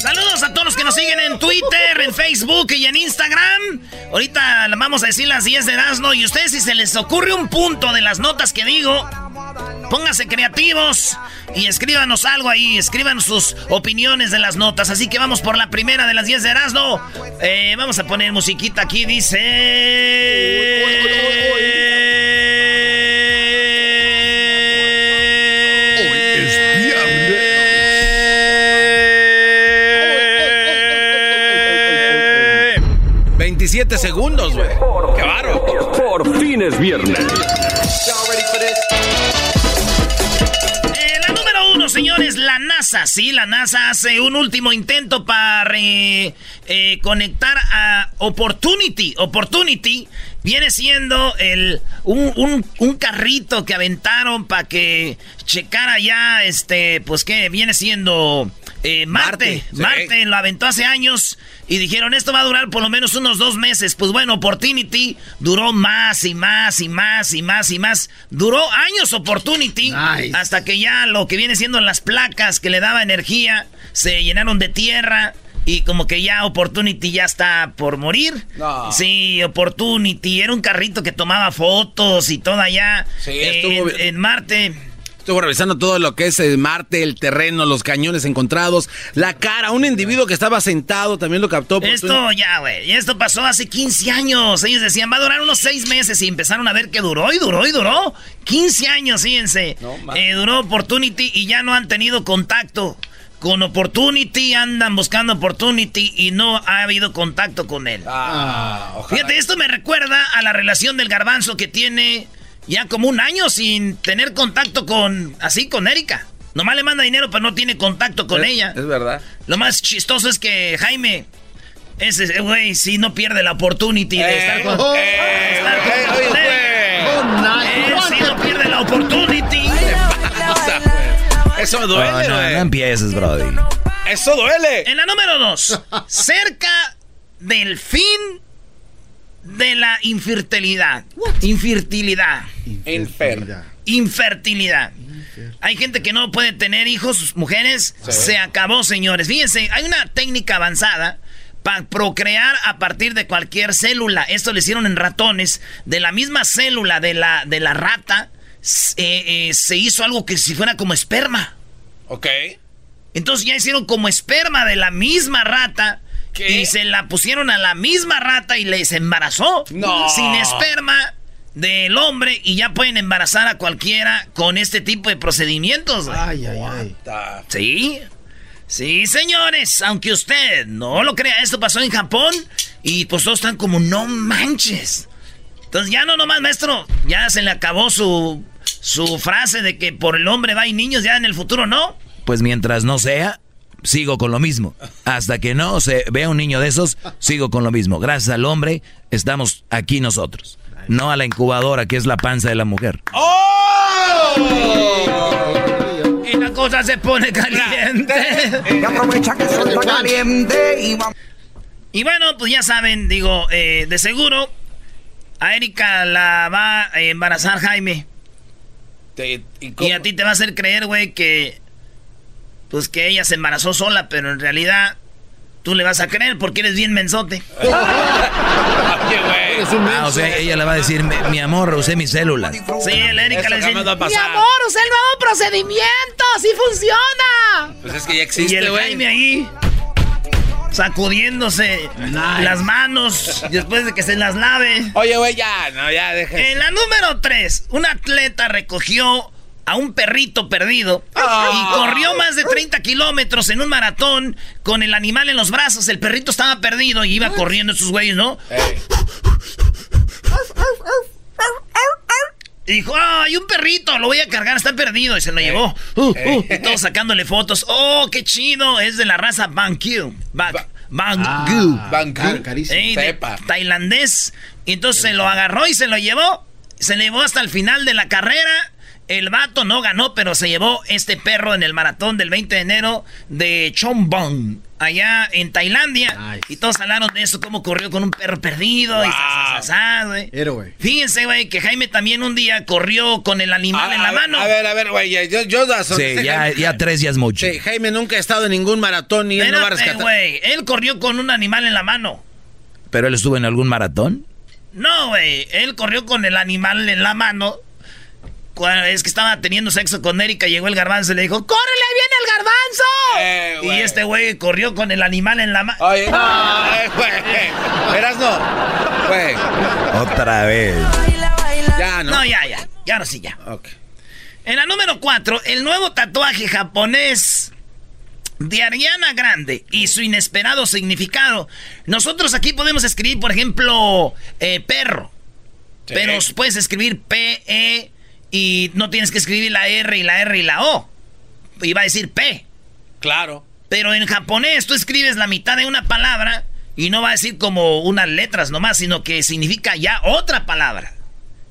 Saludos a todos los que nos siguen en Twitter, en Facebook y en Instagram. Ahorita vamos a decir las 10 de Erasmo y ustedes si se les ocurre un punto de las notas que digo, pónganse creativos y escríbanos algo ahí, escriban sus opiniones de las notas. Así que vamos por la primera de las 10 de Erasmo. Eh, vamos a poner musiquita aquí, dice... fin es viernes. Eh, la número uno, señores, la NASA. Sí, la NASA hace un último intento para eh, eh, conectar a Opportunity. Opportunity viene siendo el, un, un- un carrito que aventaron para que checara ya, este, pues que viene siendo eh, Marte. Marte, lo aventó hace años y dijeron esto va a durar por lo menos unos dos meses. Pues bueno, Opportunity duró más y más y más y más y más. Duró años Opportunity Nice. hasta que ya lo que viene siendo las placas que le daba energía se llenaron de tierra. Y como que ya Opportunity ya está por morir. No. Sí, Opportunity. Era un carrito que tomaba fotos y todo allá Sí, eh, en Marte. Estuvo revisando todo lo que es el Marte, el terreno, los cañones encontrados, la cara, un individuo que estaba sentado también lo captó. Esto tu- ya, güey. y Esto pasó hace 15 años. Ellos decían, va a durar unos 6 meses. Y empezaron a ver que duró y duró y duró. 15 años, fíjense. No, Eh, duró Opportunity y ya no han tenido contacto. Con Opportunity andan buscando Opportunity y no ha habido contacto con él. Ah, ojalá. Fíjate, esto me recuerda a la relación del garbanzo que tiene ya como un año sin tener contacto con, así, con Erika. Nomás le manda dinero, pero no tiene contacto con Es- ella. Es verdad. Lo más chistoso es que Jaime, ese güey, sí no pierde la opportunity de estar con. Eh, de estar con- eh, oye, güey. Él sí no pierde la opportunity. O sea, güey, Eso duele, güey. empieces, Brody. Eso duele. En la número dos, cerca del fin de la infertilidad. Infertilidad. Enfermo. Infertilidad. Hay gente que no puede tener hijos, mujeres. Se acabó, señores. Fíjense, hay una técnica avanzada para procrear a partir de cualquier célula. Esto lo hicieron en ratones. De la misma célula de la, de la rata, eh, eh, se hizo algo que si fuera como esperma. Ok. Entonces ya hicieron como esperma de la misma rata. ¿Qué? Y se la pusieron a la misma rata y les embarazó. No. Sin esperma del hombre y ya pueden embarazar a cualquiera con este tipo de procedimientos. güey. Ay, ay, ay. Sí. Sí, señores. Aunque usted no lo crea, esto pasó en Japón. Y pues todos están como, no manches. Entonces ya no nomás, maestro. Ya se le acabó su, su frase de que por el hombre va y niños, ya en el futuro no. Pues mientras no sea, sigo con lo mismo. Hasta que no se vea un niño de esos, sigo con lo mismo. Gracias al hombre, estamos aquí nosotros. No a la incubadora que es la panza de la mujer. Y la cosa se pone caliente. Y aprovecha que está caliente y vamos. Y bueno, pues ya saben, digo, eh, de seguro a Erika la va a embarazar Jaime. ¿y a ti te va a hacer creer, güey, que. Pues que ella se embarazó sola, pero en realidad tú le vas a creer porque eres bien mensote. Oye, güey. Ah, o sea, ella le va a decir, mi, mi amor, usé mis células. Sí, el Erika le dice. Mi amor, usé el nuevo procedimiento. ¡Sí funciona! Pues es que ya Y existe, el güey. Jaime ahí. Sacudiéndose las manos después de que se las lave. Oye, güey, ya, no, ya, deja. En la número 3, un atleta recogió a un perrito perdido y corrió más de 30 kilómetros en un maratón con el animal en los brazos. El perrito estaba perdido y iba corriendo esos güeyes, ¿no? Ey. Y dijo, ¡ah, hay un perrito! Lo voy a cargar, está perdido. Y se lo llevó. Uh, uh, y todos sacándole fotos. ¡Oh, qué chido! Es de la raza Bangkyu. Bang, Bangkyu. De Sepa. tailandés. Y entonces se lo agarró y se lo llevó. Se le llevó hasta el final de la carrera. El vato no ganó, pero se llevó este perro en el maratón del 20 de enero de Chombong, allá en Tailandia. Y todos hablaron de eso, cómo corrió con un perro perdido. Y sa, sa, sa, sa, güey. Héroe. Fíjense, güey, que Jaime también un día corrió con el animal A- en la mano. A ver, a ver, güey, yo, yo da- Sí, ya, Jaime- ya tres ya es mucho. Sí, Jaime nunca ha estado en ningún maratón y él no va a rescatar. güey. Él corrió con un animal en la mano. Pero él estuvo en algún maratón. No, güey. Él corrió con el animal en la mano. Cuando es que estaba teniendo sexo con Erika, llegó el garbanzo y le dijo, ¡Córrele, viene el garbanzo! Eh, y este güey corrió con el animal en la mano. Oye, no, eh, güey. Verás, no. Güey, Otra vez. ya, ¿no? No, ya, ya. Ya no, sí, ya. Ok. En la número 4, el nuevo tatuaje japonés de Ariana Grande y su inesperado significado. Nosotros aquí podemos escribir, por ejemplo, eh, perro. Sí. Pero puedes escribir P-E y no tienes que escribir la R y la R y la O. Y va a decir P. Claro. Pero en japonés tú escribes la mitad de una palabra y no va a decir como unas letras nomás, sino que significa ya otra palabra.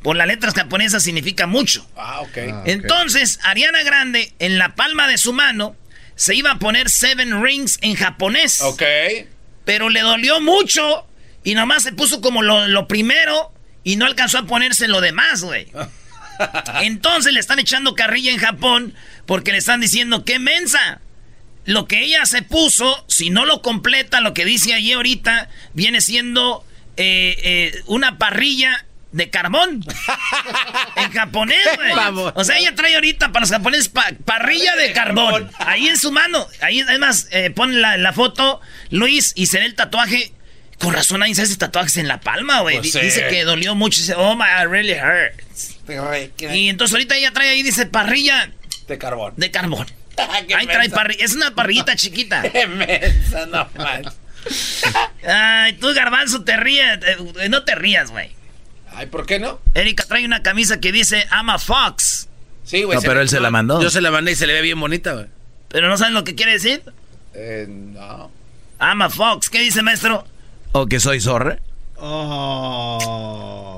Por las letras japonesas significa mucho. Ah, ok. Entonces, Ariana Grande, en la palma de su mano, se iba a poner Seven Rings en japonés. Ok. Pero le dolió mucho y nomás se puso como lo, lo primero y no alcanzó a ponerse lo demás, güey. Entonces le están echando carrilla en Japón porque le están diciendo, ¡qué mensa! Lo que ella se puso, si no lo completa, lo que dice allí ahorita, viene siendo eh, eh, una parrilla de carbón. en japonés, güey. O sea, ella trae ahorita para los japoneses pa- parrilla de carbón. Ahí en su mano. Ahí, además, eh, pone la, la foto, Luis, y se ve el tatuaje. Con razón, ahí se hace tatuajes en la palma, güey. Pues. Dice que dolió mucho. Dice, oh my, it really hurts. Y entonces ahorita ella trae ahí, dice, parrilla De carbón. de carbón. Qué Ahí trae parrilla. Es una parrillita chiquita. Qué mensa, no. Ay, tú, garbanzo, te ríes. eh, no te rías, güey. Ay, ¿por qué no? Erika trae una camisa que dice, I'm a fox. Sí, güey. No, pero él se la mandó. Yo se la mandé y se le ve bien bonita, güey. Pero no saben lo que quiere decir. Eh, no. I'm a fox. ¿Qué dice, maestro? ¿O que soy zorra?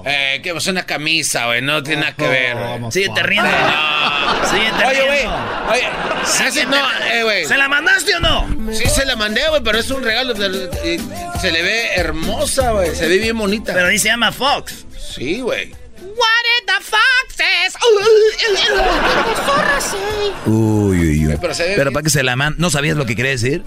Eh, que es una camisa, güey. No tiene nada que ver, güey. Síguete riendo. No. Síguete Oye, güey. riendo. Oye, no, eh, güey. ¿Se la mandaste o no? Sí se la mandé, güey, pero es un regalo. se le ve hermosa, güey. Se ve bien bonita. Pero dice I'm a fox. Sí, güey. What did the foxes? Uy, uy, uy. Pero se ve Pero para que se la man... ¿No sabías lo que quería decir?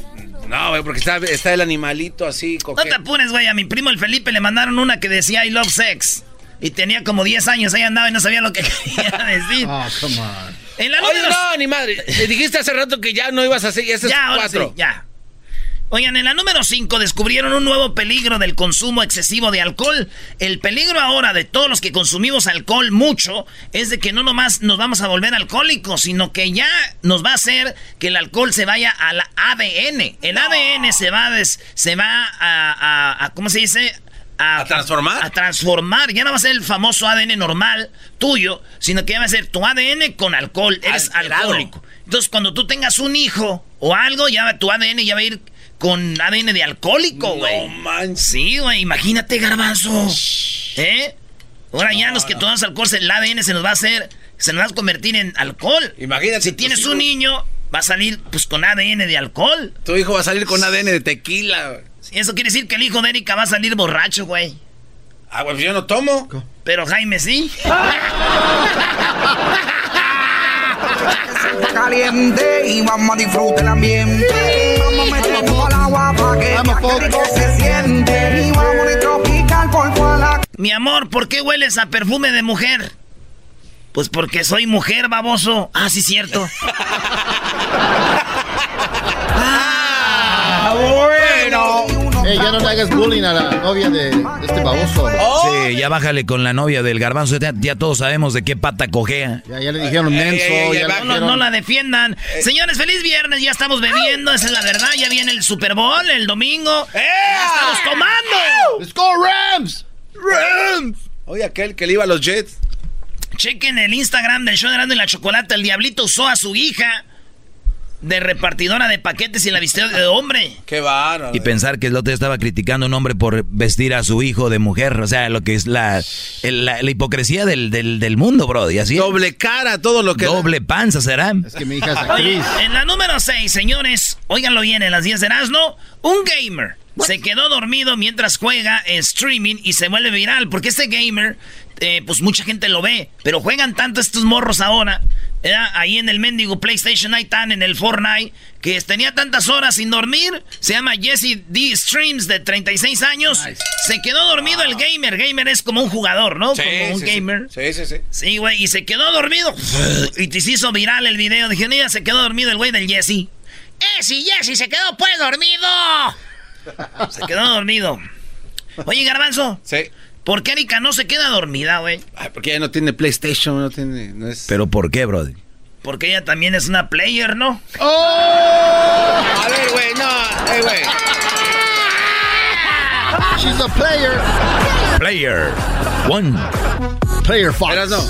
No, güey, porque está, está el animalito así, No te apures, güey. A mi primo el Felipe le mandaron una que decía I love sex. Y tenía como 10 años. Ahí andaba y no sabía lo que quería decir. Oh, come on. En la Oye, número no, ni madre. Le dijiste hace rato que ya no ibas a hacer. Y ese es Ya, cuatro. sí, ya. Oigan, en la número 5 descubrieron un nuevo peligro del consumo excesivo de alcohol. El peligro ahora de todos los que consumimos alcohol mucho es de que no nomás nos vamos a volver alcohólicos, sino que ya nos va a hacer que el alcohol se vaya al ADN. El ADN se va, a des- se va a, a- a- ¿cómo se dice? ¿A transformar? A transformar. Ya no va a ser el famoso ADN normal tuyo, sino que ya va a ser tu ADN con alcohol. Eres Alterado. alcohólico. Entonces, cuando tú tengas un hijo o algo, ya tu ADN ya va a ir con ADN de alcohólico, güey. No manches. Sí, güey, imagínate, garbanzo. ¿Eh? Ahora ya los que tomamos alcohol, el ADN se nos va a hacer, se nos va a convertir en alcohol. Imagínate Si tienes hijos. un niño, va a salir pues con ADN de alcohol. Tu hijo va a salir con ADN de tequila. güey. Eso quiere decir que el hijo de Erika va a salir borracho, güey. Ah, güey, pues yo no tomo. Pero Jaime sí. caliente y vamos a disfrutar el ambiente. Vamos a meternos al agua para que Vamos, rico se siente. Y vamos a tropical por la Mi amor, ¿por qué hueles a perfume de mujer? Pues porque soy mujer, baboso. Ah, sí, cierto. Ah, bueno. Ey, ya no le hagas bullying a la novia de, de este baboso. Sí, ya bájale con la novia del garbanzo. Ya, ya todos sabemos de qué pata cojea. Ya, ya le dijeron Ey, menso. ey, ey, ya va- No, dijeron- no la defiendan. Señores, feliz viernes. Ya estamos bebiendo. Esa es la verdad. Ya viene el Super Bowl el domingo. Ya estamos tomando. ¡Let's go, Rams! Rams. Oye, aquel que le iba a los Jets. Chequen el Instagram del show de Erasmo y la Chocolata. El diablito usó a su hija de repartidora de paquetes y la vistió de hombre. Qué bárbaro. Y pensar que el otro estaba criticando a un hombre por vestir a su hijo de mujer. O sea, lo que es la, el- la, la hipocresía del, del, del mundo, bro. Y así. Doble cara, todo lo que. Doble panza será. Es que mi hija es Oye, actriz. en la número 6, señores, óiganlo bien, en las 10 de Erasmo, un gamer se quedó dormido mientras juega en streaming y se vuelve viral, porque este gamer, eh, pues mucha gente lo ve, pero juegan tanto estos morros ahora, ahí en el mendigo PlayStation, ahí están en el Fortnite, que tenía tantas horas sin dormir, se llama Jesse D. Streams, de 36 años, se quedó dormido el gamer, gamer es como un jugador, ¿no? Sí, como un sí, gamer. Sí, sí, sí. Sí, güey, y se quedó dormido. Y te se hizo viral el video. Dije, mira, se quedó dormido el güey del Jesse. ¡Eh, sí, Jesse se quedó pues dormido! Se quedó dormido. Oye, Garbanzo, Sí. ¿Por qué Erika no se queda dormida, güey? Ay, porque ella no tiene PlayStation, no tiene. No es... Pero ¿por qué, bro? Porque ella también es una player, ¿no? A ver, güey, no. Ey, güey. She's a player. Player. One. Player Fox. Eras no.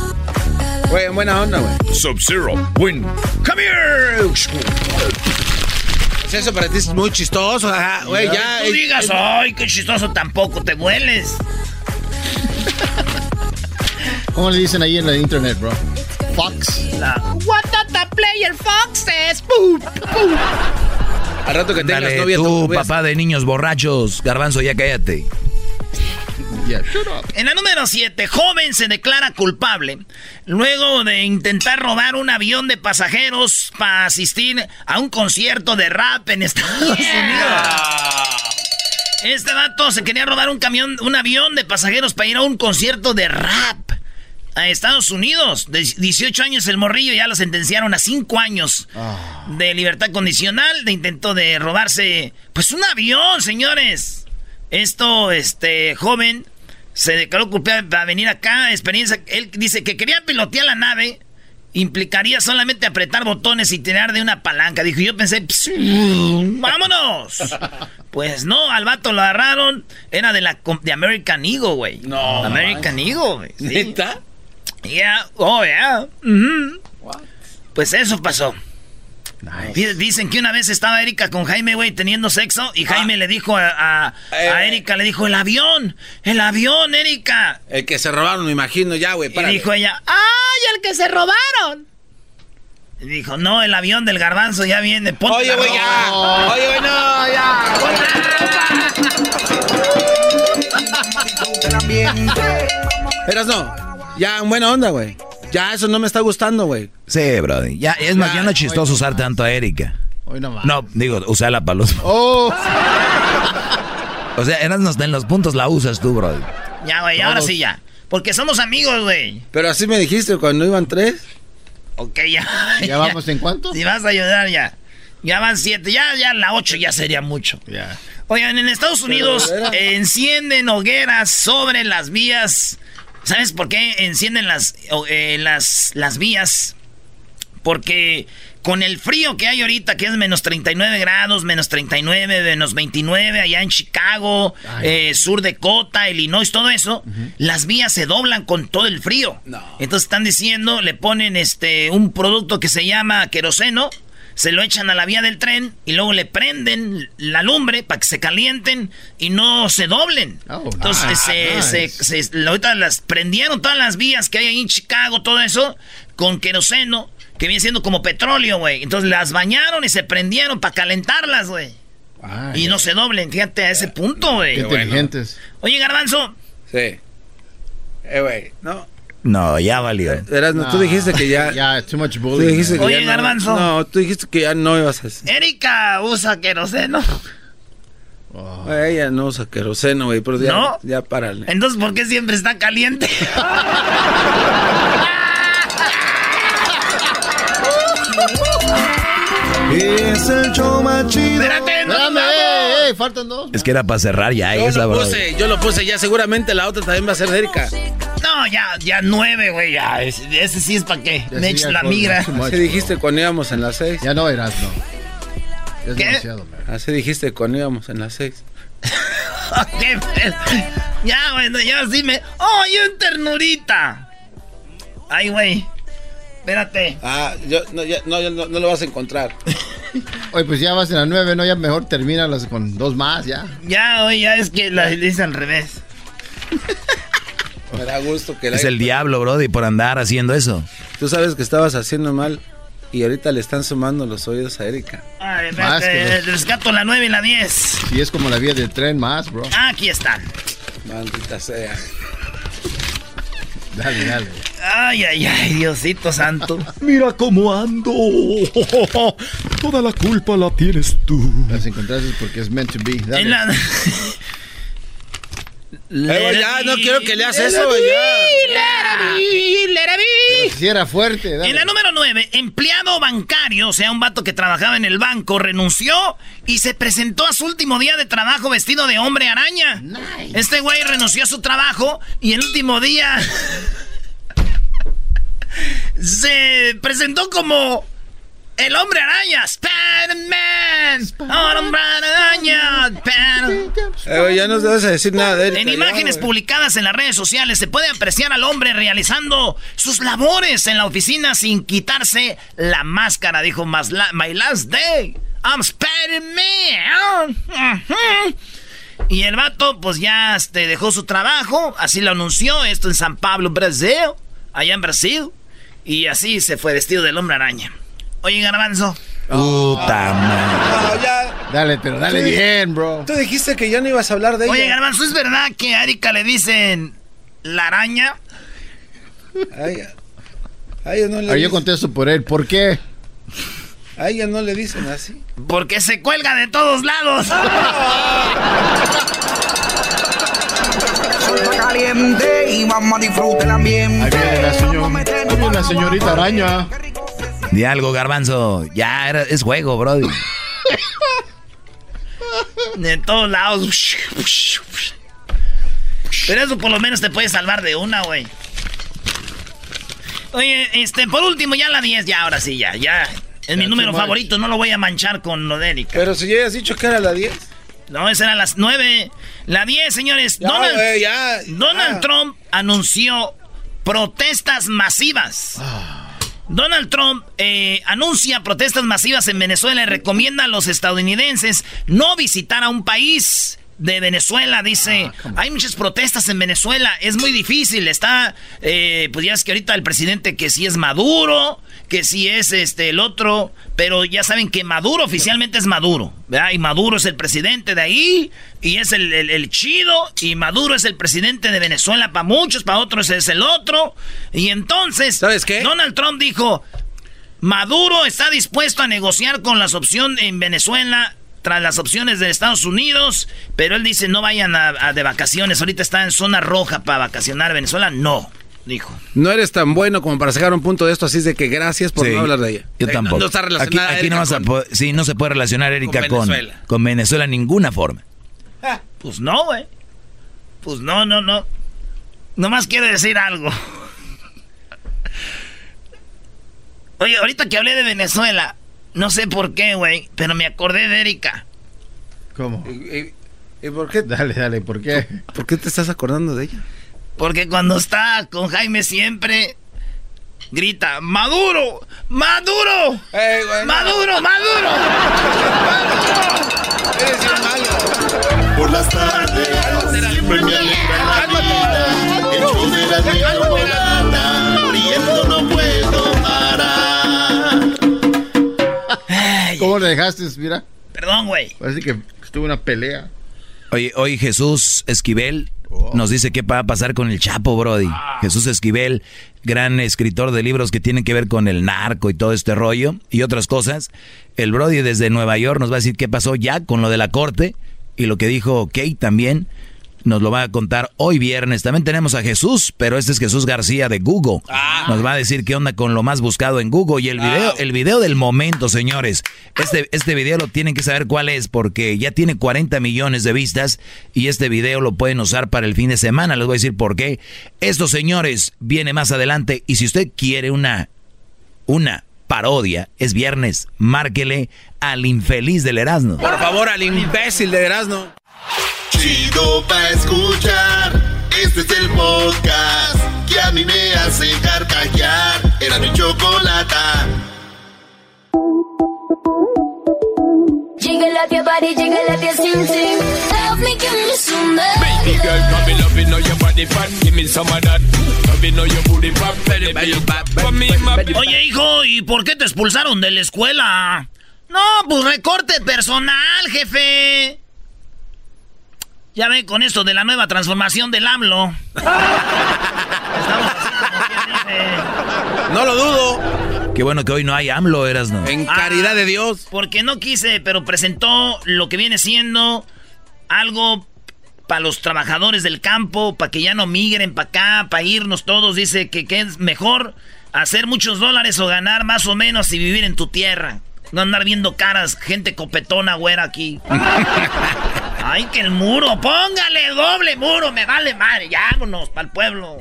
Güey, en buena onda, güey. Sub-Zero, win. ¡Come here! Sea, eso para ti es muy chistoso, ajá. Güey, ya. Tú eh, digas, ay, qué chistoso, tampoco te vueles. ¿Cómo le dicen ahí en la internet, bro? Fox. La- What the player foxes? Boop, boop. Al rato que tengas Dale, novia, tú, papá de niños borrachos. Garbanzo, ya cállate. Yeah, shut up. En la número 7, joven se declara culpable luego de intentar robar un avión de pasajeros para asistir a un concierto de rap en Estados Unidos. Este vato se quería robar un camión, un avión de pasajeros para ir a un concierto de rap a Estados Unidos. De 18 años el morrillo ya lo sentenciaron a 5 años de libertad condicional de intento de robarse pues un avión, señores. Esto, este joven se declaró culpable para venir acá. Experiencia, él dice que quería pilotear la nave. Implicaría solamente apretar botones y tirar de una palanca. Dijo, yo pensé, "Pss, vámonos. Pues no, al vato lo agarraron. Era de la de American Eagle, güey. No, American Eagle, güey. sí. ¿Neta? Yeah, oh yeah. Ujú. Pues eso pasó. Di- Dicen que una vez estaba Erika con Jaime, güey, teniendo sexo y Jaime le dijo a, a- a Eh. Erika, le dijo, el avión, el avión, Erika. El que se robaron, me imagino, ya, güey. Y dijo ella, ah, ¡Ay, el que se robaron! y dijo, no, el avión del garbanzo ya viene, ponte Oye, güey, ropa". ya. Oye, güey, no, ya. Eras no. Ya, en buena onda, güey. Ya, eso no me está gustando, güey. Sí, bro. Ya, es más, Ya, ya no es chistoso usar tanto a Erika. Hoy no más. No, digo, usarla para los... Oh, O sea, en los, en los puntos la usas tú, bro. Ya, güey, ahora sí ya. Porque somos amigos, güey. Pero así me dijiste cuando iban tres. Ok, ya. ¿Ya vamos en cuánto? Si vas a ayudar, ya. Ya van siete, ya, ya la ocho ya sería mucho. Ya. Oigan, en Estados Unidos encienden hogueras sobre las vías. ¿Sabes por qué encienden las, eh, las, las vías? Porque con el frío que hay ahorita, que es menos 39 grados, menos 39, menos 29, allá en Chicago, eh, sur de Cota, Illinois, todo eso, las vías se doblan con todo el frío. Entonces están diciendo, le ponen este un producto que se llama queroseno, se lo echan a la vía del tren y luego le prenden la lumbre para que se calienten y no se doblen. Oh, Entonces se, Nice. se- se- ahorita las prendieron todas las vías que hay ahí en Chicago, todo eso, con queroseno. que viene siendo como petróleo, güey. Entonces las bañaron y se prendieron para calentarlas, güey. Y no se doblen, fíjate a ese punto, güey. Qué inteligentes. Oye, Garbanzo. Sí. Eh, güey, no. No, ya valió. Verás, no, tú dijiste que ya. Ya, too much Tú bullying. dijiste que Oye, ya Garbanzo. No, no, tú dijiste que ya no ibas a hacer. Erika usa queroseno. Ella no usa queroseno, güey, pero ya, ¿No? ya párale. Entonces, ¿por qué siempre está caliente? Es el show más chido. Espérate, no, Espérame, eh, eh, faltan dos. Es que era para cerrar ya Yo esa, lo bro. puse, yo lo puse, ya seguramente la otra también va a ser de Erika. No, ya, ya nueve, güey, ya. Ese, ese sí es para qué. Ya Me ya la migra. Así dijiste cuando íbamos en las seis. Ya no eras, no. Es ¿Qué? demasiado, man. Así dijiste cuando íbamos en las seis. ¿Qué pe- ya, bueno, ya sí me. ¡Oh, yo en ternurita! Ay, güey. Espérate. Ah, yo, no, ya, no, ya no, no lo vas a encontrar. Oye, pues ya vas en las nueve, ¿no? Ya mejor termínalas con dos más, ya. Ya, oye, ya es que la dice al revés. Me da gusto que la Es el diablo, Brody, por andar haciendo eso. Tú sabes que estabas haciendo mal y ahorita le están sumando los oídos a Erika. Ay, Más que dos. rescato la 9 y la 10. Y es como la vía del tren más, bro. Aquí están. Maldita sea. Dale, dale. Ay, ay, ay, Diosito santo. Mira cómo ando. Toda la culpa la tienes tú. Las encontraste porque es meant to be. Dale. En la- Eh, güey, ya, no quiero que leas eso, ya. Si era fuerte, dale. En la número 9, empleado bancario, o sea, un vato que trabajaba en el banco, renunció y se presentó a su último día de trabajo vestido de hombre araña. Este güey renunció a su trabajo y el último día se presentó como el hombre araña. Spider-Man. Hombre araña. Spider- Eh, ya no vas a decir nada de Erika. en imágenes publicadas en las redes sociales se puede apreciar al hombre realizando sus labores en la oficina sin quitarse la máscara, dijo "Mas la- My Last Day. I'm Spider-Man. Y el vato pues ya este, dejó su trabajo, así lo anunció, esto en San Pablo, Brasil, allá en Brasil. Y así se fue vestido del hombre araña. Oye, Garbanzo. Puta madre. No, ya. Dale, pero dale bien, bro. Tú dijiste que ya no ibas a hablar de ella. Oye, Garbanzo, ¿es verdad que a Erika le dicen la araña? A ella, a ella no le Ahora yo contesto por él. ¿Por qué? a ella no le dicen así. Porque se cuelga de todos lados. Está caliente y vamos a disfrutar el ambiente. Ahí viene la, señor, ahí viene señorita araña. Di algo, Garbanzo. Ya, era- es juego, Brody. De todos lados. Pero eso por lo menos te puede salvar de una, güey. Oye, este, por último, ya la 10, ya, ahora sí, ya, ya. Es mi número favorito, no lo voy a manchar con lo de Erika. Pero si ya has dicho que era la 10. No, esa era las 9. La 10, señores. Ya, Donald, güey, ya. Donald. Trump anunció protestas masivas. Donald Trump eh, anuncia protestas masivas en Venezuela y recomienda a los estadounidenses no visitar a un país de Venezuela. Dice, hay muchas protestas en Venezuela, es muy difícil. Está, eh, pues ya es que ahorita el presidente que sí es Maduro, que sí es este el otro, pero ya saben que Maduro oficialmente es Maduro, ¿verdad? Y Maduro es el presidente de ahí, y es el, el- el chido, y Maduro es el presidente de Venezuela para muchos, para otros es el otro. Y entonces, ¿Sabes qué? Donald Trump dijo, Maduro está dispuesto a negociar con las opciones en Venezuela tras las opciones de Estados Unidos, pero él dice no vayan a, a de vacaciones, ahorita está en zona roja para vacacionar Venezuela, no, dijo. No eres tan bueno como para sacar un punto de esto, así es de que gracias por Sí, no hablar de ella. Yo Eh, tampoco. No, no está aquí relacionada aquí Erika no, vas a con- po- sí, no se puede relacionar Erika con, Venezuela. con Venezuela en ninguna forma. Pues no, güey. Pues no, no, no. Nomás quiero decir algo. Oye, ahorita que hablé de Venezuela, no sé por qué, güey, pero me acordé de Erika. ¿Cómo? ¿Y, y- y por, qué, Dale, dale, ¿por qué? por qué te estás acordando de ella? Porque cuando está con Jaime siempre grita, Maduro, Maduro, güey, no. Maduro, Maduro. Eres malo. Por las tardes siempre me alegra la vida. El show de la ¿Cómo le dejaste, mira? Perdón, güey. Parece que estuvo una pelea. Oye, hoy Jesús Esquivel nos dice qué va a pasar con el Chapo, Brody. Jesús Esquivel, gran escritor de libros que tienen que ver con el narco y todo este rollo y otras cosas. El Brody desde Nueva York nos va a decir qué pasó ya con lo de la corte y lo que dijo Kate también nos lo va a contar hoy viernes. También tenemos a Jesús, pero este es Jesús García de Google. Nos va a decir qué onda con lo más buscado en Google y el video, el video del momento, señores. Este, este video lo tienen que saber cuál es porque ya tiene 40 millones de vistas y este video lo pueden usar para el fin de semana. Les voy a decir por qué. Esto, señores, viene más adelante y si usted quiere una, una parodia, es viernes, márquele al infeliz del Erasmo. Por favor, al imbécil de Erasmo. Chido pa' escuchar. Este es el podcast que a mí me hace carcajear. Era mi chocolata. Jiggle up your body, jiggle up your skin sing. Love me, give me some Baby girl, come me love it, know your body fat. Give me some of that. Love it, know your booty fat. Baby, baby, baby, Oye, hijo, ¿y por qué te expulsaron de la escuela? No, pues recorte personal, jefe. Ya ve con esto de la nueva transformación del AMLO. No lo dudo. Qué bueno que hoy no hay AMLO, eras no. En caridad de Dios. Porque no quise, pero presentó lo que viene siendo algo para los trabajadores del campo, para que ya no migren para acá, para irnos todos. Dice que, que es mejor hacer muchos dólares o ganar más o menos y vivir en tu tierra. No andar viendo caras, gente copetona, güera, aquí. Ay, que el muro, póngale doble muro, me vale madre, vámonos para el pueblo.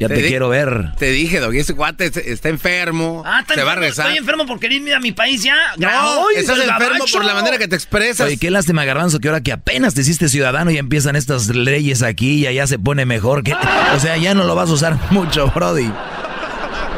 Ya te, quiero ver. Te dije, Doggy, ese cuate es- está enfermo. Ah, está se va a rezar. Estoy enfermo por querer irme a mi país ya. No, Ay, estás enfermo gabacho. por la manera que te expresas. Oye, qué lástima, Garbanzo, que ahora que apenas te hiciste ciudadano y empiezan estas leyes aquí y allá se pone mejor. Que, o sea, ya no lo vas a usar mucho, Brody.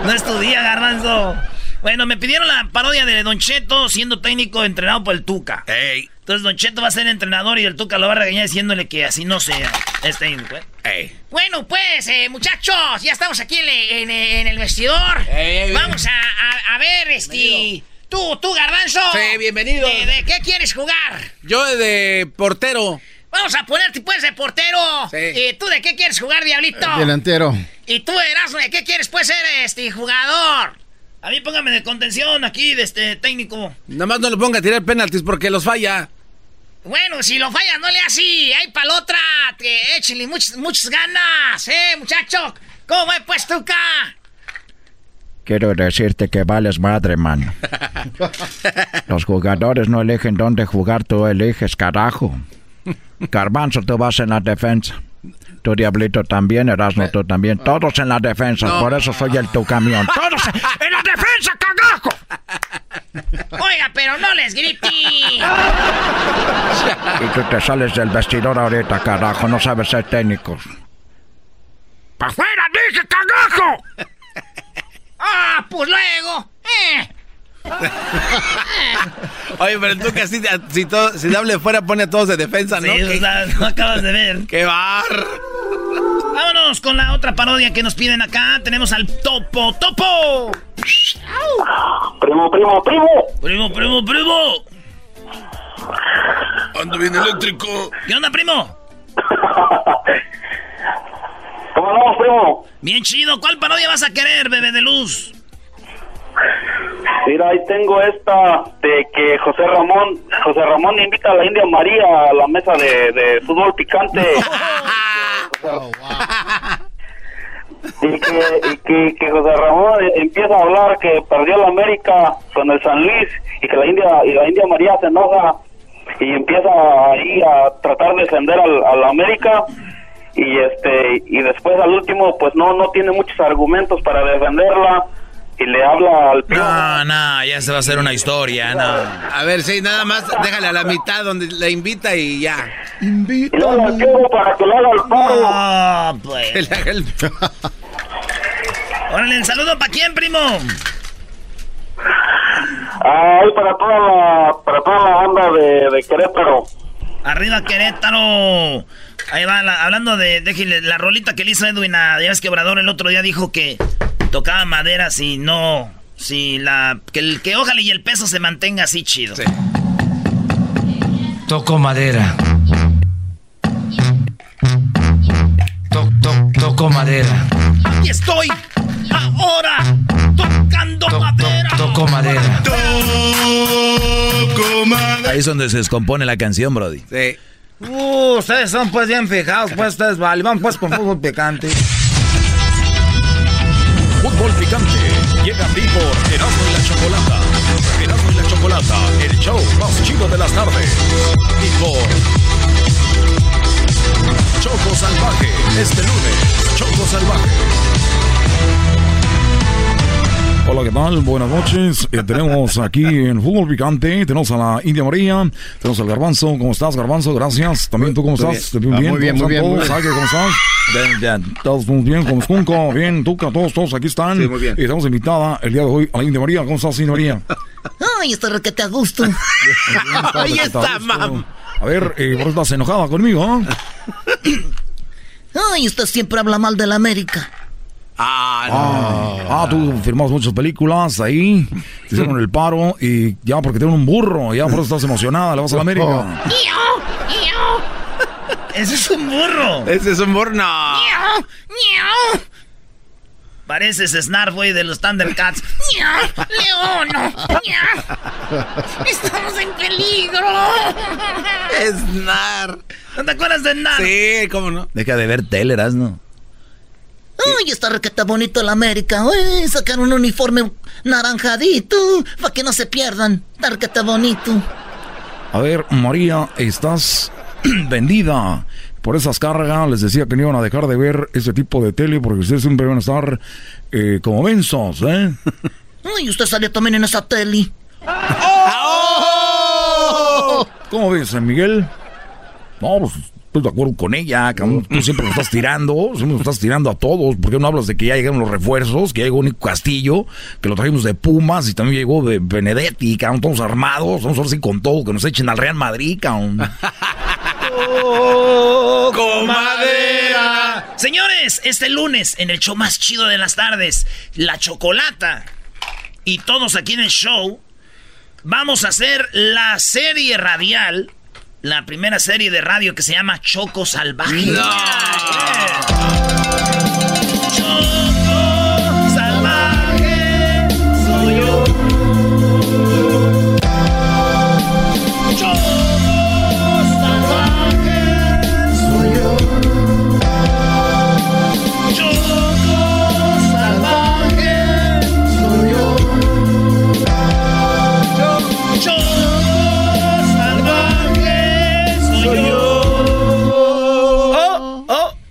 No es tu día, garbanzo. Bueno, me pidieron la parodia de Don Cheto siendo técnico entrenado por el Tuca. Entonces Don Cheto va a ser entrenador y el Tuca lo va a regañar diciéndole que así no sea. Es técnico, ¿eh? Bueno, pues, eh, muchachos, ya estamos aquí en, en- en el vestidor. Vamos a, a- a ver, este. Tú, tú, Garbanzo. Sí, bienvenido. ¿De, de qué quieres jugar? Yo de portero. Vamos a ponerte, pues, de portero. Sí. ¿Y tú de qué quieres jugar, Diablito? Delantero. ¿Y tú, Erasmo, de qué quieres, pues, ser este jugador? A mí póngame de contención aquí de este técnico. Nada más no le ponga a tirar penaltis porque los falla. Bueno, si lo fallas, no le así. Hay para la otra. Que échenle muchas, muchas ganas, ¿eh, muchacho? ¿Cómo es, pues, Tuca? Quiero decirte que vales madre, mano. Los jugadores no eligen dónde jugar, tú eliges, carajo. Garbanzo, tú vas en la defensa. Tu diablito también, Erasmo, tú también. Todos en la defensa, No. por eso soy el tu camión. ¡Todos en la defensa, cagajo! Oiga, pero no les grite. Y tú te sales del vestidor ahorita, carajo, no sabes ser técnico. ¡Pa' afuera, dije, cagajo! Ah, pues luego. Eh. Oye, pero tú que así, si, todo, si hable fuera pone a todos de defensa, ¿no? Sí, o sea, no acabas de ver. ¡Qué bar! Vámonos con la otra parodia que nos piden acá. Tenemos al Topo Topo. Primo, primo, primo. Primo, primo, primo. Ando bien eléctrico. ¿Qué onda, primo? ¿Cómo andamos, primo? Bien chido. ¿Cuál parodia vas a querer, bebé de luz? Mira, ahí tengo esta de que José Ramón, José Ramón invita a la India María a la mesa de, de fútbol picante. Y que, y que, que José Ramón empieza a hablar que perdió la América con el San Luis y que la India y la India María se enoja y empieza ahí a tratar de defender al, a la América y este y después al último pues no no tiene muchos argumentos para defenderla y le habla al primo No, no, ya se va a hacer una historia, no. A ver, sí, nada más déjale a la mitad donde le invita y ya. y luego al primo para que le haga el paro Ah, pues. Que le haga el- Órale, ¿el saludo para quién, primo? Ay, para toda la para toda la banda de, de Querétaro Arriba Querétaro. Ahí va, la- hablando de, déjale, la rolita que le hizo Edwin a ya ves que Obrador el otro día dijo que tocaba madera si no, Sí, la, que, el, que ojalá y el peso se mantenga así chido. Sí. Toco madera. toco madera. Aquí estoy. Ahora. Tocando madera. toco madera. Toco madera. Ahí es donde se descompone la canción, Brody. Sí. Uh, ustedes son pues bien fijados, pues ustedes vale. Vamos pues con fútbol picante. Fútbol picante. Llega a por Erasmo y la Chocolata. Erasmo y la Chocolata, el show más chido de las tardes. Y por Choco Salvaje, este lunes, Choco Salvaje. Hola, ¿qué tal? Buenas noches. Eh, tenemos aquí en Fútbol Picante, tenemos a la India María, tenemos al Garbanzo. ¿Cómo estás, Garbanzo? Gracias. También tú, ¿cómo estás? Bien. Muy bien, muy bien. Muy bien, ¿Cómo estás? Bien, bien. Todos muy bien, con Junco, bien, Tuca, todos, todos aquí están. Sí, muy bien. Y estamos invitada el día de hoy a la India María. ¿Cómo estás, India María? Ay, estoy requete a gusto. Ahí está, mam. A ver, eh, ¿por qué estás enojada conmigo? Ay, usted siempre habla mal de la América. Ah, no. Ah, ah, tú firmas muchas películas ahí, te hicieron el paro y ya porque tienen un burro, ya por eso estás emocionada, le vas a la América. Ese es un burro. Ese es un burro, no. Pareces Snarf, güey, de los Thundercats. ¡León! ¡Estamos en peligro! Snar. ¿No te acuerdas de Snar? Sí, cómo no. Deja de ver tele, ¿no? Ay, está requeta bonito la América. Uy, sacaron un uniforme naranjadito para que no se pierdan. Está requeta bonito. A ver, María, estás vendida por esas cargas. Les decía que no iban a dejar de ver ese tipo de tele porque ustedes siempre van a estar eh, como mensos, ¿eh? Ay, usted salió también en esa tele. ¡Oh! ¿Cómo ves, Miguel? No, pues estoy de acuerdo con ella, cabrón. Tú siempre lo estás tirando, siempre lo estás tirando a todos. ¿Por qué no hablas de que ya llegaron los refuerzos? Que ya llegó Nico Castillo, que lo trajimos de Pumas y también llegó de Benedetti, cabrón. Todos armados, vamos a ver si con todo, que nos echen al Real Madrid, cabrón. madera. Señores, este lunes en el show más chido de las tardes, La Chocolata y todos aquí en el show, vamos a hacer la serie radial, la primera serie de radio que se llama Choco Salvaje. Choco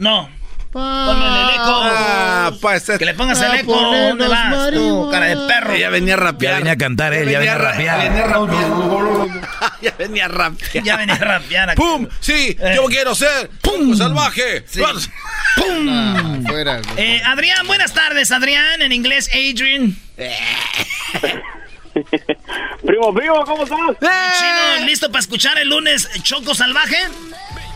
No. Ponme el eco. Ah, pues. Que le pongas el eco. ¿Dónde vas tú, cara de perro? Ya venía a rapear. Ya venía a cantar él, ya venía a ra- rapear. venía a rapear. ya venía a rapear. Ya venía a rapear. ¡Pum! Sí, Eh. yo quiero ser ¡Pum! salvaje. Sí. ¡Pum! Fuera. Eh, Adrián, buenas tardes, Adrián. En inglés, Adrian. Primo, primo, ¿cómo estás? Chino, ¿listo para escuchar el lunes Choco Salvaje?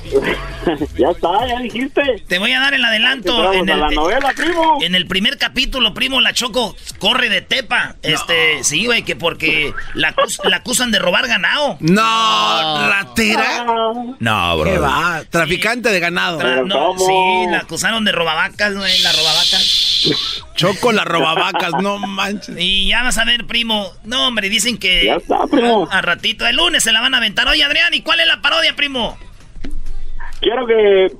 ya está, ya dijiste. Te voy a dar el adelanto. En el, la novela, primo. en el primer capítulo, primo, la Choco corre de tepa. Este, sí, güey, que porque la, acus- la acusan de robar ganado. No, ratera. No, ¿Qué bro. va? Traficante de ganado. Tra- no, sí, la acusaron de robavacas, güey, la robabaca. Choco las robavacas, no manches. Y ya vas a ver, primo. No, hombre, dicen que. Ya está, primo. A, a ratito, el lunes se la van a aventar. Oye, Adrián, ¿y cuál es la parodia, primo? Quiero que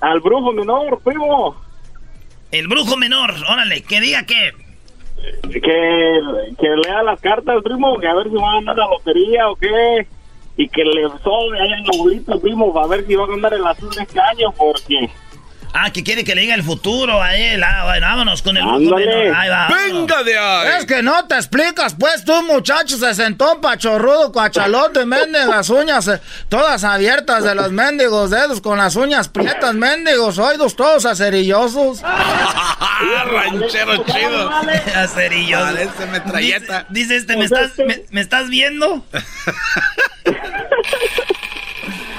al brujo menor, primo, El brujo menor, órale, que diga que. que, que lea las cartas, primo, que a ver si va a ganar la lotería o qué. Y que le sobre ahí en la bolita, primo, para ver si va a ganar el azul de este año, porque... Ah, que quiere que le diga el futuro a él. Ah, bueno, vámonos con el Ándale. Ahí va. ¡Venga de ahí! Es que no te explicas, pues tú, muchacho, se sentó pachorrudo, cuachalote, mendigas uñas, eh, todas abiertas de los mendigos dedos, con las uñas prietas, mendigos, oídos todos acerillosos. ¡Ah, ranchero chido! Acerillos. Parece metralleta. Dice, dice este, ¿me estás, me, me estás viendo?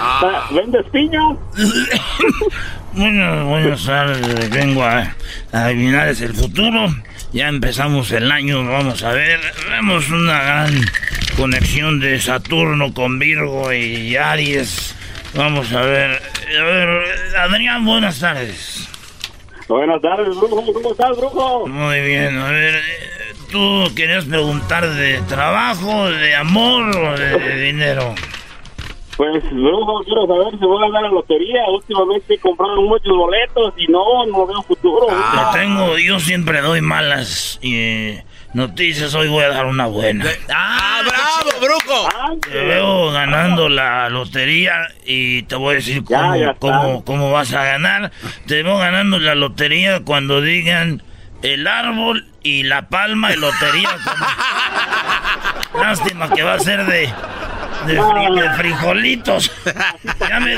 Ah, ¿Vendes piña? Bueno, buenas tardes, vengo a, a adivinar el futuro. Ya empezamos el año, vamos a ver. Vemos una gran conexión de Saturno con Virgo y Aries. Vamos a ver. A ver, Adrián, buenas tardes. Buenas tardes, Brujo. ¿Cómo estás, Brujo? Muy bien, a ver. ¿Tú querías preguntar de trabajo, de amor o de dinero? Pues, Brujo, quiero saber si voy a ganar la lotería. Últimamente compraron muchos boletos y no, no veo futuro. Yo tengo, yo siempre doy malas eh, noticias. Hoy voy a dar una buena. ¡Ah, bravo, Brujo! Te veo ganando la lotería y te voy a decir cómo, ya cómo, cómo vas a ganar. Te veo ganando la lotería cuando digan el árbol y la palma de lotería. como- Lástima que va a ser de, de, fri- de frijolitos. ya me...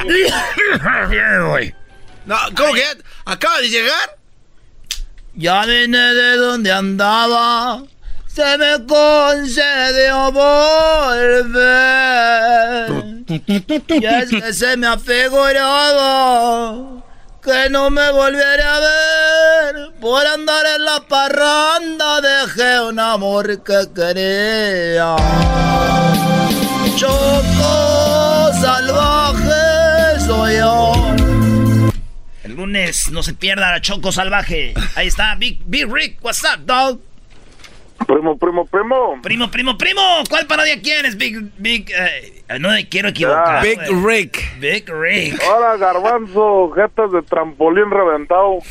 Güey. No, ¿cómo que acaba de llegar? Ya vine de donde andaba, se me concedió volver. Y es que se me afiguraba que no me volviera a ver. Por andar en la parranda dejé un amor que quería. Choco salvaje soy yo. El lunes no se pierda la Choco Salvaje. Ahí está, Big, Big Rick. What's up, dog? Primo, primo, primo. Primo, primo, primo. ¿Cuál parodia quieres, Big, Big? eh, no me quiero equivocar. Big güey. Rick. Big Rick. Hola, garbanzo, jetas de trampolín reventado.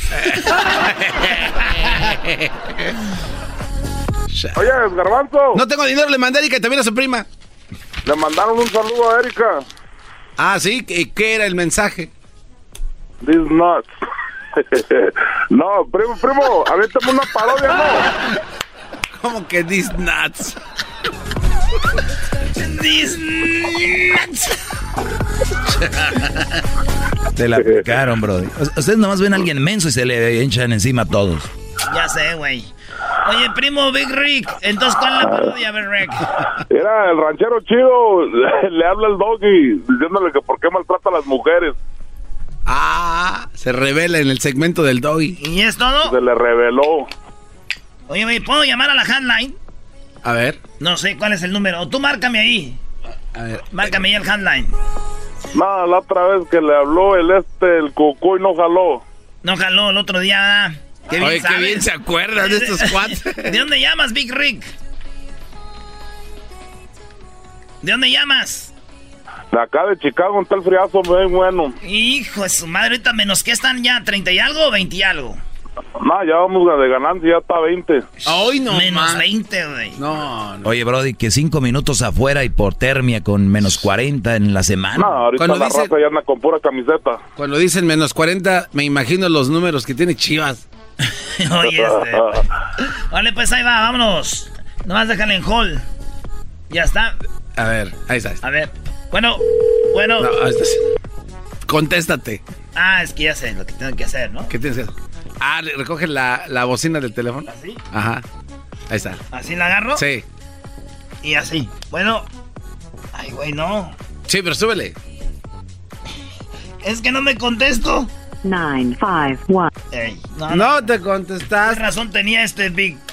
Oye, garbanzo. No tengo dinero, le mandé y también a su prima. Le mandaron un saludo a Erika. Ah, sí, ¿qué, qué era el mensaje? These nuts. no, primo, primo, aviéntame una parodia, ¿no? ¿Cómo que these nuts? These nuts. Te la picaron, bro. Ustedes nomás ven a alguien menso y se le echan encima a todos. Ya sé, güey. Oye, primo Big Rick. Entonces, ¿cuál es la parodia, Big Rick? Era el ranchero chido, le habla el doggy diciéndole que por qué maltrata a las mujeres. Ah, se revela en el segmento del doggy. ¿Y es todo? Se le reveló. Oye, güey, ¿puedo llamar a la handline? A ver, No sé cuál es el número. Tú márcame ahí. a ver. Márcame ahí el handline. No, la otra vez que le habló el este, el cucuy no jaló. No jaló el otro día. ¿verdad? Qué bien Oye, qué bien se acuerdan de estos cuates. ¿De dónde llamas, Big Rick? ¿De dónde llamas? De acá de Chicago, un tal friazo bien bueno. Hijo de su madre, ahorita menos que están ya, ¿30 y algo o 20 y algo? No, ya vamos de ganancia, ya está 20. Hoy no, Menos man. 20, güey. No, no. Oye, Brody, que cinco minutos afuera hipotermia con menos 40 en la semana. No, ahorita Cuando la dice- raza ya anda con pura camiseta. Cuando dicen menos 40, me imagino los números que tiene Chivas. Oye, este. Vale, pues ahí va, vámonos. Nomás déjale en hall. Ya está. A ver, ahí está. A ver. Bueno, bueno. No, ahí está. Contéstate. Ah, es que ya sé lo que tengo que hacer, ¿no? ¿Qué tienes que hacer? Ah, recoge la, la bocina del teléfono. ¿Así? Ajá. Ahí está. Así la agarro. Sí. Y así. Bueno. Ay, güey, no. Sí, pero súbele. Es que no me contesto. 951. Ey, no, no. Te ¿Qué contestaste. razón tenía este Big?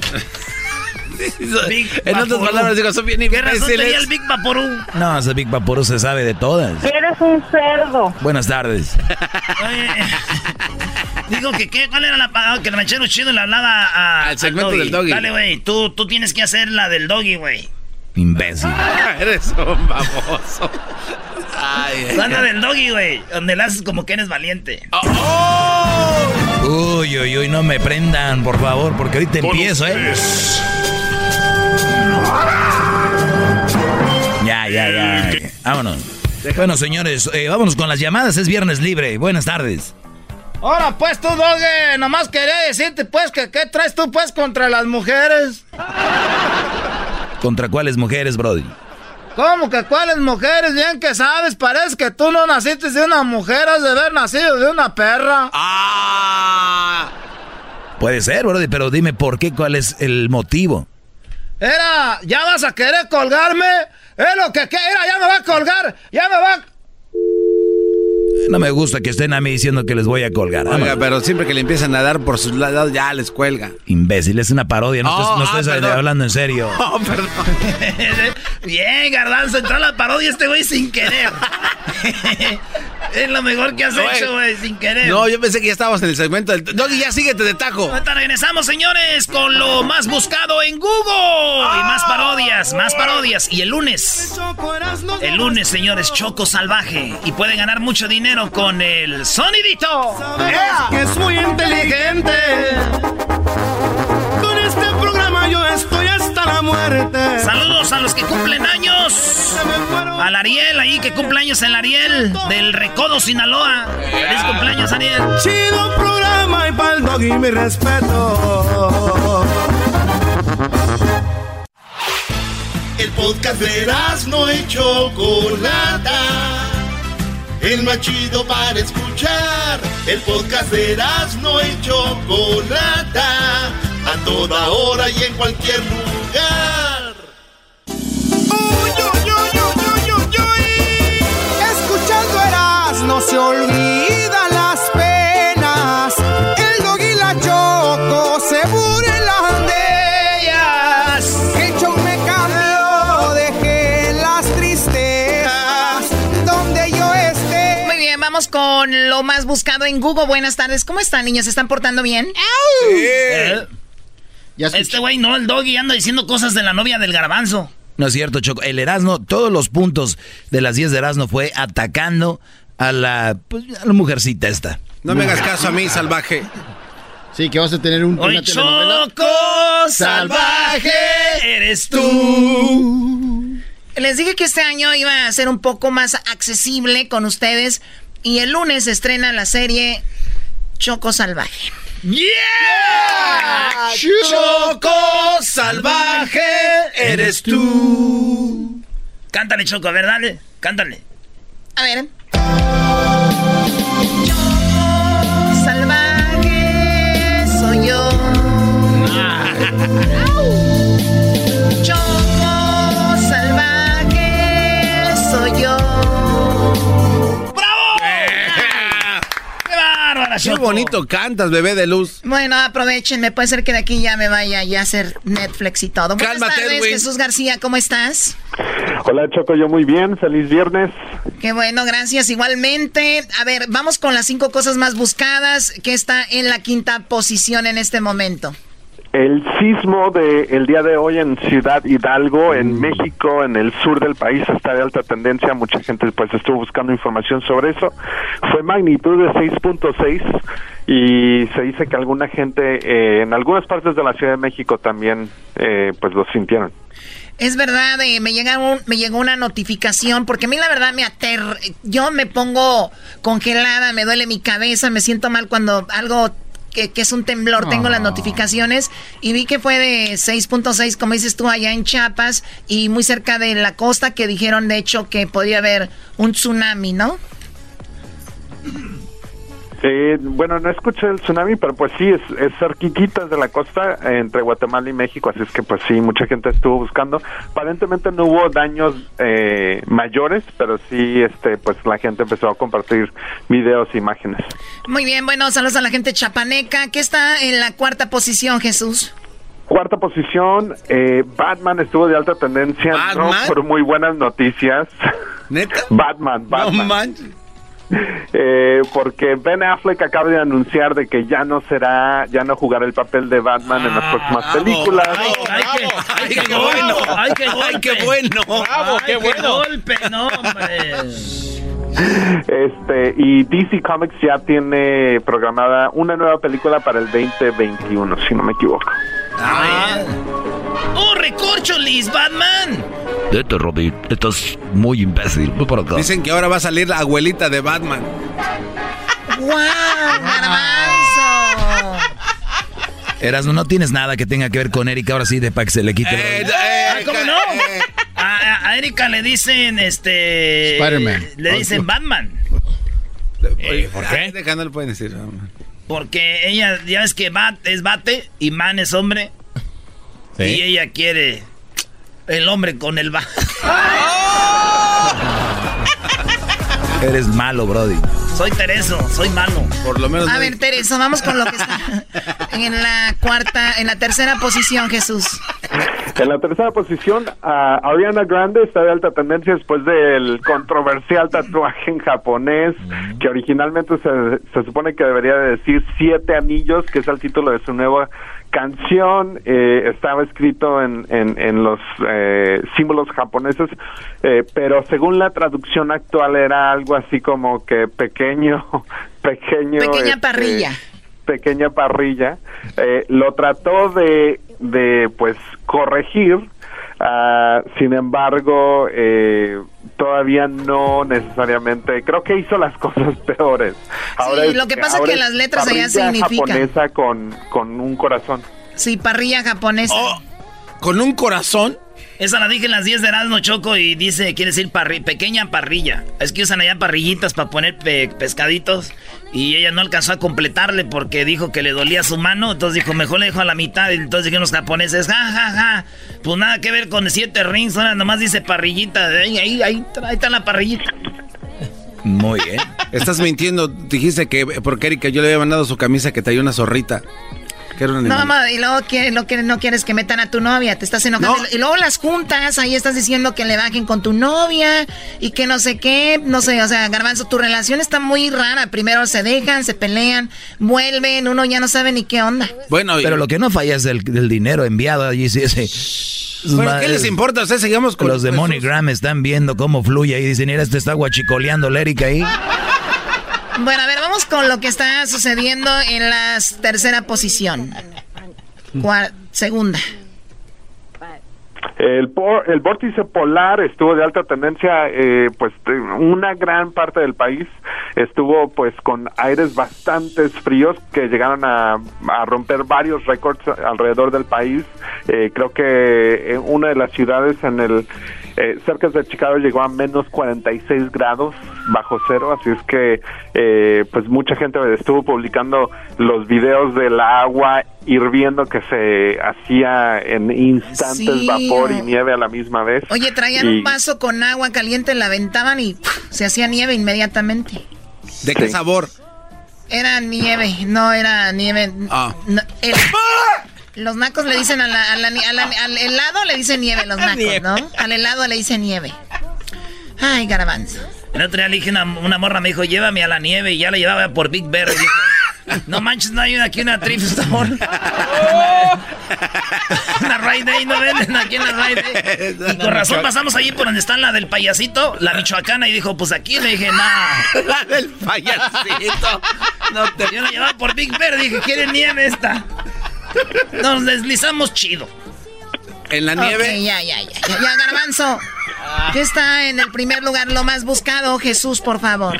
Big en otras palabras, digo, son bien ¿Qué razón tenía el Big Vaporú? No, ese Big Vaporú se sabe de todas. Eres un cerdo. Buenas tardes. Oye, digo que qué, ¿cuál era la parada que el ranchero chido le hablaba a, Al segmento al del doggy. Dale, güey, tú, tú tienes que hacer la del doggy, güey. Imbécil. Eres un baboso. Ay, la ay. del doggy, güey, donde le haces como que eres valiente. Uy, uy, uy, no me prendan, por favor, porque ahorita empiezo, ¿eh? Ya, ya, ya. Vámonos. Bueno, señores, eh, vámonos con las llamadas. Es viernes libre. Buenas tardes. Ahora pues tú, Doge, nomás quería decirte pues que qué traes tú pues contra las mujeres. ¿Contra cuáles mujeres, Brody? ¿Cómo que cuáles mujeres? Bien que sabes, parece que tú no naciste de una mujer, has de haber nacido de una perra. Ah. Puede ser, Brody, pero dime por qué, cuál es el motivo. Era, ¿ya vas a querer colgarme? Es lo que era, ya me va a colgar, ya me va... No me gusta que estén a mí diciendo que les voy a colgar. Oiga, Vámonos. pero siempre que le empiezan a dar por sus lados, ya les cuelga. Imbécil, es una parodia, no, Oh, no ah, hablando en serio. Oh, perdón. Bien, Garbanzo, entró a la parodia este güey sin querer. es lo mejor que has No, hecho, eh. güey, sin querer. No, yo pensé que ya estábamos en el segmento del... No, ya síguete de taco. Ahorita regresamos, señores, con lo más buscado en Google. Y más parodias, más parodias. Y el lunes, el lunes, señores, Choco Salvaje. Y puede ganar mucho dinero con el sonidito. que es muy inteligente. Con este yo estoy hasta la muerte. Saludos a los que cumplen años. Al Ariel, ahí que cumple años el Ariel del Recodo, Sinaloa. Feliz cumpleaños, Ariel. Chido programa y pa'l doggy mi respeto. El podcast de no y Chocolata. El más chido para escuchar. El podcast de no y Chocolata. A toda hora y en cualquier lugar. Escuchando Eras no se olvida las penas. El dog y la choco se burlan de ellas. El show me cambió, dejé las tristezas donde yo esté. Muy bien, vamos con lo más buscado en Google. Buenas tardes. ¿Cómo están, niños? ¿Se están portando bien? Eh, Este güey no, el doggy anda diciendo cosas de la novia del garbanzo. No es cierto, Choco. El Erasmo, todos los puntos de las 10 de Erasmo fue atacando a la, pues, a la mujercita esta. No me hagas caso a mí, salvaje. Sí, que vas a tener un, Hoy. Choco Salvaje eres tú. Les dije que este año iba a ser un poco más accesible con ustedes. Y el lunes se estrena la serie Choco Salvaje. ¡Yeah! Choco Salvaje eres tú. Cántale, Choco, a ver, dale. Cántale. A ver. Qué bonito cantas, bebé de luz. Bueno, aprovechenme. Puede ser que de aquí ya me vaya ya a hacer Netflix y todo. Buenas Cálmate, tardes, Edwin. Jesús García. ¿Cómo estás? Hola Choco, yo muy bien, feliz viernes. Qué bueno, gracias. Igualmente. A ver, vamos con las cinco cosas más buscadas que está en la quinta posición en este momento. El sismo del día de hoy en Ciudad Hidalgo, en México, en el sur del país, está de alta tendencia. Mucha gente pues estuvo buscando información sobre eso. Fue magnitud de 6.6 y se dice que alguna gente eh, en algunas partes de la Ciudad de México también eh, pues lo sintieron. Es verdad, eh, me, llega un- me llegó una notificación, porque a mí la verdad me aterra. Yo me pongo congelada, me duele mi cabeza, me siento mal cuando algo que, que es un temblor, tengo las notificaciones y vi que fue de 6.6, como dices tú, allá en Chiapas y muy cerca de la costa, que dijeron de hecho que podía haber un tsunami, ¿no? Eh, bueno, no escuché el tsunami, pero pues sí, es, es cerquititas de la costa eh, entre Guatemala y México, así es que pues sí, mucha gente estuvo buscando. Aparentemente no hubo daños eh, mayores, pero sí, este, pues la gente empezó a compartir videos e imágenes. Muy bien, bueno, saludos a la gente chapaneca, que está en la cuarta posición, Jesús. Cuarta posición, eh, Batman estuvo de alta tendencia, por muy buenas noticias. ¿Neta? Batman, Batman. No. Eh, porque Ben Affleck acaba de anunciar de que ya no será, ya no jugará el papel de Batman en las próximas películas. ¡Ay, qué, ay, qué bueno. bueno! ¡Ay, qué golpe! Ay, qué bueno. ¡Bravo, qué bueno. golpe! ¡No, hombre! Este, y DC Comics ya tiene programada una nueva película para el 2021, si no me equivoco. Ah. ¡Oh, recorcholis, Batman! Vete, Roddy, estás muy imbécil. Voy para acá. Dicen que ahora va a salir la abuelita de Batman. ¡Wow! ¡Garbanzo! Erasmo, no tienes nada que tenga que ver con Erika, ahora sí, de para que se le quite. Eh, lo- Ah, ¿Cómo no? A, a- a Erika le dicen, este... Spider-Man. Le dicen Batman. Oye, ¿Por qué? Le pueden decir. Porque ella, ya ves que Bat es bate y Man es hombre. Y ella quiere el hombre con el bat. Eres malo, Brody. Soy Tereso, soy malo. Por lo menos. A ver, Teresa, vamos con lo que está en la cuarta, en la tercera posición, Jesús. En la tercera posición, ah, Ariana Grande está de alta tendencia después del controversial tatuaje en japonés, que originalmente se, se supone que debería de decir Siete Anillos, que es el título de su nueva canción. Eh, estaba escrito en, en, en los eh, símbolos japoneses, eh, pero según la traducción actual era algo así como que pequeño, pequeño. Pequeña este, parrilla. pequeña parrilla, lo trató de, de pues corregir, ah, sin embargo, eh, todavía no necesariamente, creo que hizo las cosas peores. Sí, lo que pasa es ahora que las letras allá parrilla significan. japonesa con, con un corazón. Sí, parrilla japonesa. Oh. ¿Con un corazón? Esa la dije en las 10 de Erasmo Choco y dice, quiere decir parri pequeña parrilla. Es que usan allá parrillitas para poner pe- pescaditos. Y ella no alcanzó a completarle porque dijo que le dolía su mano. Entonces dijo, mejor le dejo a la mitad. Y entonces dijeron los japoneses, ja, ja, ja. Pues nada que ver con siete rings. Ahora nomás dice parrillita. Ahí, ahí, ahí, ahí está la parrillita. Muy bien. Estás mintiendo. Dijiste que porque Erika yo le había mandado su camisa que traía una zorrita. Que era un No, mamá, y luego que, lo que no quieres que metan a tu novia, te estás enojando. Y luego las juntas, ahí estás diciendo que le bajen con tu novia y que no sé qué, no sé, o sea, Garbanzo, tu relación está muy rara. Primero se dejan, se pelean, vuelven, uno ya no sabe ni qué onda. Bueno, Pero lo que no falla es el, del dinero enviado allí. Sí, ese. Bueno, ¿qué les importa? Ustedes sigamos con Los de MoneyGram están viendo cómo fluye y dicen, mira, este está guachicoleando la Erika ahí. Bueno, a ver, vamos con lo que está sucediendo en la tercera posición. Segunda. El, por- el vórtice polar estuvo de alta tendencia, eh, pues una gran parte del país estuvo pues con aires bastante fríos que llegaron a, a romper varios récords alrededor del país. Eh, creo que eh, una de las ciudades en el eh, cerca de Chicago llegó a menos 46 grados bajo cero, así es que eh, pues mucha gente estuvo publicando los videos del agua hirviendo que se hacía en instantes Sí. vapor y nieve a la misma vez. Oye, traían Y- un vaso con agua caliente, la aventaban y se hacía nieve inmediatamente. ¿De qué sabor? Era nieve, no era nieve. Ah. no, los nacos le dicen a la- a la ni- a la- al helado le dicen nieve los nacos, ¿no? Al helado le dicen nieve. Ay, garbanzo. El otro día le dije a una, una morra, me dijo, llévame a la nieve. Y ya la llevaba por Big Bear. Y dijo, no manches, no hay una- aquí una thrift store. una Rite Day, no venden aquí en la Rite Day. Y con razón pasamos allí por donde está la del payasito, la michoacana. Y dijo, pues aquí. Le dije, nah. La del payasito. No te... Yo la llevaba por Big Bear. Dije, ¿quiere nieve esta? Nos deslizamos chido. En la nieve. ya, ya, ya, ya, ya, garbanzo. ¿Qué está en el primer lugar, lo más buscado? Jesús, por favor.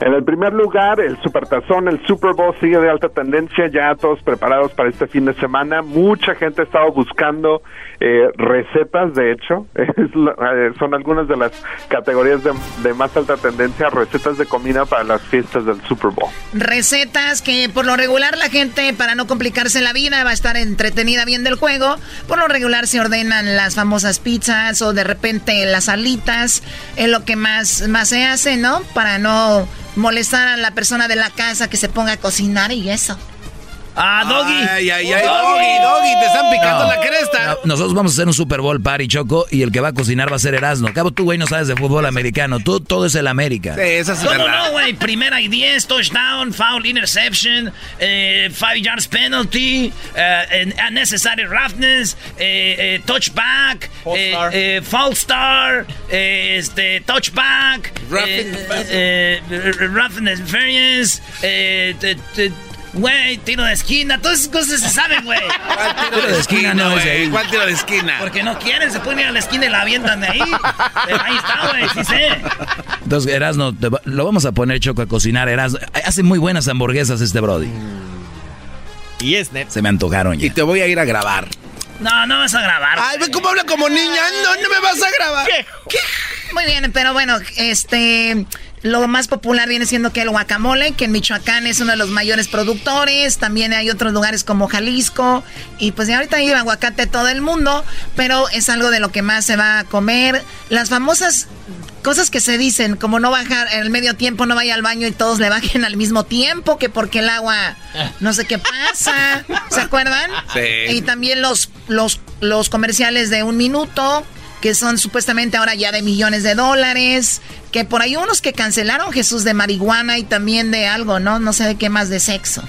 En el primer lugar, el Supertazón, el Super Bowl sigue de alta tendencia, ya todos preparados para este fin de semana. Mucha gente ha estado buscando eh, recetas, de hecho, Es eh, son algunas de las categorías de, de más alta tendencia, recetas de comida para las fiestas del Super Bowl. Recetas que por lo regular la gente, para no complicarse la vida, va a estar entretenida viendo el juego. Por lo regular se ordenan las famosas pizzas o de repente las alitas. Es lo que más, más se hace, ¿no? Para no molestar a la persona de la casa que se ponga a cocinar y eso. Ah, Doggy. Ay, ay, ay, Doggy, Doggy, te están picando No. la cresta. No, nosotros vamos a hacer un Super Bowl party, Choco, y el que va a cocinar va a ser Erasmo. Cabo, tú, güey, no sabes de fútbol americano. Tú, todo es el América. Sí, esa es ¿Cómo verdad. no, güey? Primera y 10, touchdown, foul, interception, eh, five yards penalty, eh, unnecessary roughness, eh, eh, touchback, eh, eh, false star, eh, este, touchback, eh, eh, roughness variance, eh, güey, tiro de esquina, todas esas cosas se saben, güey. Tiro de esquina, no es ahí. ¿Cuál tiro de esquina? Porque no quieren, se pueden ir a la esquina y la avientan de ahí. Pero ahí está, güey, sí sé. Entonces, Erasmo, te va- lo vamos a poner, Choco, a cocinar. Erasmo, hace muy buenas hamburguesas este Brody. Y es net. Se me antojaron ya. Y te voy a ir a grabar. No, no vas a grabar. Ay, ve cómo habla como niña. No, no me vas a grabar. Muy bien, pero bueno, este lo más popular viene siendo que el guacamole, que en Michoacán es uno de los mayores productores, también hay otros lugares como Jalisco y pues ya ahorita hay aguacate todo el mundo, pero es algo de lo que más se va a comer. Las famosas cosas que se dicen, como no bajar en el medio tiempo, no vaya al baño y todos le bajen al mismo tiempo, que porque el agua no sé qué pasa. ¿Se acuerdan? Sí. Y también los, los, los comerciales de un minuto, que son supuestamente ahora ya de millones de dólares. Que por ahí unos que cancelaron Jesús de marihuana y también de algo, ¿no? No sé de qué más de sexo.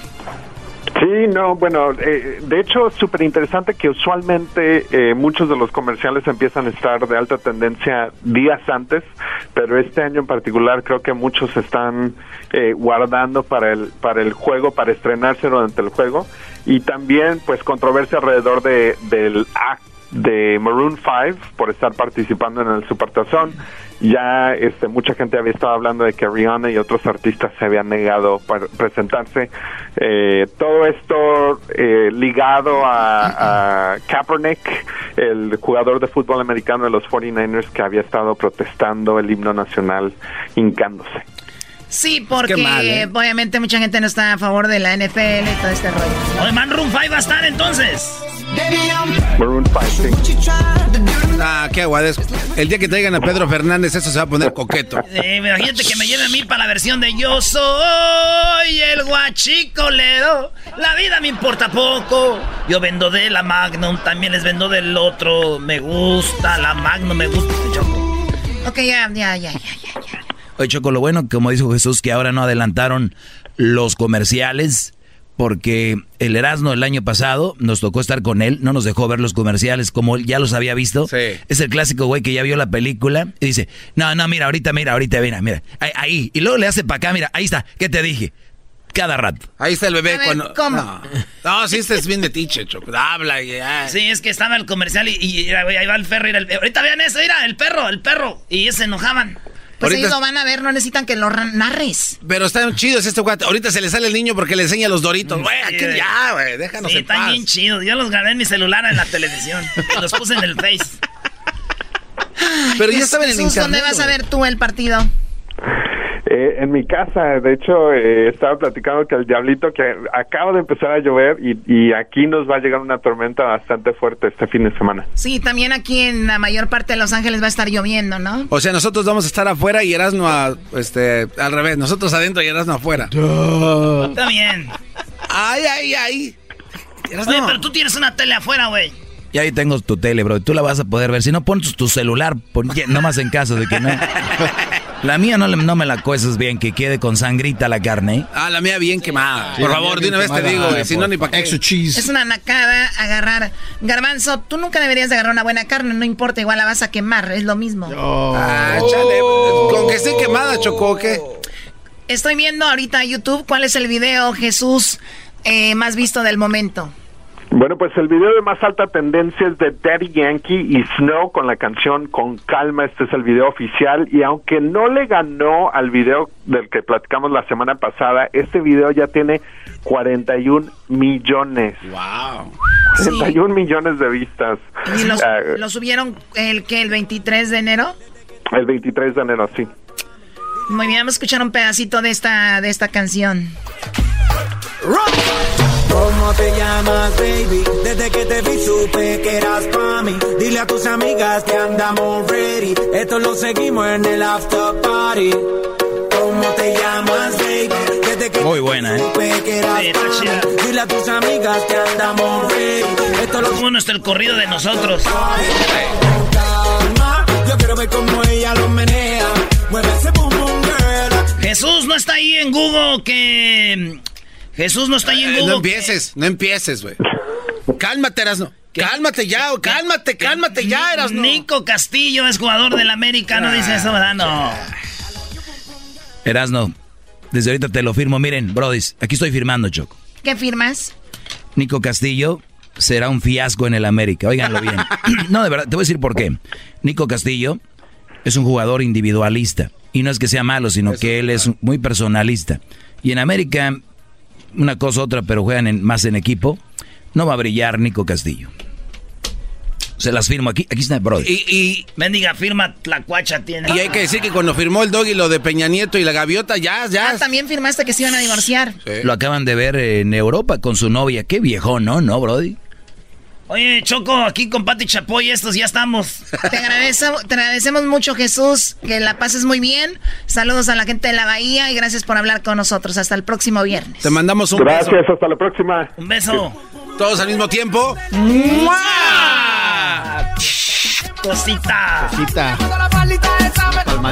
Sí, no, bueno, eh, de hecho es súper interesante que usualmente eh, muchos de los comerciales empiezan a estar de alta tendencia días antes, pero este año en particular creo que muchos están eh, guardando para el para el juego, para estrenarse durante el juego y también pues controversia alrededor de del act de Maroon 5 por estar participando en el Supertazón. Ya este, mucha gente había estado hablando de que Rihanna y otros artistas se habían negado para presentarse. Eh, todo esto eh, ligado a, a Kaepernick, el jugador de fútbol americano de los 49ers que había estado protestando el himno nacional hincándose. Sí, porque mal, ¿eh? obviamente mucha gente no está a favor de la NFL y todo este rollo. Oye, Man Room 5 va a estar entonces. Maroon 5, sí. Ah, qué aguades. El día que traigan a Pedro Fernández, eso se va a poner coqueto. Eh, imagínate que me lleve a mí para la versión de Yo soy el guachicolero. La vida me importa poco. Yo vendo de la Magnum, también les vendo del otro. Me gusta la Magnum, me gusta. Ok, ya, ya, ya, ya, ya. ya. Oye, Choco, lo bueno, como dijo Jesús, que ahora no adelantaron los comerciales, porque el Erasmo el año pasado nos tocó estar con él, no nos dejó ver los comerciales como él ya los había visto. Sí. Es el clásico güey que ya vio la película y dice, no, no, mira, ahorita, mira, ahorita, mira, mira, ahí, ahí. Y luego le hace para acá, mira, ahí está, ¿qué te dije? Cada rato. Ahí está el bebé ver, cuando. ¿cómo? No. No, sí, este es bien de tiche, Choco. Habla y ya. Sí, es que estaba el comercial y, y ahí va el perro. mira, el- ahorita vean eso, mira, el perro, el perro. Y se enojaban. Pues Ahorita- ellos lo van a ver, no necesitan que lo narres. Pero están chidos este cuate. Ahorita se le sale el niño porque le enseña los doritos. Güey, aquí güey. ya, güey. Déjanos Sí, en están paz. bien chidos. Yo los grabé en mi celular en la televisión. los puse en el Face. Pero ya estaba en el Jesús, internet. ¿Dónde vas a ver tú el partido? Eh, en mi casa, de hecho, eh, estaba platicando que el diablito que acaba de empezar a llover y, y aquí nos va a llegar una tormenta bastante fuerte este fin de semana. Sí, también aquí en la mayor parte de Los Ángeles va a estar lloviendo, ¿no? O sea, nosotros vamos a estar afuera y Erasmo a, este, al revés. Nosotros adentro y Erasmo afuera. Está bien. Ay, ay, ay. Erasmo. Oye, pero tú tienes una tele afuera, güey. Y ahí tengo tu tele, bro. y Tú la vas a poder ver. Si no, pon tu, celular. Pon, nomás en caso de que no. La mía no, le- no me la cueces bien, que quede con sangrita la carne. Ah, la mía bien quemada. Sí, Por favor, de una vez te digo. Ah, Si no, ni para qué. Extra cheese. Es una nacada agarrar. Garbanzo, tú nunca deberías de agarrar una buena carne, no importa, igual la vas a quemar, es lo mismo. Ah, chale. Con que esté quemada, Choco, ¿o ¿qué? Estoy viendo ahorita YouTube cuál es el video, Jesús, eh, más visto del momento. Bueno, pues el video de más alta tendencia es de Daddy Yankee y Snow con la canción Con Calma. Este es el video oficial. Y aunque no le ganó al video del que platicamos la semana pasada, este video ya tiene 41 millones. Wow. 41 millones de vistas. Y los- Ah, lo subieron el que el 23 de enero. el 23 de enero, sí. Muy bien, vamos a escuchar un pedacito de esta, de esta canción. ¿Cómo te llamas, baby? Desde que te vi supe que eras pa' mí. Dile a tus amigas que andamos ready. Esto lo seguimos en el after party. ¿Cómo te llamas, baby? Desde que Muy buena, ¿eh? supe que eras Sí, pa' chida. mí. Dile a tus amigas que andamos ready. Esto lo Bueno, está el corrido de nosotros. Yo quiero ver cómo ella lo menea. Mueve ese boom boom girl. Jesús no está ahí en Google que... Jesús no está ahí en Eh, Google. no empieces, no empieces, güey. Cálmate, Erasmo. Cálmate ya, cálmate, cálmate ya, Erasmo. Nico Castillo es jugador del América, no dice eso, ¿verdad? No. Erasno, desde ahorita te lo firmo. Miren, brodis, aquí estoy firmando, Choco. ¿Qué firmas? Nico Castillo será un fiasco en el América. Óiganlo bien. No, de verdad, te voy a decir por qué. Nico Castillo es un jugador individualista. Y no es que sea malo, sino que él es muy personalista. Y en América, una cosa otra, pero juegan en- más en equipo, no va a brillar Nico Castillo. Se las firmo aquí. Aquí está, bro. Y, y, Mendiga firma Tlacuacha tiene. y hay que decir que cuando firmó el doggy lo de Peña Nieto y la gaviota, ya, ya. Ah, también firmaste que se iban a divorciar. Sí. Lo acaban de ver en Europa con su novia. Qué viejo, ¿no? ¿No, Brody? Oye, Choco, aquí con Pati Chapoy estos ya estamos. Te, te agradecemos mucho, Jesús, que la pases muy bien. Saludos a la gente de la Bahía y gracias por hablar con nosotros. Hasta el próximo viernes. Te mandamos un Gracias, beso. hasta la próxima. Un beso. Todos al mismo tiempo. Cosita. Cosita.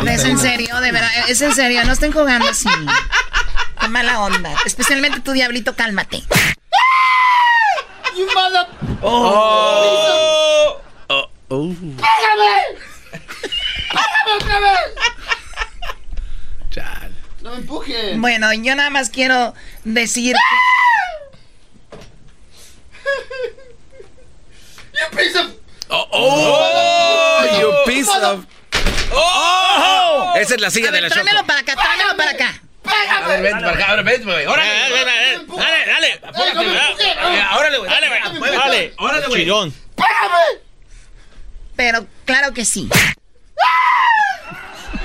Es en serio, de verdad, es en serio, no estén jugando así. Qué mala onda. Especialmente tu diablito, cálmate. You mother... Oh. Oh. Oh. ¡Pégame! ¡Pégame otra vez! Chale. No me empujen. Bueno, yo nada más quiero decir You piece of... Oh, oh, you piece of. Oh, esa es la silla A ver, de la Choco. tráemelo para acá, tráemelo para acá. A ver, vente para acá, ahora vente, güey. Órale, Dale, dale, dale, dale. no me empujes, no. Órale, güey. Dale, güey. Dale. Órale, güey. Chirón. ¡Pégame! Pero claro que sí.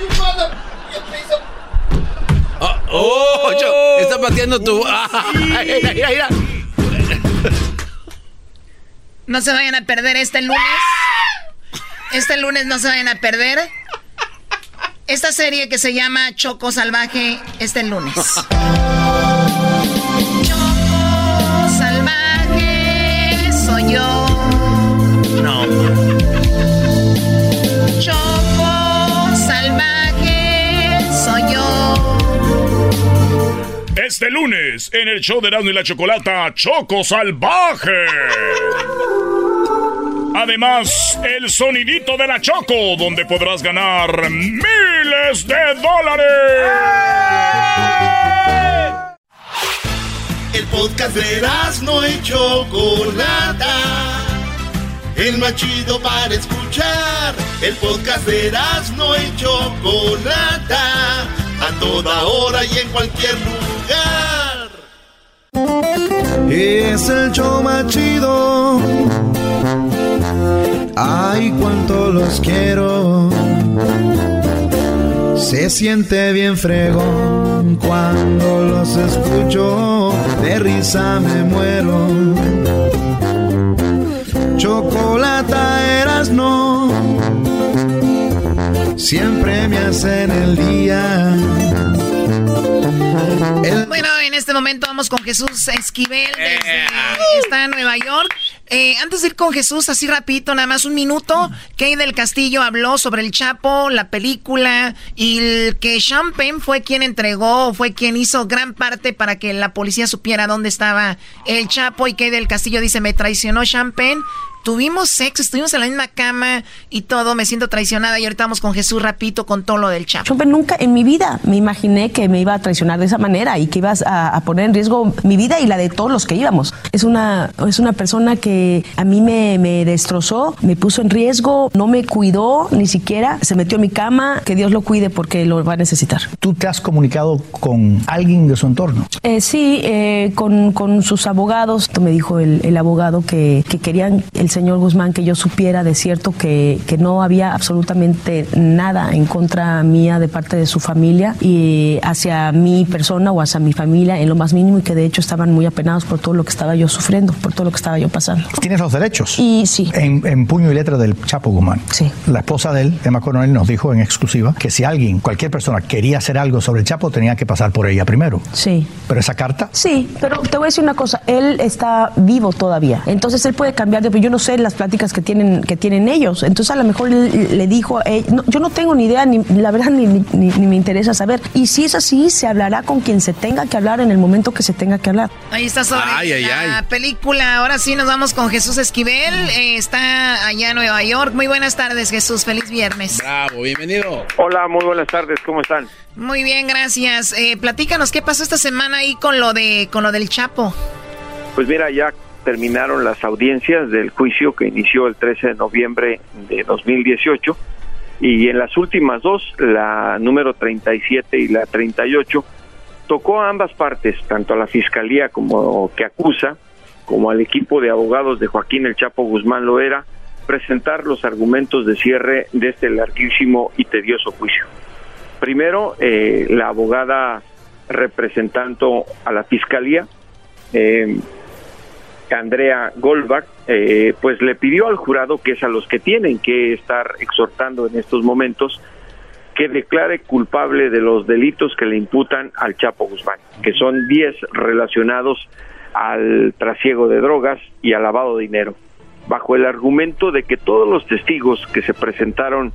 You mother... You piece of... Oh, oh, está pateando tu. Ah, mira, mira, mira. No se vayan a perder este lunes. Este lunes no se vayan a perder. Esta serie que se llama Choco Salvaje este lunes. Choco Salvaje soy yo. No. Choco Salvaje soy yo. Este lunes, en el show de Erasmo y la Chocolata, Choco Salvaje. Además, el sonidito de la Choco, donde podrás ganar miles de dólares. El podcast de no y Chocolata. El más chido para escuchar. El podcast de no y Chocolata. A toda hora y en cualquier lugar. Es el show más chido. Ay, cuánto los quiero. Se siente bien fregón cuando los escucho. De risa me muero. Chocolata eras no. Siempre me hacen el día. El- Bueno, en este momento vamos con Jesús Esquivel desde está en Nueva York. Eh, antes de ir con Jesús, así rapidito, nada más un minuto, Kay del Castillo habló sobre el Chapo, la película, y que Champagne fue quien entregó, fue quien hizo gran parte para que la policía supiera dónde estaba el Chapo, y Kay del Castillo dice, me traicionó Champagne, tuvimos sexo, estuvimos en la misma cama y todo, me siento traicionada, y ahorita vamos con Jesús rapidito con todo lo del Chapo. Yo nunca en mi vida me imaginé que me iba a traicionar de esa manera y que ibas a, a poner en riesgo mi vida y la de todos los que íbamos. Es una, es una persona que a mí me, me destrozó, me puso en riesgo, no me cuidó ni siquiera, se metió en mi cama, que Dios lo cuide porque lo va a necesitar. ¿Tú te has comunicado con alguien de su entorno? Eh, sí, eh, con, con sus abogados, me dijo el, el abogado que, que querían el señor Guzmán que yo supiera de cierto que, que no había absolutamente nada en contra mía de parte de su familia y hacia mi persona o hacia mi familia en lo más mínimo y que de hecho estaban muy apenados por todo lo que estaba yo sufriendo, por todo lo que estaba yo pasando. ¿Tienes los derechos? Y sí. En, en puño y letra del Chapo Guzmán. Sí. La esposa de él, Emma Coronel, nos dijo en exclusiva que si alguien, cualquier persona, quería hacer algo sobre el Chapo, tenía que pasar por ella primero. Sí. Pero esa carta, Sí, pero te voy a decir una cosa, él está vivo todavía, entonces él puede cambiar de yo no sé las pláticas que tienen que tienen ellos, entonces a lo mejor él le dijo, a él- no, yo no tengo ni idea, ni la verdad ni, ni- ni- ni me interesa saber, y si es así, se hablará con quien se tenga que hablar en el momento que se tenga que hablar. Ahí está sobre Ay, ay, la ay. película. Ahora sí nos vamos con Jesús Esquivel. Eh, está allá en Nueva York. Muy buenas tardes, Jesús. Feliz viernes. Bravo, bienvenido. Hola, muy buenas tardes, ¿cómo están? Muy bien, gracias. Eh, platícanos qué pasó esta semana ahí con lo de con lo del Chapo. Pues mira, ya terminaron las audiencias del juicio que inició el 13 de noviembre de 2018 y en las últimas dos, la número 37 y la 38, tocó a ambas partes, tanto a la fiscalía como que acusa, como al equipo de abogados de Joaquín El Chapo Guzmán Loera, presentar los argumentos de cierre de este larguísimo y tedioso juicio. Primero, eh, la abogada representando a la fiscalía eh, Andrea Goldberg, eh, pues le pidió al jurado, que es a los que tienen que estar exhortando en estos momentos, que declare culpable de los delitos que le imputan al Chapo Guzmán, que son 10 relacionados al trasiego de drogas y al lavado de dinero, bajo el argumento de que todos los testigos que se presentaron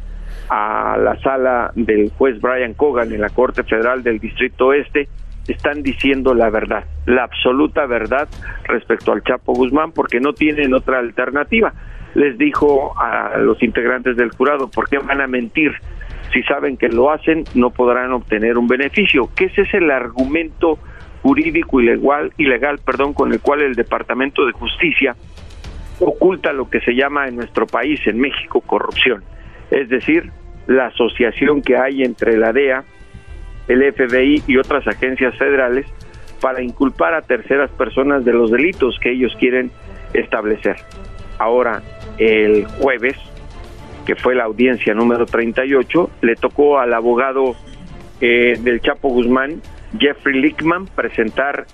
a la sala del juez Brian Cogan en la Corte Federal del Distrito Oeste están diciendo la verdad, la absoluta verdad respecto al Chapo Guzmán, porque no tienen otra alternativa. Les dijo a los integrantes del jurado, ¿por qué van a mentir? Si saben que lo hacen, no podrán obtener un beneficio. Que ese es el argumento jurídico ilegal, ilegal perdón, con el cual el Departamento de Justicia oculta lo que se llama en nuestro país, en México, corrupción. Es decir, la asociación que hay entre la DEA, el FBI y otras agencias federales para inculpar a terceras personas de los delitos que ellos quieren establecer. Ahora, el jueves, que fue la audiencia número 38, le tocó al abogado eh, del Chapo Guzmán, Jeffrey Lickman, presentar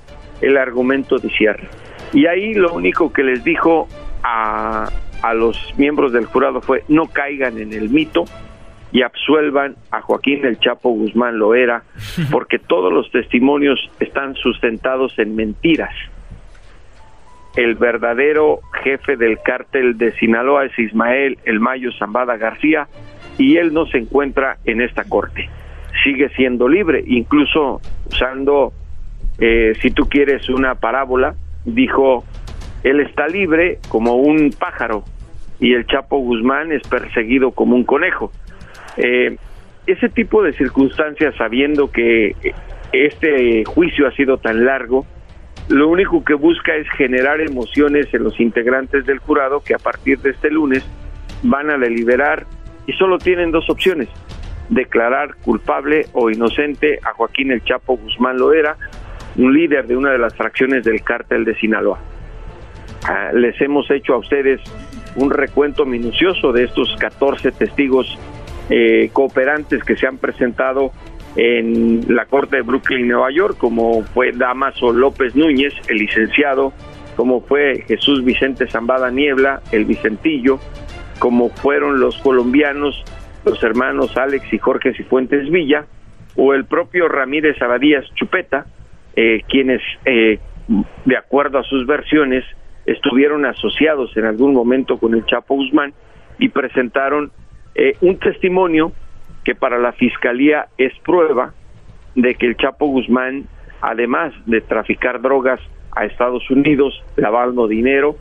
el argumento de cierre. Y ahí lo único que les dijo a, a los miembros del jurado fue no caigan en el mito y absuelvan a Joaquín el Chapo Guzmán Loera, porque todos los testimonios están sustentados en mentiras. El verdadero jefe del cártel de Sinaloa es Ismael El Mayo Zambada García y él no se encuentra en esta corte. Sigue siendo libre, incluso usando, eh, si tú quieres, una parábola, dijo, él está libre como un pájaro y el Chapo Guzmán es perseguido como un conejo. Eh, ese tipo de circunstancias, sabiendo que este juicio ha sido tan largo, lo único que busca es generar emociones en los integrantes del jurado que a partir de este lunes van a deliberar y solo tienen dos opciones, declarar culpable o inocente a Joaquín el Chapo Guzmán Loera, un líder de una de las fracciones del cártel de Sinaloa. Ah, les hemos hecho a ustedes un recuento minucioso de estos 14 testigos eh, cooperantes que se han presentado en la Corte de Brooklyn, Nueva York, como fue Damaso López Núñez, el licenciado, como fue Jesús Vicente Zambada Niebla, el Vicentillo, como fueron los colombianos, los hermanos Alex y Jorge Cifuentes Villa, o el propio Ramírez Abadías Chupeta, eh, quienes, eh, de acuerdo a sus versiones, estuvieron asociados en algún momento con el Chapo Guzmán y presentaron eh, un testimonio que para la fiscalía es prueba de que el Chapo Guzmán, además de traficar drogas a Estados Unidos, lavando dinero,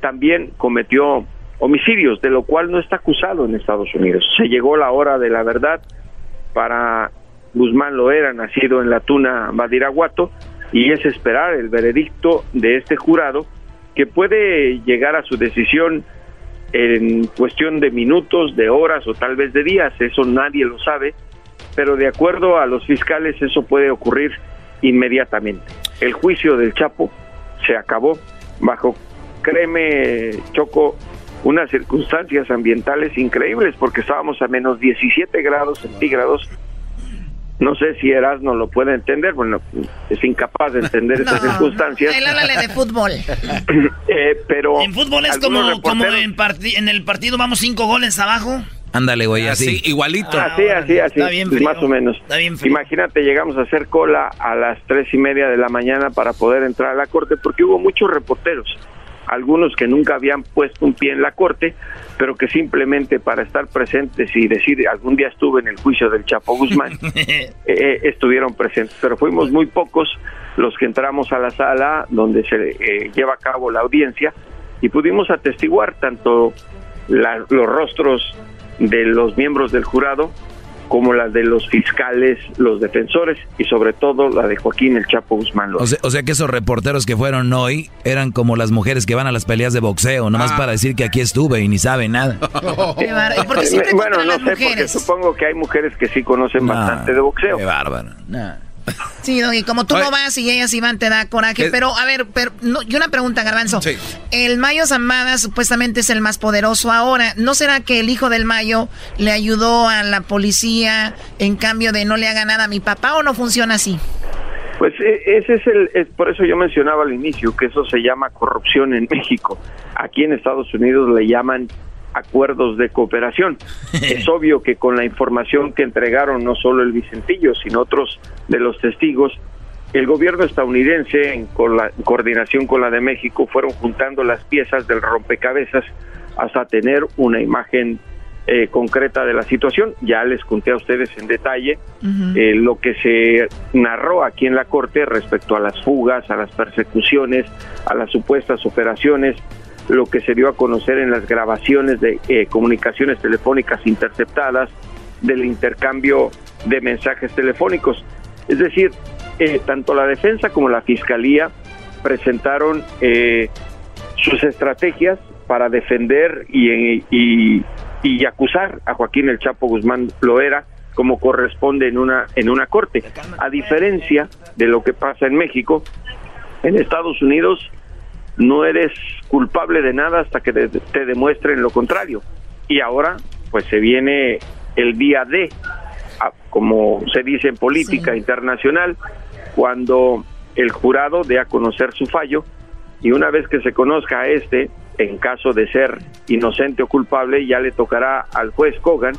también cometió homicidios, de lo cual no está acusado en Estados Unidos. Se llegó la hora de la verdad para Guzmán Loera, nacido en la Tuna Badiraguato, y es esperar el veredicto de este jurado que puede llegar a su decisión en cuestión de minutos, de horas o tal vez de días, eso nadie lo sabe, pero de acuerdo a los fiscales eso puede ocurrir inmediatamente. El juicio del Chapo se acabó bajo, créeme, Choco, unas circunstancias ambientales increíbles porque estábamos a menos 17 grados centígrados no sé si Erasmo lo puede entender, bueno, es incapaz de entender esas circunstancias. Él háblale de fútbol. Eh, pero en fútbol es como, como en, en el partido vamos cinco goles abajo. Ándale, güey, así, igualito. Así, así, así, más o menos. Imagínate, llegamos a hacer cola a las tres y media de la mañana para poder entrar a la corte porque hubo muchos reporteros algunos que nunca habían puesto un pie en la corte, pero que simplemente para estar presentes y decir algún día estuve en el juicio del Chapo Guzmán, eh, eh, estuvieron presentes. Pero fuimos muy pocos los que entramos a la sala donde se eh, lleva a cabo la audiencia y pudimos atestiguar tanto los rostros de los miembros del jurado como la de los fiscales, los defensores y sobre todo la de Joaquín el Chapo Guzmán. O sea, o sea, que esos reporteros que fueron hoy eran como las mujeres que van a las peleas de boxeo, nomás Ah. para decir que aquí estuve y ni saben nada. bueno, no sé, porque supongo que hay mujeres que sí conocen bastante de boxeo. Qué bárbaro. Sí, y como tú no vas y ellas iban, te da coraje. Pero, a ver, pero, no, y una pregunta, Garbanzo. El Mayo Zambada supuestamente es el más poderoso ahora. ¿No será que el hijo del Mayo le ayudó a la policía en cambio de no le haga nada a mi papá o no funciona así? Pues eh, ese es el, es por eso yo mencionaba al inicio que eso se llama corrupción en México. Aquí en Estados Unidos le llaman acuerdos de cooperación. es obvio que con la información que entregaron no solo el Vicentillo, sino otros de los testigos, el gobierno estadounidense, en con la- en coordinación con la de México, fueron juntando las piezas del rompecabezas hasta tener una imagen eh, concreta de la situación. Ya les conté a ustedes en detalle eh, lo que se narró aquí en la Corte respecto a las fugas, a las persecuciones, a las supuestas operaciones, lo que se dio a conocer en las grabaciones de eh, comunicaciones telefónicas interceptadas, del intercambio de mensajes telefónicos. Es decir, eh, tanto la defensa como la fiscalía presentaron eh, sus estrategias para defender y, y, y acusar a Joaquín el Chapo Guzmán Loera como corresponde en una en una corte. A diferencia de lo que pasa en México, en Estados Unidos no eres culpable de nada hasta que te, demuestren lo contrario. Y ahora, pues se viene el día D, a- como se dice en política internacional, cuando el jurado dé a conocer su fallo y una vez que se conozca a este, en caso de ser inocente o culpable, ya le tocará al juez Kogan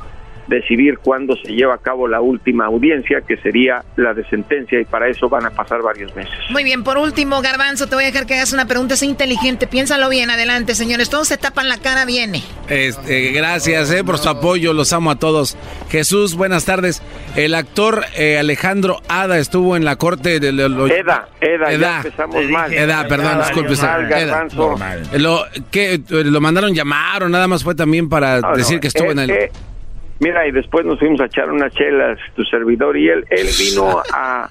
decidir cuándo se lleva a cabo la última audiencia, que sería la de sentencia, y para eso van a pasar varios meses. Muy bien, por último, Garbanzo, te voy a dejar que hagas una pregunta. Es inteligente, piénsalo bien. Adelante, señores. Todos se tapan la cara, viene. Este, gracias eh, por su apoyo, los amo a todos. Jesús, buenas tardes. El actor eh, Alejandro Ada estuvo en la corte de... lo- lo- Eda, Eda, ya Eda, empezamos mal. Eda, perdón, Eda, disculpe. mal, Eda. garbanzo. Lo, ¿qué, ¿Lo mandaron llamar o nada más fue también para No, no, decir que estuvo eh, en el... mira, y después nos fuimos a echar unas chelas, tu servidor y él. Él vino a,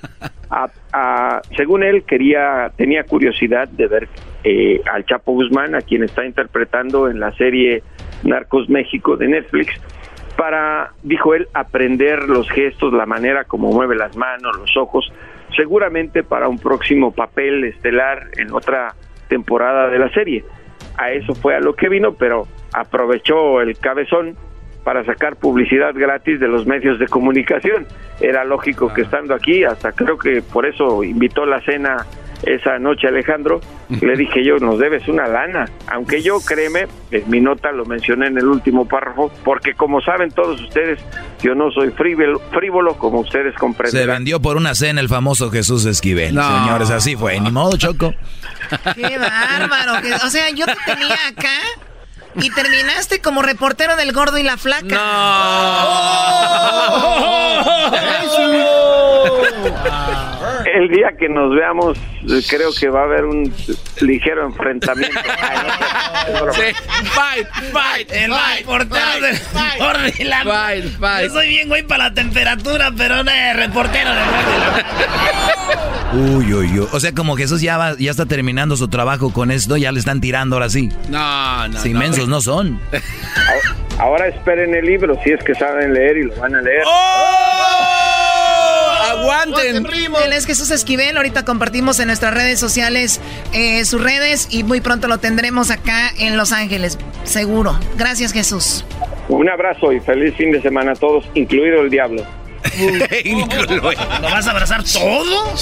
a- a- según él, quería, tenía curiosidad de ver eh, al Chapo Guzmán, a quien está interpretando en la serie Narcos México de Netflix, para, dijo él, aprender los gestos, la manera como mueve las manos, los ojos, seguramente para un próximo papel estelar en otra temporada de la serie. A eso fue a lo que vino, pero aprovechó el cabezón para sacar publicidad gratis de los medios de comunicación. Era lógico que estando aquí, hasta creo que por eso invitó la cena esa noche Alejandro, le dije yo, nos debes una lana, aunque yo créeme, en mi nota lo mencioné en el último párrafo, porque como saben todos ustedes, yo no soy frívolo, frívolo como ustedes Se comprenden. vendió por una cena el famoso Jesús Esquivel. No. Señores, así fue. Ni modo, Choco. Qué bárbaro. que- o sea, yo te tenía acá y terminaste como reportero del gordo y la flaca. El día que nos veamos, creo que va a haber un ligero enfrentamiento. Fight, fight, el reportero del gordo y la Yo soy bien güey para la temperatura, pero no es reportero del gordo y la Uy, uy, uy. O sea, como Jesús ya, va- ya está terminando su trabajo con esto, ya le están tirando ahora sí. No, no, Si no. inmensos no son. Ahora esperen el libro, si es que saben leer y lo van a leer. ¡Aguanten! Él es Jesús Esquivel. Ahorita compartimos en nuestras redes sociales eh, sus redes y muy pronto lo tendremos acá en Los Ángeles. Seguro. Gracias, Jesús. Un abrazo y feliz fin de semana a todos, incluido el diablo. ¿Lo vas a abrazar todo?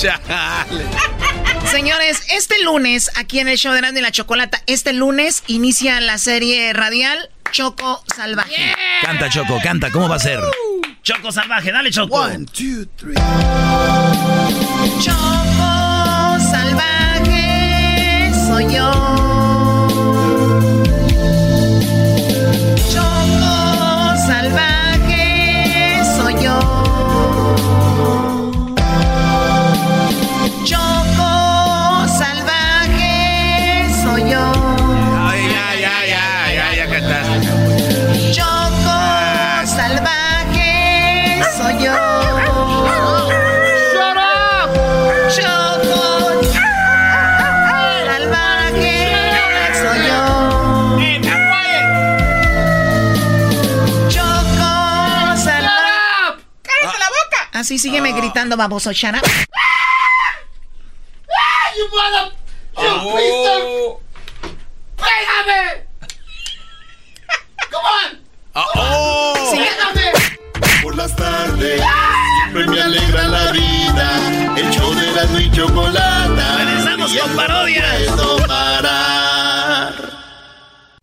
Señores, este lunes, aquí en el show de Grande y la Chocolata, este lunes inicia la serie radial Choco Salvaje. Canta, Choco, canta. ¿Cómo va a ser? Choco salvaje, dale Choco. Choco Así sígueme gritando, baboso. Shut up. You mother... You Oh. ¡Pégame! Come on! Oh. ¡Pégame! Por las tardes siempre me alegra la vida. El show de Erasmo y Chocolata. Regresamos con parodia. Puedo parar.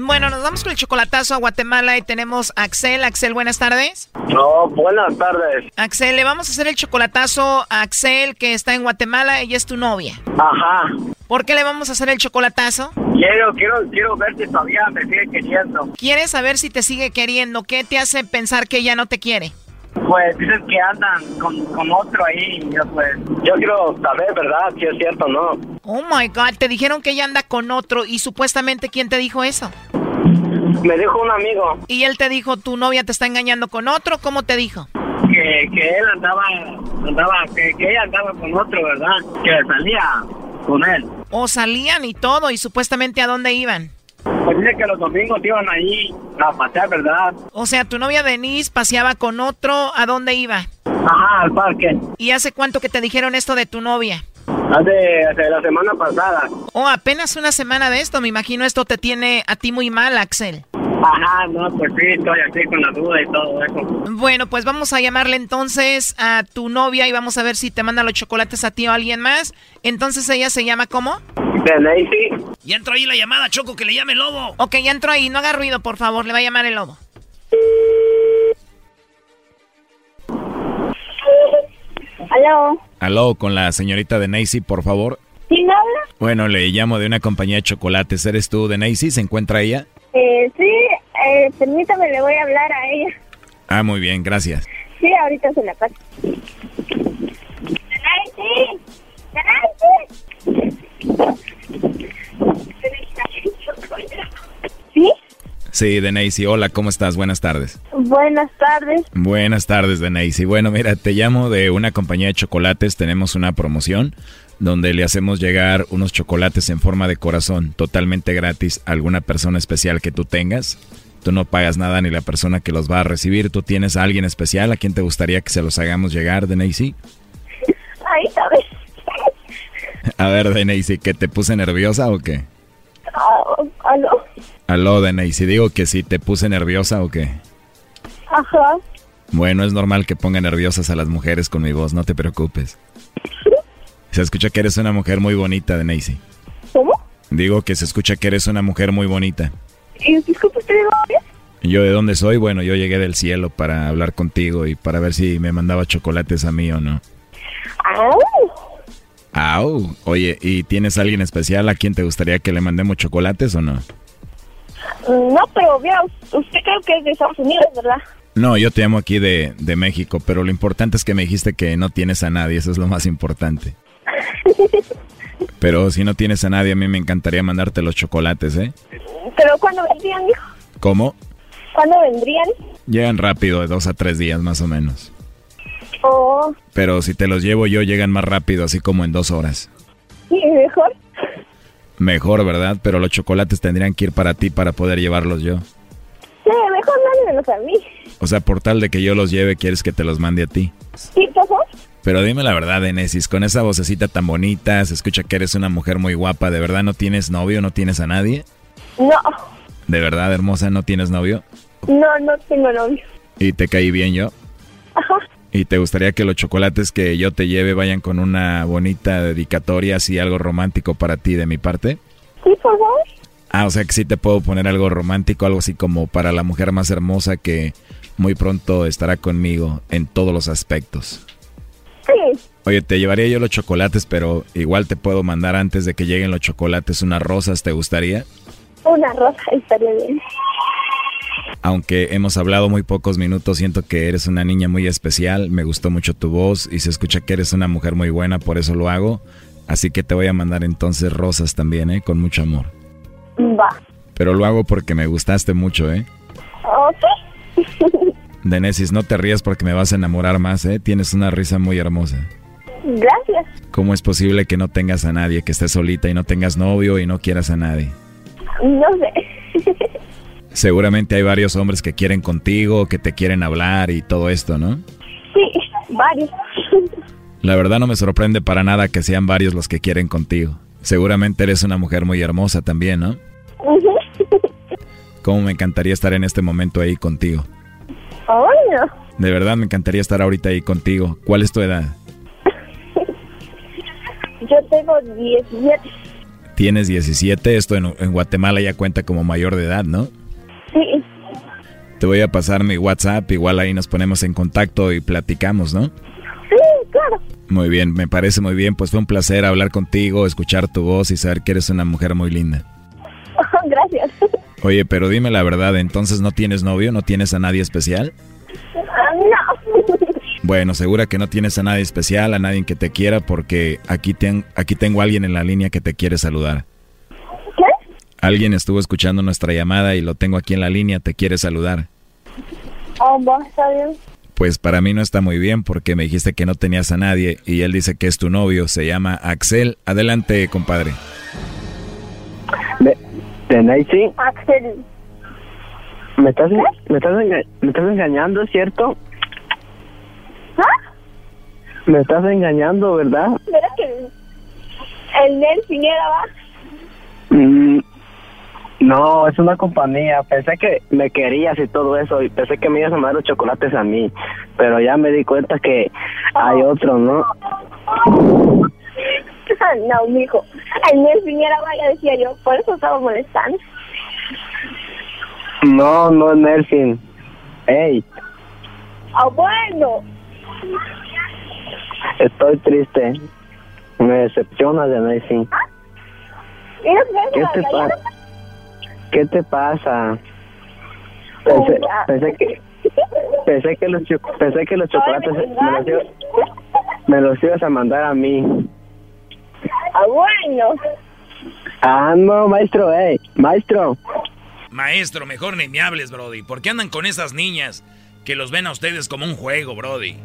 Bueno, nos vamos con el chocolatazo a Guatemala y tenemos a Axel. Axel, buenas tardes. No, buenas tardes. Axel, le vamos a hacer el chocolatazo a Axel que está en Guatemala. Ella es tu novia. Ajá. ¿Por qué le vamos a hacer el chocolatazo? Quiero, quiero, quiero ver si todavía me sigue queriendo. ¿Quieres saber si te sigue queriendo? ¿Qué te hace pensar que ella no te quiere? Pues dices que andan con, con otro ahí. Yo, pues, yo quiero saber, ¿verdad? Si es cierto o no. Oh my god, te dijeron que ella anda con otro y supuestamente ¿quién te dijo eso? Me dijo un amigo Y él te dijo, tu novia te está engañando con otro, ¿cómo te dijo? que, que él andaba, andaba que, que ella andaba con otro, ¿verdad? Que salía con él. O salían y todo y supuestamente a dónde iban. Pues dice que los domingos iban ahí a pasear, ¿verdad? O sea, tu novia Denise paseaba con otro, ¿a dónde iba? Ajá, al parque. ¿Y hace cuánto que te dijeron esto de tu novia? Hace, hace la semana pasada. Oh, apenas una semana de esto, me imagino esto te tiene a ti muy mal, Axel. Ajá, no, pues sí, estoy así con la duda y todo eso. Bueno, pues vamos a llamarle entonces a tu novia y vamos a ver si te manda los chocolates a ti o a alguien más. Entonces ella se llama ¿cómo? De Lacey. Ya entró ahí la llamada, Choco, que le llame el lobo. Ok, ya entró ahí, no haga ruido, por favor, le va a llamar el lobo. ¿Aló? Aló, con la señorita de Nancy, por favor. ¿Quién habla? Bueno, le llamo de una compañía de chocolates. ¿Eres tú de Nancy? ¿Se encuentra ella? Eh, sí, eh, permítame, le voy a hablar a ella. Ah, muy bien, gracias. Sí, ahorita se la paso. ¿Sí? Denise, hola, ¿cómo estás? Buenas tardes. Buenas tardes. Buenas tardes, Denise. Bueno, mira, te llamo de una compañía de chocolates. Tenemos una promoción donde le hacemos llegar unos chocolates en forma de corazón, totalmente gratis, a alguna persona especial que tú tengas. Tú no pagas nada ni la persona que los va a recibir. ¿Tú tienes a alguien especial a quien te gustaría que se los hagamos llegar, Denise? Ay, ¿sabes? A ver, Denise, ¿que te puse nerviosa o qué? Ah, ¿Aló? Aló, Denise, digo que sí, ¿te puse nerviosa o qué? Ajá. Bueno, es normal que ponga nerviosas a las mujeres con mi voz, no te preocupes. Se escucha que eres una mujer muy bonita, Denise. ¿Cómo? Digo que se escucha que eres una mujer muy bonita. ¿Y disculpe usted de dónde? ¿Yo de dónde soy? Bueno, yo llegué del cielo para hablar contigo y para ver si me mandaba chocolates a mí o no. Au. Au. Oye, ¿y tienes a alguien especial a quien te gustaría que le mandemos chocolates o no? No, pero vea, usted creo que es de Estados Unidos, ¿verdad? No, yo te llamo aquí de, de México, pero lo importante es que me dijiste que no tienes a nadie, eso es lo más importante. Pero si no tienes a nadie, a mí me encantaría mandarte los chocolates, ¿eh? ¿Pero cuándo vendrían, hijo? ¿Cómo? ¿Cuándo vendrían? Llegan rápido, de dos a tres días más o menos. Oh, Pero si te los llevo yo, llegan más rápido, así como en dos horas. sí, mejor. Mejor, ¿verdad? Pero los chocolates tendrían que ir para ti para poder llevarlos yo. Sí, mejor mándemelos a mí. O sea, por tal de que yo los lleve, quieres que te los mande a ti. Sí, por favor. Pero dime la verdad, Enesis, con esa vocecita tan bonita, se escucha que eres una mujer muy guapa. ¿De verdad no tienes novio, no tienes a nadie? No, ¿De verdad, hermosa, no tienes novio? no, no tengo novio. ¿Y te caí bien yo? Ajá. ¿Y te gustaría que los chocolates que yo te lleve vayan con una bonita dedicatoria, así algo romántico para ti de mi parte? Sí, por favor. Ah, o sea que sí te puedo poner algo romántico, algo así como para la mujer más hermosa que muy pronto estará conmigo en todos los aspectos. Sí. Oye, te llevaría yo los chocolates, pero igual te puedo mandar antes de que lleguen los chocolates unas rosas, ¿te gustaría? Una rosa estaría bien. Aunque hemos hablado muy pocos minutos, siento que eres una niña muy especial, me gustó mucho tu voz y se escucha que eres una mujer muy buena, por eso lo hago. Así que te voy a mandar entonces rosas también, ¿eh? Con mucho amor. Va. Pero lo hago porque me gustaste mucho, ¿eh? Ok. Denesis, no te rías porque me vas a enamorar más, ¿eh? Tienes una risa muy hermosa. Gracias. ¿Cómo es posible que no tengas a nadie, que estés solita y no tengas novio y no quieras a nadie? No sé. Seguramente hay varios hombres que quieren contigo, que te quieren hablar y todo esto, ¿no? Sí, varios. La verdad no me sorprende para nada que sean varios los que quieren contigo. Seguramente eres una mujer muy hermosa también, ¿no? Cómo me encantaría estar en este momento ahí contigo. De verdad me encantaría estar ahorita ahí contigo. ¿Cuál es tu edad? Yo tengo 17. Tienes 17, esto en, en Guatemala ya cuenta como mayor de edad, ¿no? Sí. Te voy a pasar mi WhatsApp, igual ahí nos ponemos en contacto y platicamos, ¿no? Sí, claro. Muy bien, me parece muy bien, pues fue un placer hablar contigo, escuchar tu voz y saber que eres una mujer muy linda. Gracias. Oye, pero dime la verdad, entonces no tienes novio, no tienes a nadie especial? Ah, no. Bueno, segura que no tienes a nadie especial, a nadie que te quiera, porque aquí, ten- aquí tengo a alguien en la línea que te quiere saludar. Alguien estuvo escuchando nuestra llamada y lo tengo aquí en la línea, te quiere saludar. Oh, está bien. Pues para mí no está muy bien porque me dijiste que no tenías a nadie y él dice que es tu novio, se llama Axel. Adelante, compadre. De Nancy, Axel. ¿me estás, me, estás enga- me estás engañando, ¿cierto? ¿Ah? Me estás engañando, ¿verdad? ¿Verdad que el Nelson era, va? Mm, no, es una compañía. Pensé que me querías y todo eso, y pensé que me ibas a mandar los chocolates a mí, pero ya me di cuenta que hay otro, ¿no? no, mijo. El Nelson era, va, ya decía yo. Por eso estaba molestando. No, no es Nelson. Ey, Ah, bueno. estoy triste. Me decepciona de Nelson. ¿Y no crees ¿Qué te pasa? ¿Qué te pasa? Pensé, Hola. pensé que pensé que los pensé que los chocolates me los, ibas, me los ibas a mandar a mí. Ah, bueno. Ah, no, maestro, eh, maestro. Maestro, mejor ni me hables, Brody. ¿Por qué andan con esas niñas que los ven a ustedes como un juego, Brody?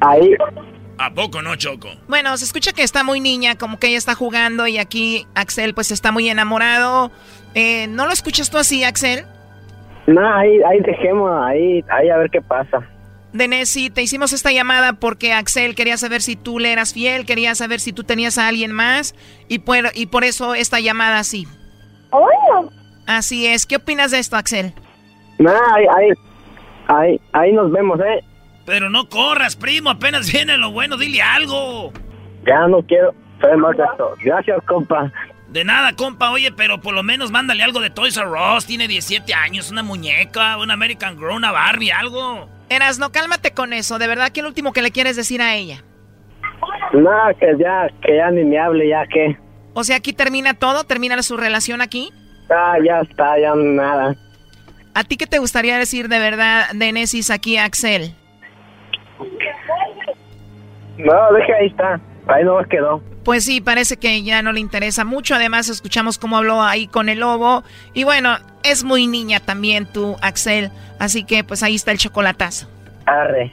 Ahí. ¿A poco no, Choco? Bueno, se escucha que está muy niña, como que ella está jugando y aquí Axel pues está muy enamorado. Eh, ¿No lo escuchas tú así, Axel? No, ahí, ahí dejemos, ahí, ahí a ver qué pasa. Denesi, te hicimos esta llamada porque Axel quería saber si tú le eras fiel, quería saber si tú tenías a alguien más y por, y por eso esta llamada así. Bueno. Así es. ¿Qué opinas de esto, Axel? No, ahí, ahí, ahí, ahí nos vemos, eh. Pero no corras, primo. Apenas viene lo bueno. Dile algo. Ya no quiero más de esto. Gracias, compa. De nada, compa. Oye, pero por lo menos mándale algo de Toys R Us. Tiene 17 años. Una muñeca, una American Girl, una Barbie, algo. Erasno, cálmate con eso. De verdad, ¿qué es lo último que le quieres decir a ella? No, que ya, que ya ni me hable, ya que. O sea, aquí termina todo, termina su relación aquí. Ah, ya está, ya nada. ¿A ti qué te gustaría decir de verdad de Nesis aquí a Axel? No, deje ahí está. Ahí no quedó. Pues sí, parece que ya no le interesa mucho. Además, escuchamos cómo habló ahí con el lobo. Y bueno, es muy niña también tú, Axel. Así que pues ahí está el chocolatazo. Arre.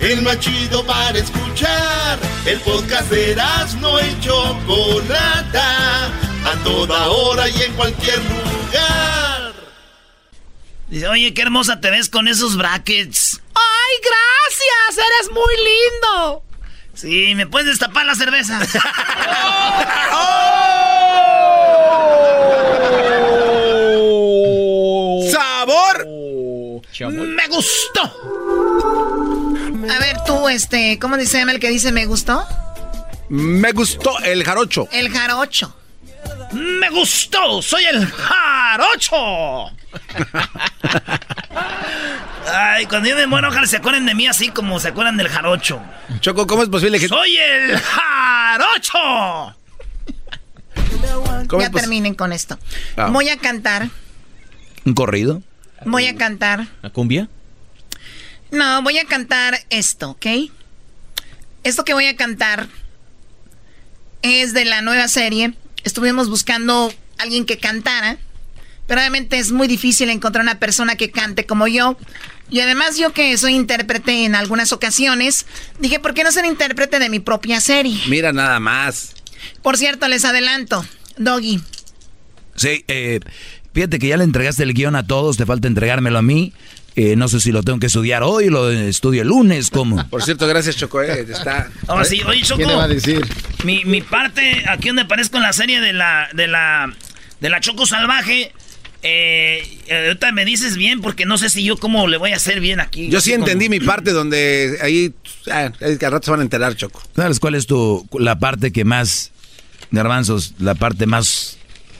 El más chido para escuchar. El podcast de Erasmo y Chocolata. A toda hora y en cualquier lugar. Dice, oye, qué hermosa te ves con esos brackets. ¡Ay, gracias! ¡Eres muy lindo! Sí, ¿me puedes destapar la cerveza? ¡Sabor! ¡Me gustó! A ver, tú, este, ¿cómo dice el que dice me gustó? Me gustó el jarocho. El jarocho. ¡Me gustó! ¡Soy el jarocho! Ay, cuando yo me muero, ojalá se acuerden de mí así como se acuerdan del jarocho. Choco, ¿cómo es posible que... ¡Soy el jarocho! Ya terminen con esto. Ah. Voy a cantar. ¿Un corrido? Voy a cantar. ¿La cumbia? No, voy a cantar esto, ¿ok? Esto que voy a cantar es de la nueva serie. Estuvimos buscando alguien que cantara, pero obviamente es muy difícil encontrar una persona que cante como yo. Y además yo que soy intérprete en algunas ocasiones, dije, ¿por qué no ser intérprete de mi propia serie? Mira nada más. Por cierto, les adelanto, Doggy. Sí, eh, fíjate que ya le entregaste el guion a todos, te falta entregármelo a mí. Eh, no sé si lo tengo que estudiar hoy, lo estudio el lunes, ¿cómo? Por cierto, gracias, Choco. eh, Está... Ahora sí, oye, Choco. ¿Quién le va a decir? Mi, mi parte, aquí donde aparezco en la serie de la, de la, de la Choco Salvaje, eh, ahorita me dices bien porque no sé si yo cómo le voy a hacer bien aquí. Yo sí como- entendí mi parte donde ahí... Ah, es que al rato se van a enterar, Choco. ¿Sabes cuál es tu, la parte que más, garbanzos, la parte más,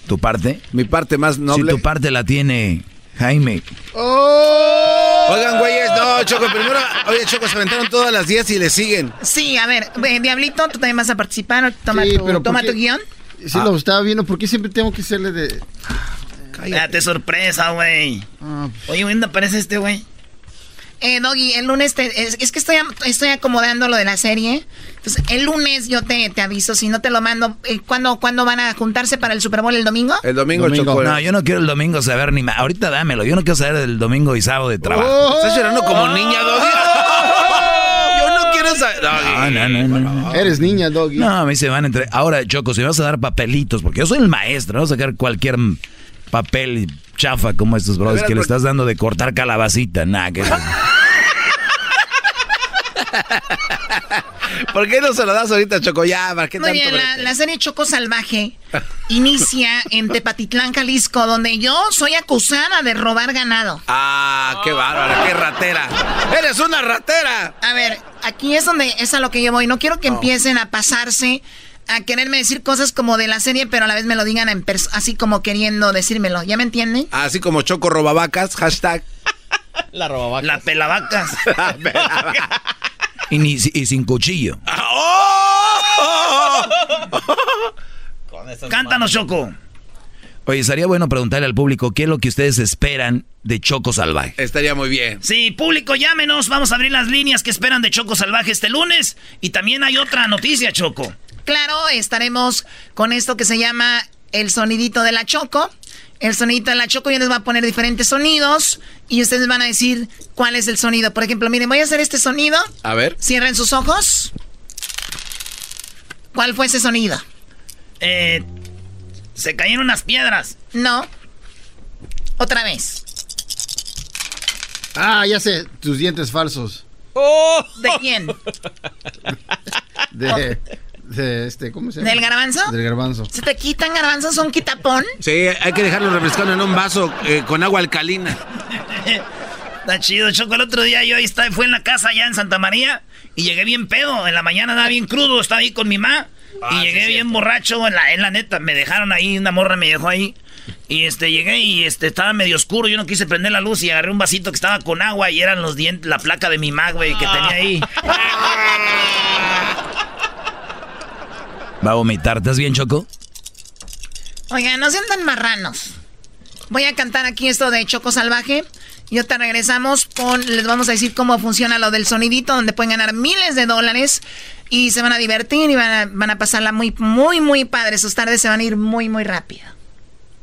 tu parte? Mi parte más noble. Si tu parte la tiene Jaime. Oigan, güeyes, no, Choco, primero... Oye, Choco, se aventaron todas las 10 y le siguen. Sí, a ver, Diablito, tú también vas a participar. Toma, Sí, tu, pero ¿por toma qué? tu guion. Sí, lo estaba viendo. ¿Por qué siempre tengo que serle de.? Date sorpresa, güey. Oye, ¿dónde aparece este güey? Eh, Doggy, el lunes te- es, es que estoy, am- estoy acomodando lo de la serie. Entonces, el lunes yo te, te aviso. Si no te lo mando, eh, ¿cuándo, ¿cuándo van a juntarse para el Super Bowl? ¿El domingo? El domingo, Choco. No, yo no quiero el domingo saber ni más. Ahorita dámelo. Yo no quiero saber del domingo y sábado de trabajo. Estás llorando como niña, Doggy. Yo no quiero saber... No, no, no, no. Eres niña, Doggy. No, a mí se van a entre. Ahora, Choco, si me vas a dar papelitos, porque yo soy el maestro, no vas a sacar cualquier mm, papel chafa como estos brothers que le estás dando de cortar calabacita. Nada, que ¿Por qué no se lo das ahorita, Choco? Ya, ¿para qué Muy tanto? bien, la, la serie Choco Salvaje inicia en Tepatitlán, Jalisco, donde yo soy acusada de robar ganado. Ah, qué bárbara, qué ratera. ¡Eres una ratera! A ver, aquí es donde es a lo que yo voy. No quiero que empiecen a pasarse a quererme decir cosas como de la serie, pero a la vez me lo digan en así como queriendo decírmelo. ¿Ya me entienden? Así como Choco robavacas, hashtag. La robavacas. La pelavacas. y, ni- y sin cuchillo. Cántanos, Choco. Oye, estaría bueno preguntarle al público qué es lo que ustedes esperan de Choco Salvaje. Estaría muy bien. Sí, público, llámenos. Vamos a abrir las líneas que esperan de Choco Salvaje este lunes. Y también hay otra noticia, Choco. Claro, estaremos con esto que se llama el sonidito de la Choco. El sonidito de la Choco, yo les voy a poner diferentes sonidos y ustedes van a decir cuál es el sonido. Por ejemplo, miren, voy a hacer este sonido. A ver. Cierren sus ojos. ¿Cuál fue ese sonido? Eh, se cayeron unas piedras. No. Otra vez. Ah, ya sé. Tus dientes falsos. ¿De quién? De. De este, ¿cómo se llama? ¿Del garbanzo? Del garbanzo. ¿Se te quitan garbanzos? ¿Son quitapón? Sí, hay que dejarlo refrescando en un vaso eh, con agua alcalina. Está chido, Choco. El otro día yo ahí estaba, fue en la casa allá en Santa María y llegué bien pedo. En la mañana andaba bien crudo, estaba ahí con mi mamá. y llegué bien borracho, en la, en la neta, me dejaron ahí, una morra me dejó ahí. Y este, llegué y este, estaba medio oscuro, yo no quise prender la luz y agarré un vasito que estaba con agua y eran los dientes, la placa de mi mag, güey, que tenía ahí. ¿Va a vomitar? ¿Estás bien, Choco? Oigan, no sean tan marranos. Voy a cantar aquí esto de Choco Salvaje. Y ahorita regresamos con, les vamos a decir cómo funciona lo del sonidito, donde pueden ganar miles de dólares y se van a divertir y van a, van a pasarla muy, muy, muy padre. Sus tardes se van a ir muy, muy rápido.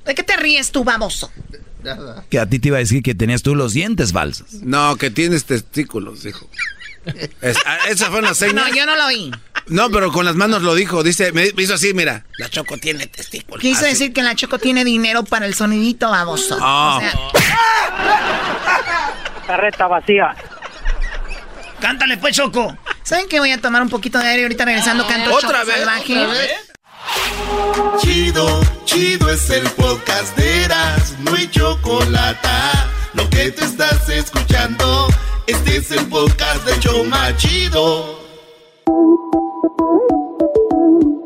¿De qué te ríes tú, baboso? Que a ti te iba a decir que tenías tú los dientes falsos. No, que tienes testículos, dijo. Es- esa fue una seña. No, yo no lo oí. No, pero con las manos lo dijo. Dice, me hizo así, mira. La Choco tiene testículos. Quiso Así. decir que la Choco tiene dinero para el sonidito, baboso. Ah. O sea, Carreta vacía. Cántale pues, Choco. ¿Saben que voy a tomar un poquito de aire ahorita regresando canto ¿Otra Choco vez? Salvaje? ¿Otra vez? Chido, chido es el podcast de Eras, no hay chocolate. Lo que te estás escuchando, este es el podcast de Choma Chido.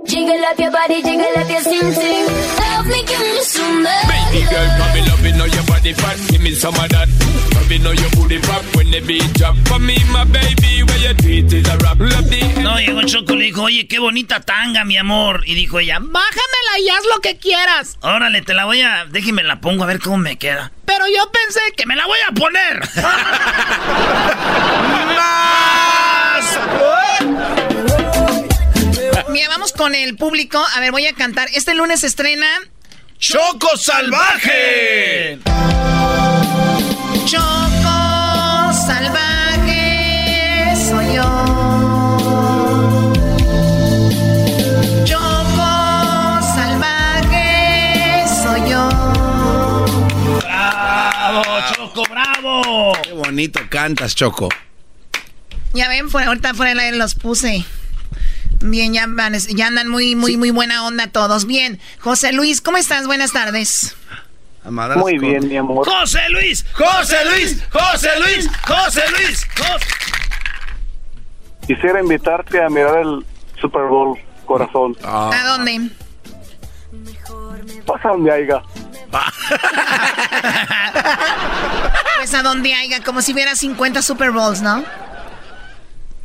Llega up your body, jiggle up your sing sing. Love me, give me some Baby girl, come me love it, know your body fat. Give me some of that. Love it, know your booty pop when the beat drop. For me, my baby, where you treat is a rap. Love the No, llegó Choco le dijo, oye, qué bonita tanga, mi amor. Y dijo ella, bájamela y haz lo que quieras. Órale, te la voy a... Déjeme la pongo a ver cómo me queda. Pero yo pensé que me la voy a poner. Mira, vamos con el público. A ver, voy a cantar. Este lunes se estrena... ¡Choco Salvaje! Choco salvaje soy yo. Choco salvaje soy yo. ¡Bravo, Choco, bravo! Qué bonito cantas, Choco. Ya ven, fuera, ahorita fuera del aire los puse. Bien, ya, van- ya andan muy, muy, muy buena onda todos. Bien, José Luis, ¿cómo estás? Buenas tardes. Muy bien, mi amor. ¡José Luis! ¡José Luis! ¡José Luis! ¡José Luis! Jos- Quisiera invitarte a mirar el Super Bowl, corazón. ¿A dónde? Pasa donde haya. Pues a donde haya, como si hubiera 50 Super Bowls, ¿no?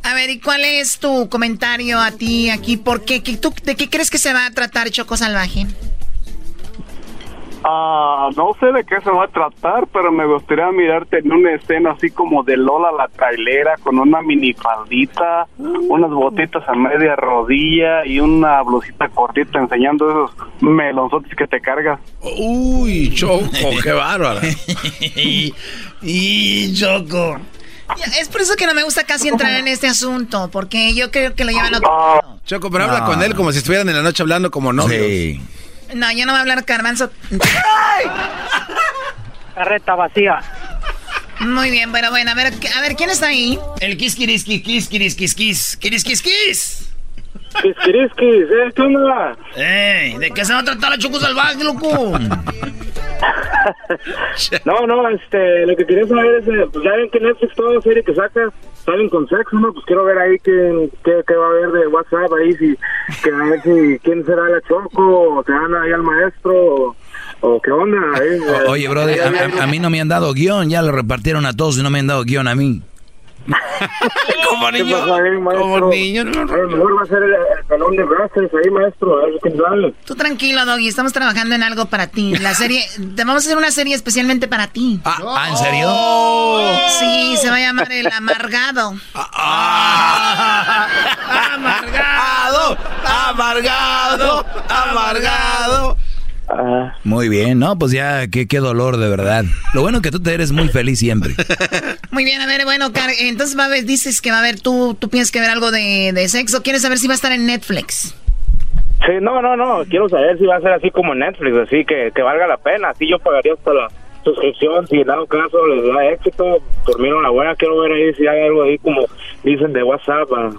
A ver, ¿y cuál es tu comentario a ti aquí? ¿Por qué? ¿Qué- tú, ¿De qué crees que se va a tratar Choco Salvaje? Ah, no sé de qué se va a tratar, pero me gustaría mirarte en una escena así como de Lola la trailera con una minifaldita, unas botitas a media rodilla y una blusita cortita enseñando esos melonzotes que te cargas. Uy, Choco, qué bárbara. y Choco. Es por eso que no me gusta casi entrar en este asunto, porque yo creo que lo llevan a otro lado. Choco, pero habla con él como si estuvieran en la noche hablando como novios. Sí. No, yo no voy a hablar carbanzo. Carreta vacía. Muy bien, bueno, bueno, a ver, a ver, ¿quién está ahí? El kiss, kiris, kiss, kiss, kiris, kiss, kiss. Kiris, kiss, kiss. ¿Eh? ¿Qué onda? ¡Ey! ¿De qué se va a tratar la Choco Salvaje, loco? No, no, este, lo que quería saber es, eh, pues ya ven que Netflix toda serie que saca salen con sexo, ¿no? Pues quiero ver ahí qué, qué, qué va a haber de WhatsApp ahí, si, que a ver si, quién será la Choco, o se van ahí al maestro, o, o qué onda, ahí. O- Oye, brother, a, a- a mí no me han dado guion, ya lo repartieron a todos y no me han dado guion a mí. Como niño, como niño. A lo mejor va a ser el, el pelón de brazos ahí, maestro, a ver quién sale. Tú tranquilo, Doggy, estamos trabajando en algo para ti. La serie, te vamos a hacer una serie especialmente para ti. Ah, ¿en serio? Sí, se va a llamar El Amargado. Amargado, amargado, amargado. Muy bien, no, pues ya, qué, qué dolor de verdad. Lo bueno es que tú te eres muy feliz siempre. Muy bien, a ver, bueno, Car- entonces va a ver, dices que va a haber, tú, tú piensas que ver algo de, de sexo. ¿Quieres saber si va a estar en Netflix? Sí, no, no, no, quiero saber si va a ser así como Netflix, así que, que valga la pena, así yo pagaría hasta la suscripción, si en dado caso les da éxito, dormieron la buena, quiero ver ahí si hay algo ahí como dicen de WhatsApp, ah,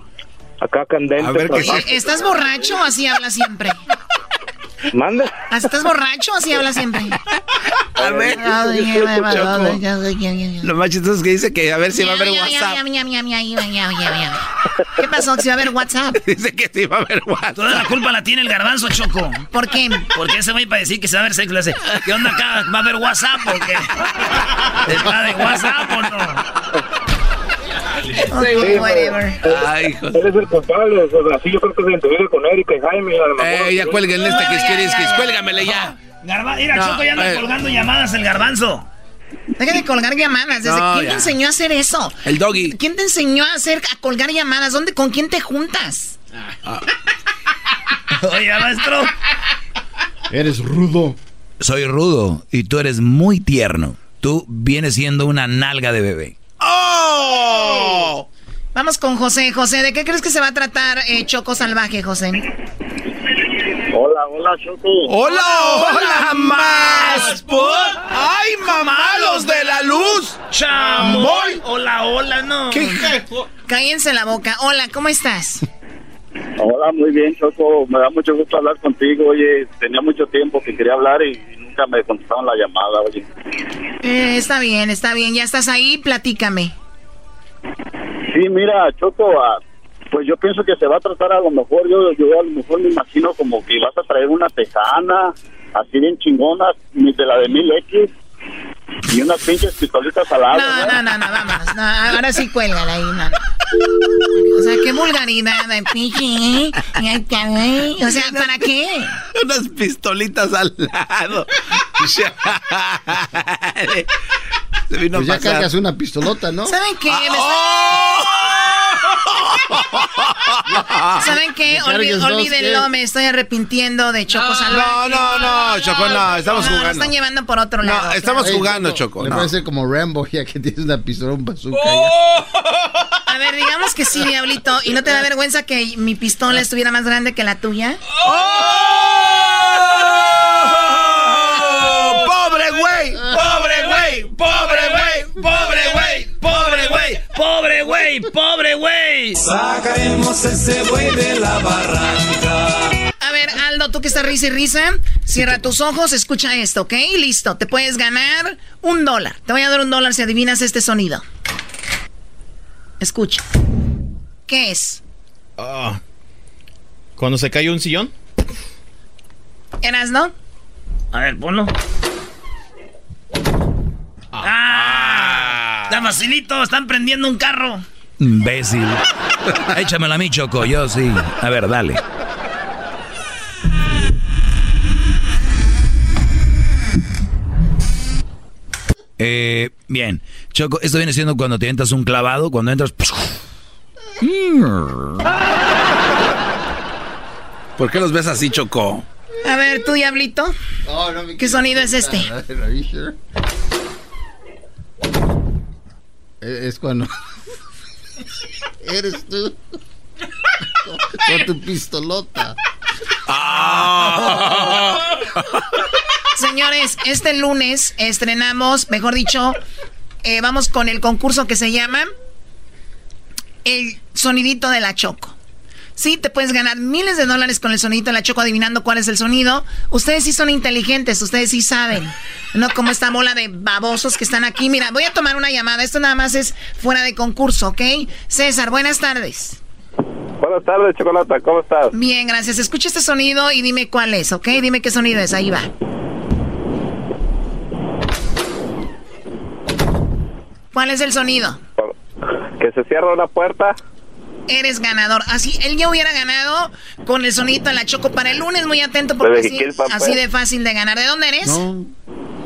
acá candente. A ver qué pues, ¿Estás borracho o así habla siempre? Manda. ¿Estás borracho o así habla siempre? A ver, Lo más chistoso es que dice que a ver si va a haber WhatsApp. ¿Qué pasó? ¿Si va a haber WhatsApp? Dice que sí va a haber WhatsApp. Toda la culpa la tiene el garbanzo, Choco. ¿Por qué? Porque ese güey para decir que se va a ver sexo le hace, ¿qué onda acá? ¿Va a haber WhatsApp o qué? ¿Está de WhatsApp o no? Ok, whatever. Ay, hijo. Él es el culpable, o sea, así yo creo que se identifica con Erika y Jaime. A lo mejor. Eh, ya cuélguenle este quisquiriskis, cuélgamele ya. Garba mira, No, Choco ya anda eh. colgando llamadas el garbanzo. Deja de colgar llamadas. ¿Desde No, ¿Quién ya. te enseñó a hacer eso? El doggy. ¿Quién te enseñó a hacer a colgar llamadas? ¿Dónde? ¿Con quién te juntas? Oye, maestro. Eres rudo. Soy rudo y tú eres muy tierno. Tú vienes siendo una nalga de bebé. ¡Oh! Vamos con José. José, ¿de qué crees que se va a tratar eh, Choco Salvaje, José? Hola, hola, Choco. ¡Hola, hola, más! put. ¡Ay, mamá, los de la luz! ¡Chamoy! Hola, hola, no. ¿Qué? Cállense la boca. Hola, ¿cómo estás? Hola, muy bien, Choco. Me da mucho gusto hablar contigo. Oye, tenía mucho tiempo que quería hablar y nunca me contestaron la llamada, oye. Eh, está bien, está bien. Ya estás ahí, platícame. Sí, mira, Choco, ah, Pues yo pienso que se va a tratar a lo mejor, yo, yo a lo mejor me imagino como que vas a traer una tejana, así bien chingona, ni de la de mil X, y unas pinches pistolitas al lado. No, no, no, no, vamos. No, ahora sí cuélgala ahí, no. O sea, qué vulgaridad, pinche. O sea, ¿para qué? Unas pistolitas al lado. Se vino Pues ya pasar. cargas una pistolota, ¿no? ¿Saben qué? Me Ah. está- ¿Saben qué? Olvi- dos, olvídenlo, ¿qué? me estoy arrepintiendo de Choco No, Salvaje. no, no, Choco, no, estamos No, lo jugando. están llevando por otro lado. estamos Ey, jugando, no, Choco. Le no. parece como Rambo, ya que tienes una pistola, un bazooka. A ver, digamos que sí, Diablito. ¿Y no te da vergüenza que mi pistola estuviera más grande que la tuya? ¡Oh! ¡Pobre güey! ¡Pobre güey! ¡Pobre güey! ¡Pobre güey! ¡Pobre güey! ¡Pobre güey! ¡Pobre güey! Sacaremos ese güey de la barranca. A ver, Aldo, tú que estás risa y risa, cierra tus ojos, escucha esto, ¿ok? Listo, te puedes ganar un dólar. Te voy a dar un dólar si adivinas este sonido. Escucha. ¿Qué es? Ah. Cuando se cae un sillón. ¿Eras, no? A ver, ponlo. ¡Ah! ¡Está facilito! ¡Están prendiendo un carro! Imbécil. Échamelo a mí, Choco. Yo sí. A ver, dale. Eh, bien. Choco, esto viene siendo cuando te entras un clavado, cuando entras... ¿Por qué los ves así, Choco? A ver, tú, Diablito. ¿Qué sonido es este? A ver, are you sure? Eh, Es cuando. Eres tú. Con, tu pistolota. Señores, este lunes estrenamos, mejor dicho, eh, vamos con el concurso que se llama El Sonidito de la Choco. Sí, te puedes ganar miles de dólares con el sonidito de la Choco adivinando cuál es el sonido. Ustedes sí son inteligentes, ustedes sí saben. No como esta bola de babosos que están aquí. Mira, voy a tomar una llamada. Esto nada más es fuera de concurso, ¿ok? César, buenas tardes. Buenas tardes, Chocolata, ¿cómo estás? Bien, gracias. Escucha este sonido y dime cuál es, ¿ok? Dime qué sonido es. Ahí va. ¿Cuál es el sonido? Que se cierra una puerta. Eres ganador. Así, él ya hubiera ganado con el sonidito de la Choco para el lunes. Muy atento porque así, Jiquilpan, pues. así de fácil de ganar. ¿De dónde eres?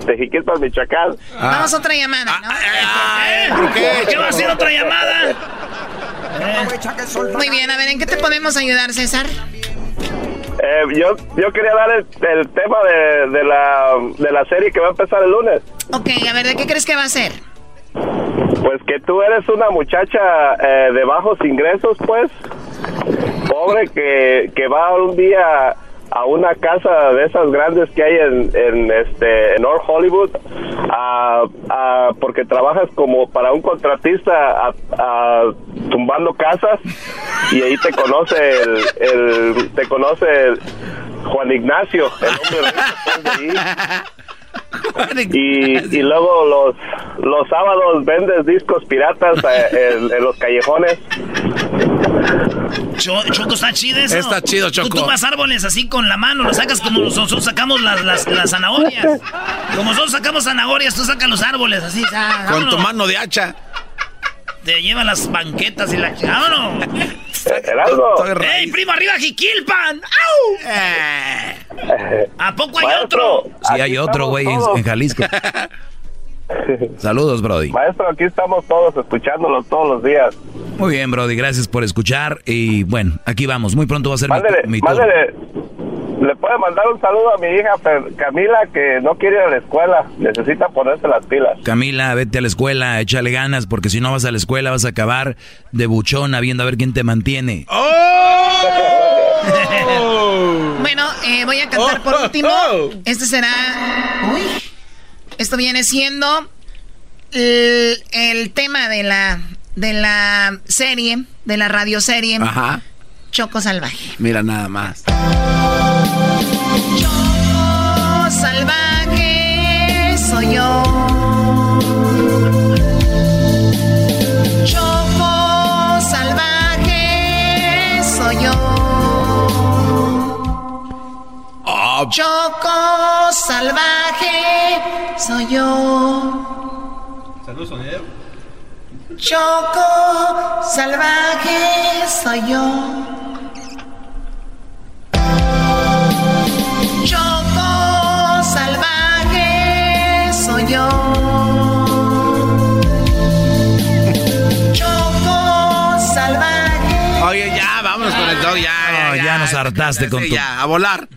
De Jiquilpan, Michoacán. Vamos a otra llamada, ¿no? ¿Por qué? ¿Qué va a hacer otra llamada? Muy bien, a ver, ¿en qué te podemos ayudar, César? Eh, yo, yo quería dar el, el tema de, de, la, de la serie que va a empezar el lunes. Ok, a ver, ¿de qué crees que va a ser? Pues que tú eres una muchacha eh, de bajos ingresos, pues, pobre que, que va un día a una casa de esas grandes que hay en, en este en North Hollywood a- a- porque trabajas como para un contratista tumbando casas y ahí te conoce el, te conoce el Juan Ignacio el hombre pues. Y, y luego los, los sábados vendes discos piratas eh, en, en los callejones. Cho- Choco, está chido eso. Está chido, Choco. Tú tumbas árboles así con la mano, lo sacas como nosotros sacamos las, las, las zanahorias. Como nosotros sacamos zanahorias, tú sacas los árboles así. Con tu mano de hacha. Te llevan las banquetas y la... ¡Vámonos! Heraldo. ¡Ey, primo, arriba Jiquilpan! ¡Au! ¿A poco hay otro? Sí, hay otro, güey, en, en Jalisco. Saludos, Brody. Maestro, aquí estamos todos escuchándolos todos los días. Muy bien, Brody, gracias por escuchar. Y bueno, aquí vamos. Muy pronto va a ser mi, mi turno. Le puede mandar un saludo a mi hija Camila que no quiere ir a la escuela, necesita ponerse las pilas. Camila, vete a la escuela, échale ganas, porque si no vas a la escuela vas a acabar de buchona viendo a ver quién te mantiene. Bueno, eh, voy a cantar por último. Este será. Uy. Esto viene siendo el, el tema de la de la serie, de la radioserie Ajá. Choco Salvaje. Mira nada más. Choco salvaje soy yo. Saludos, sonido. Choco salvaje soy yo. Choco salvaje soy yo. Choco salvaje. Oye, ya, vámonos con el dog, ya. No, ya, ya nos hartaste con tu- Ya, a volar.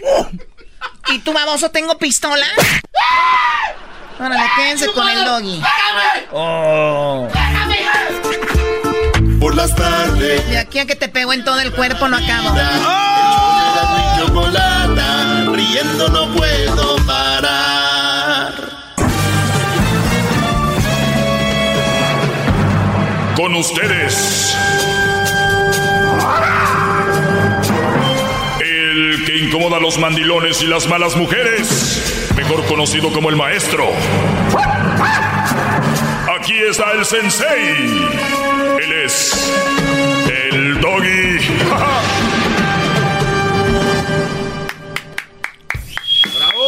¿Y tú, baboso, tengo pistola? Órale, quédense con el doggy. Oh. Por las tardes. De aquí a que te pego en todo el cuerpo no acabo. Chocolata, riendo no puedo parar. Con ustedes. Incomoda a los mandilones y las malas mujeres. Mejor conocido como el maestro. Aquí está el sensei. Él es el doggy.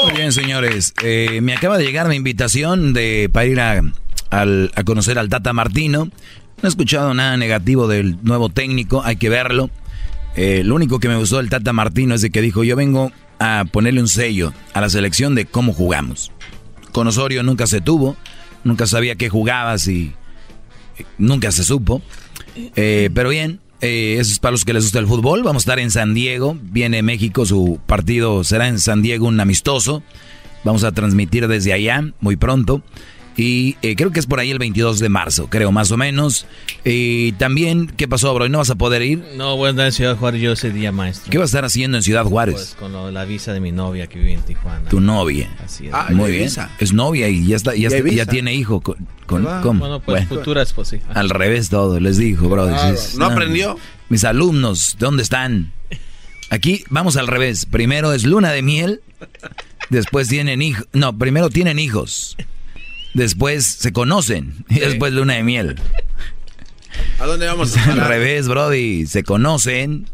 Muy bien, señores. Eh, me acaba de llegar mi invitación de, para ir a, a conocer al Tata Martino. No he escuchado nada negativo del nuevo técnico, hay que verlo. Eh, lo único que me gustó del Tata Martino es de que dijo, yo vengo a ponerle un sello a la selección de cómo jugamos. Con Osorio nunca se tuvo, nunca sabía qué jugabas y eh, nunca se supo. Eh, pero bien, eso es para los que les gusta el fútbol. Vamos a estar en San Diego. Viene México, su partido será en San Diego, un amistoso. Vamos a transmitir desde allá muy pronto. Y eh, creo que es por ahí el 22 de marzo, creo, más o menos. Y también, ¿qué pasó, bro? ¿No vas a poder ir? No, voy a andar en Ciudad Juárez yo ese día, maestro. ¿Qué vas a estar haciendo en Ciudad Juárez? Pues con lo la visa de mi novia que vive en Tijuana. tu novia. Así es. Ah, Muy bien. visa. Es novia y ya está, ya, está- ya tiene hijo. Con, con- Ah, ¿cómo? Bueno, pues Bueno. futura esposa. sí. Al revés todo, les dijo, bro. Claro. Dices, ¿No aprendió? Mis alumnos, ¿dónde están? Aquí vamos al revés. Primero es luna de miel, después tienen hijos. No, primero tienen hijos. Después se conocen y después luna de miel. ¿A dónde vamos a Al revés, Brody. Se conocen,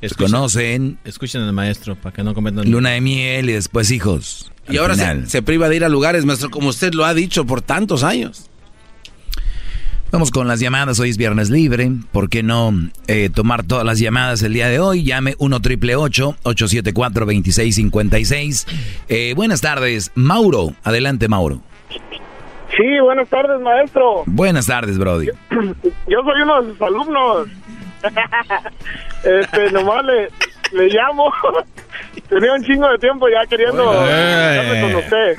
se Escuchen, conocen, escuchen al maestro para que no cometan... luna de miel y después hijos. Y ahora se, se priva de ir a lugares, maestro, como usted lo ha dicho por tantos años. Vamos con las llamadas, hoy es viernes libre, ¿por qué no eh, tomar todas las llamadas el día de hoy? Llame 1 triple 874 2656 eh, Buenas tardes, Mauro, adelante Mauro. Sí, buenas tardes, maestro. Buenas tardes, Brody. Yo soy uno de sus alumnos. este, nomás le, le llamo. Tenía un chingo de tiempo ya queriendo hablarme con usted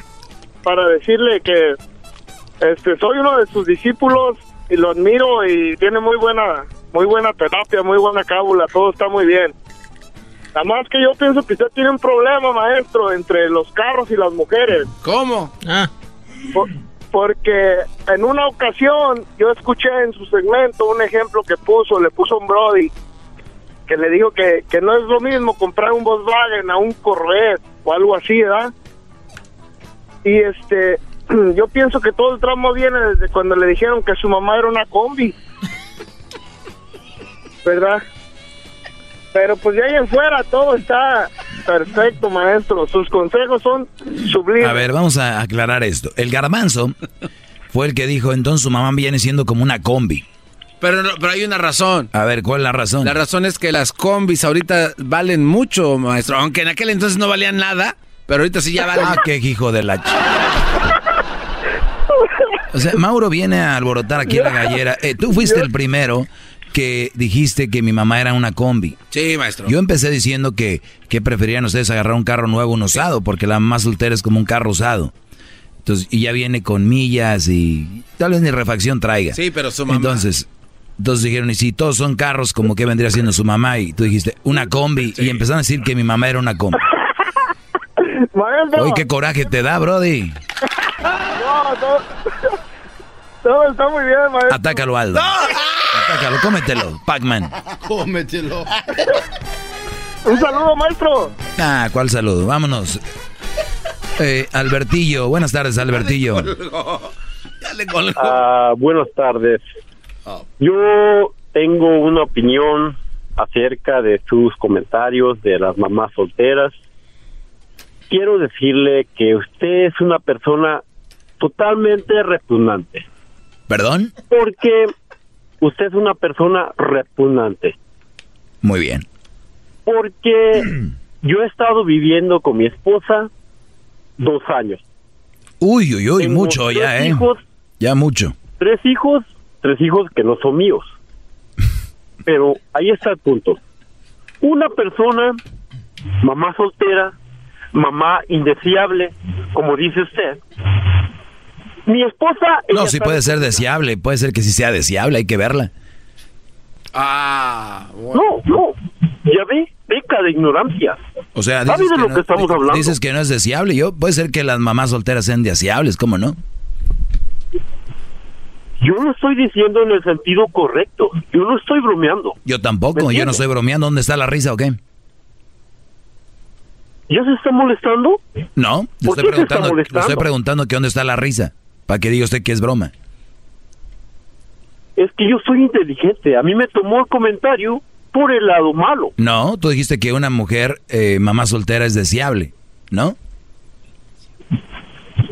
para decirle que este soy uno de sus discípulos y lo admiro y tiene muy buena muy buena terapia, muy buena cábula, todo está muy bien. Nada más que yo pienso que usted tiene un problema, maestro, entre los carros y las mujeres. ¿Cómo? Ah, Por- porque en una ocasión yo escuché en su segmento un ejemplo que puso, le puso un Brody, que le dijo que, que no es lo mismo comprar un Volkswagen a un Corvette o algo así, ¿verdad? Y este, yo pienso que todo el tramo viene desde cuando le dijeron que su mamá era una combi, ¿verdad? Pero pues de ahí en fuera todo está perfecto, maestro. Sus consejos son sublimes. A ver, vamos a aclarar esto. El garbanzo fue el que dijo, entonces su mamá viene siendo como una combi. Pero, no- pero hay una razón. A ver, ¿cuál es la razón? La razón es que las combis ahorita valen mucho, maestro. Aunque en aquel entonces no valían nada, pero ahorita sí ya valen. Ah, qué hijo de la... ch- O sea, Mauro viene a alborotar aquí la gallera. Eh, tú fuiste el primero que dijiste que mi mamá era una combi. Sí, maestro. Yo empecé diciendo que, que preferían ustedes agarrar un carro nuevo o un usado, porque la más soltera es como un carro usado. Entonces, y ya viene con millas y tal vez ni refacción traiga. Sí, pero su mamá. Entonces, entonces dijeron, y si todos son carros, como que vendría siendo su mamá? Y tú dijiste, una combi. Y empezaron a decir que mi mamá era una combi. Maestro. Oye, qué coraje te da, Brody. No, todo, todo está muy bien, maestro. Atácalo, Aldo. Atácalo, cómetelo, Pac-Man. Cómetelo. Un saludo, maestro. Ah, ¿cuál saludo? Vámonos. Eh, Albertillo, buenas tardes, Albertillo. Ya le colgó. Ah, buenas tardes. Yo tengo una opinión acerca de sus comentarios de las mamás solteras. Quiero decirle que usted es una persona totalmente repugnante. ¿Perdón? Porque usted es una persona repugnante. Muy bien. Porque yo he estado viviendo con mi esposa dos años. Uy, uy, uy, Tengo mucho ya, ¿eh? hijos. Ya mucho. Tres hijos, tres hijos que no son míos. Pero ahí está el punto. Una persona, mamá soltera, mamá indeseable, como dice usted. Mi esposa... No, sí puede ser deseable, puede ser que sí sea deseable, hay que verla. Ah, No, no. Ya ve, peca de ignorancia. O sea, ¿Sabe dices de que, lo no, que estamos hablando? dices que no es deseable. Yo, puede ser que las mamás solteras sean deseables, ¿cómo no? Yo no estoy diciendo en el sentido correcto. Yo no estoy bromeando. Yo tampoco, ¿Me yo no estoy bromeando. ¿Dónde está la risa o qué? ¿Ya se está molestando? No, le ¿Por estoy preguntando, le molestando? estoy preguntando que dónde está la risa. Para que diga usted que es broma. Es que yo soy inteligente. A mí me tomó el comentario por el lado malo. No, tú dijiste que una mujer, eh, mamá soltera, es deseable, ¿no?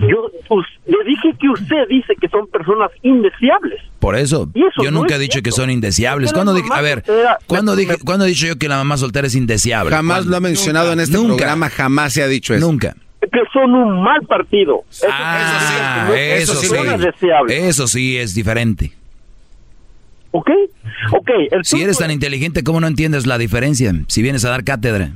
Yo pues, le dije que usted dice que son personas indeseables. Por eso, eso yo no nunca he dicho que cierto. son indeseables. Es que ¿Cuándo dije, a ver, soltera- ¿cuándo, dije, ¿cuándo he dicho yo que la mamá soltera es indeseable? Jamás ¿Cuándo? lo ha mencionado en este Nunca. programa, jamás se ha dicho eso. Nunca. Que son un mal partido. Eso, Ah, eso eso sí, sí. personas deseables. Eso sí es diferente. ¿Ok? Ok. El Si eres tan inteligente, ¿cómo no entiendes la diferencia? Si vienes a dar cátedra.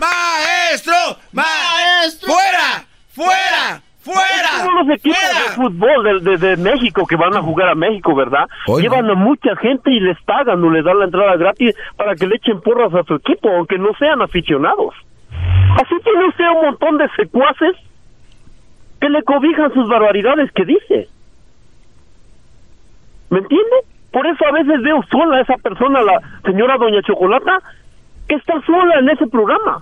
¡Maestro! ¡Maestro! ¡Fuera! ¡Fuera! ¡Fuera! Todos los equipos de fútbol de, de- de México que van a jugar a México, ¿verdad? Llevan a mucha gente y les pagan o les dan la entrada gratis para que le echen porras a su equipo, aunque no sean aficionados. Así tiene usted un montón de secuaces que le cobijan sus barbaridades que dice. ¿Me entiende? Por eso a veces veo sola a esa persona, la señora Doña Chocolata, que está sola en ese programa.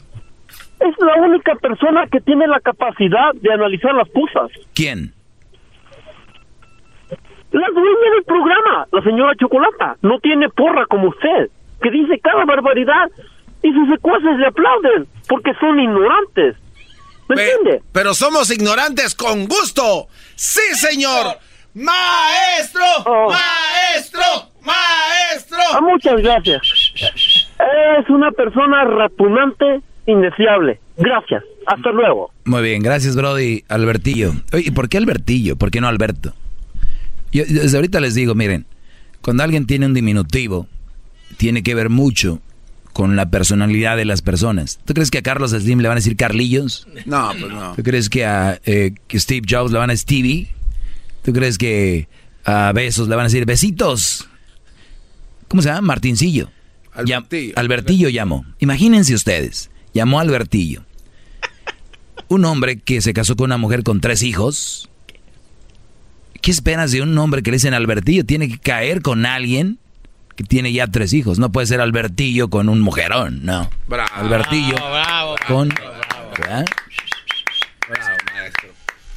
Es la única persona que tiene la capacidad de analizar las cosas. ¿Quién? La dueña del programa, la señora Chocolata, no tiene porra como usted, que dice cada barbaridad y sus secuaces le aplauden porque son ignorantes. ¿Me entiende? Pero somos ignorantes con gusto. ¡Sí, señor! ¡Maestro! ¡Maestro! ¡Maestro! Ah, muchas gracias. Es una persona repugnante, indeseable. Gracias. Hasta luego. Muy bien, gracias, Brody. Albertillo. Oye, ¿y por qué Albertillo? ¿Por qué no Alberto? Yo desde ahorita les digo, miren, cuando alguien tiene un diminutivo, tiene que ver mucho con la personalidad de las personas. ¿Tú crees que a Carlos Slim le van a decir Carlillos? No, pues no. ¿Tú crees que a eh, que Steve Jobs le van a decir Stevie? ¿Tú crees que a Besos le van a decir Besitos? ¿Cómo se llama? Martincillo. Albertillo. Albertillo llamó. Imagínense ustedes. Llamó a Albertillo. Un hombre que se casó con una mujer con tres hijos. ¿Qué esperas de un hombre que le dicen Albertillo? Tiene que caer con alguien que tiene ya tres hijos. No puede ser Albertillo con un mujerón, no. Albertillo con... ¿verdad?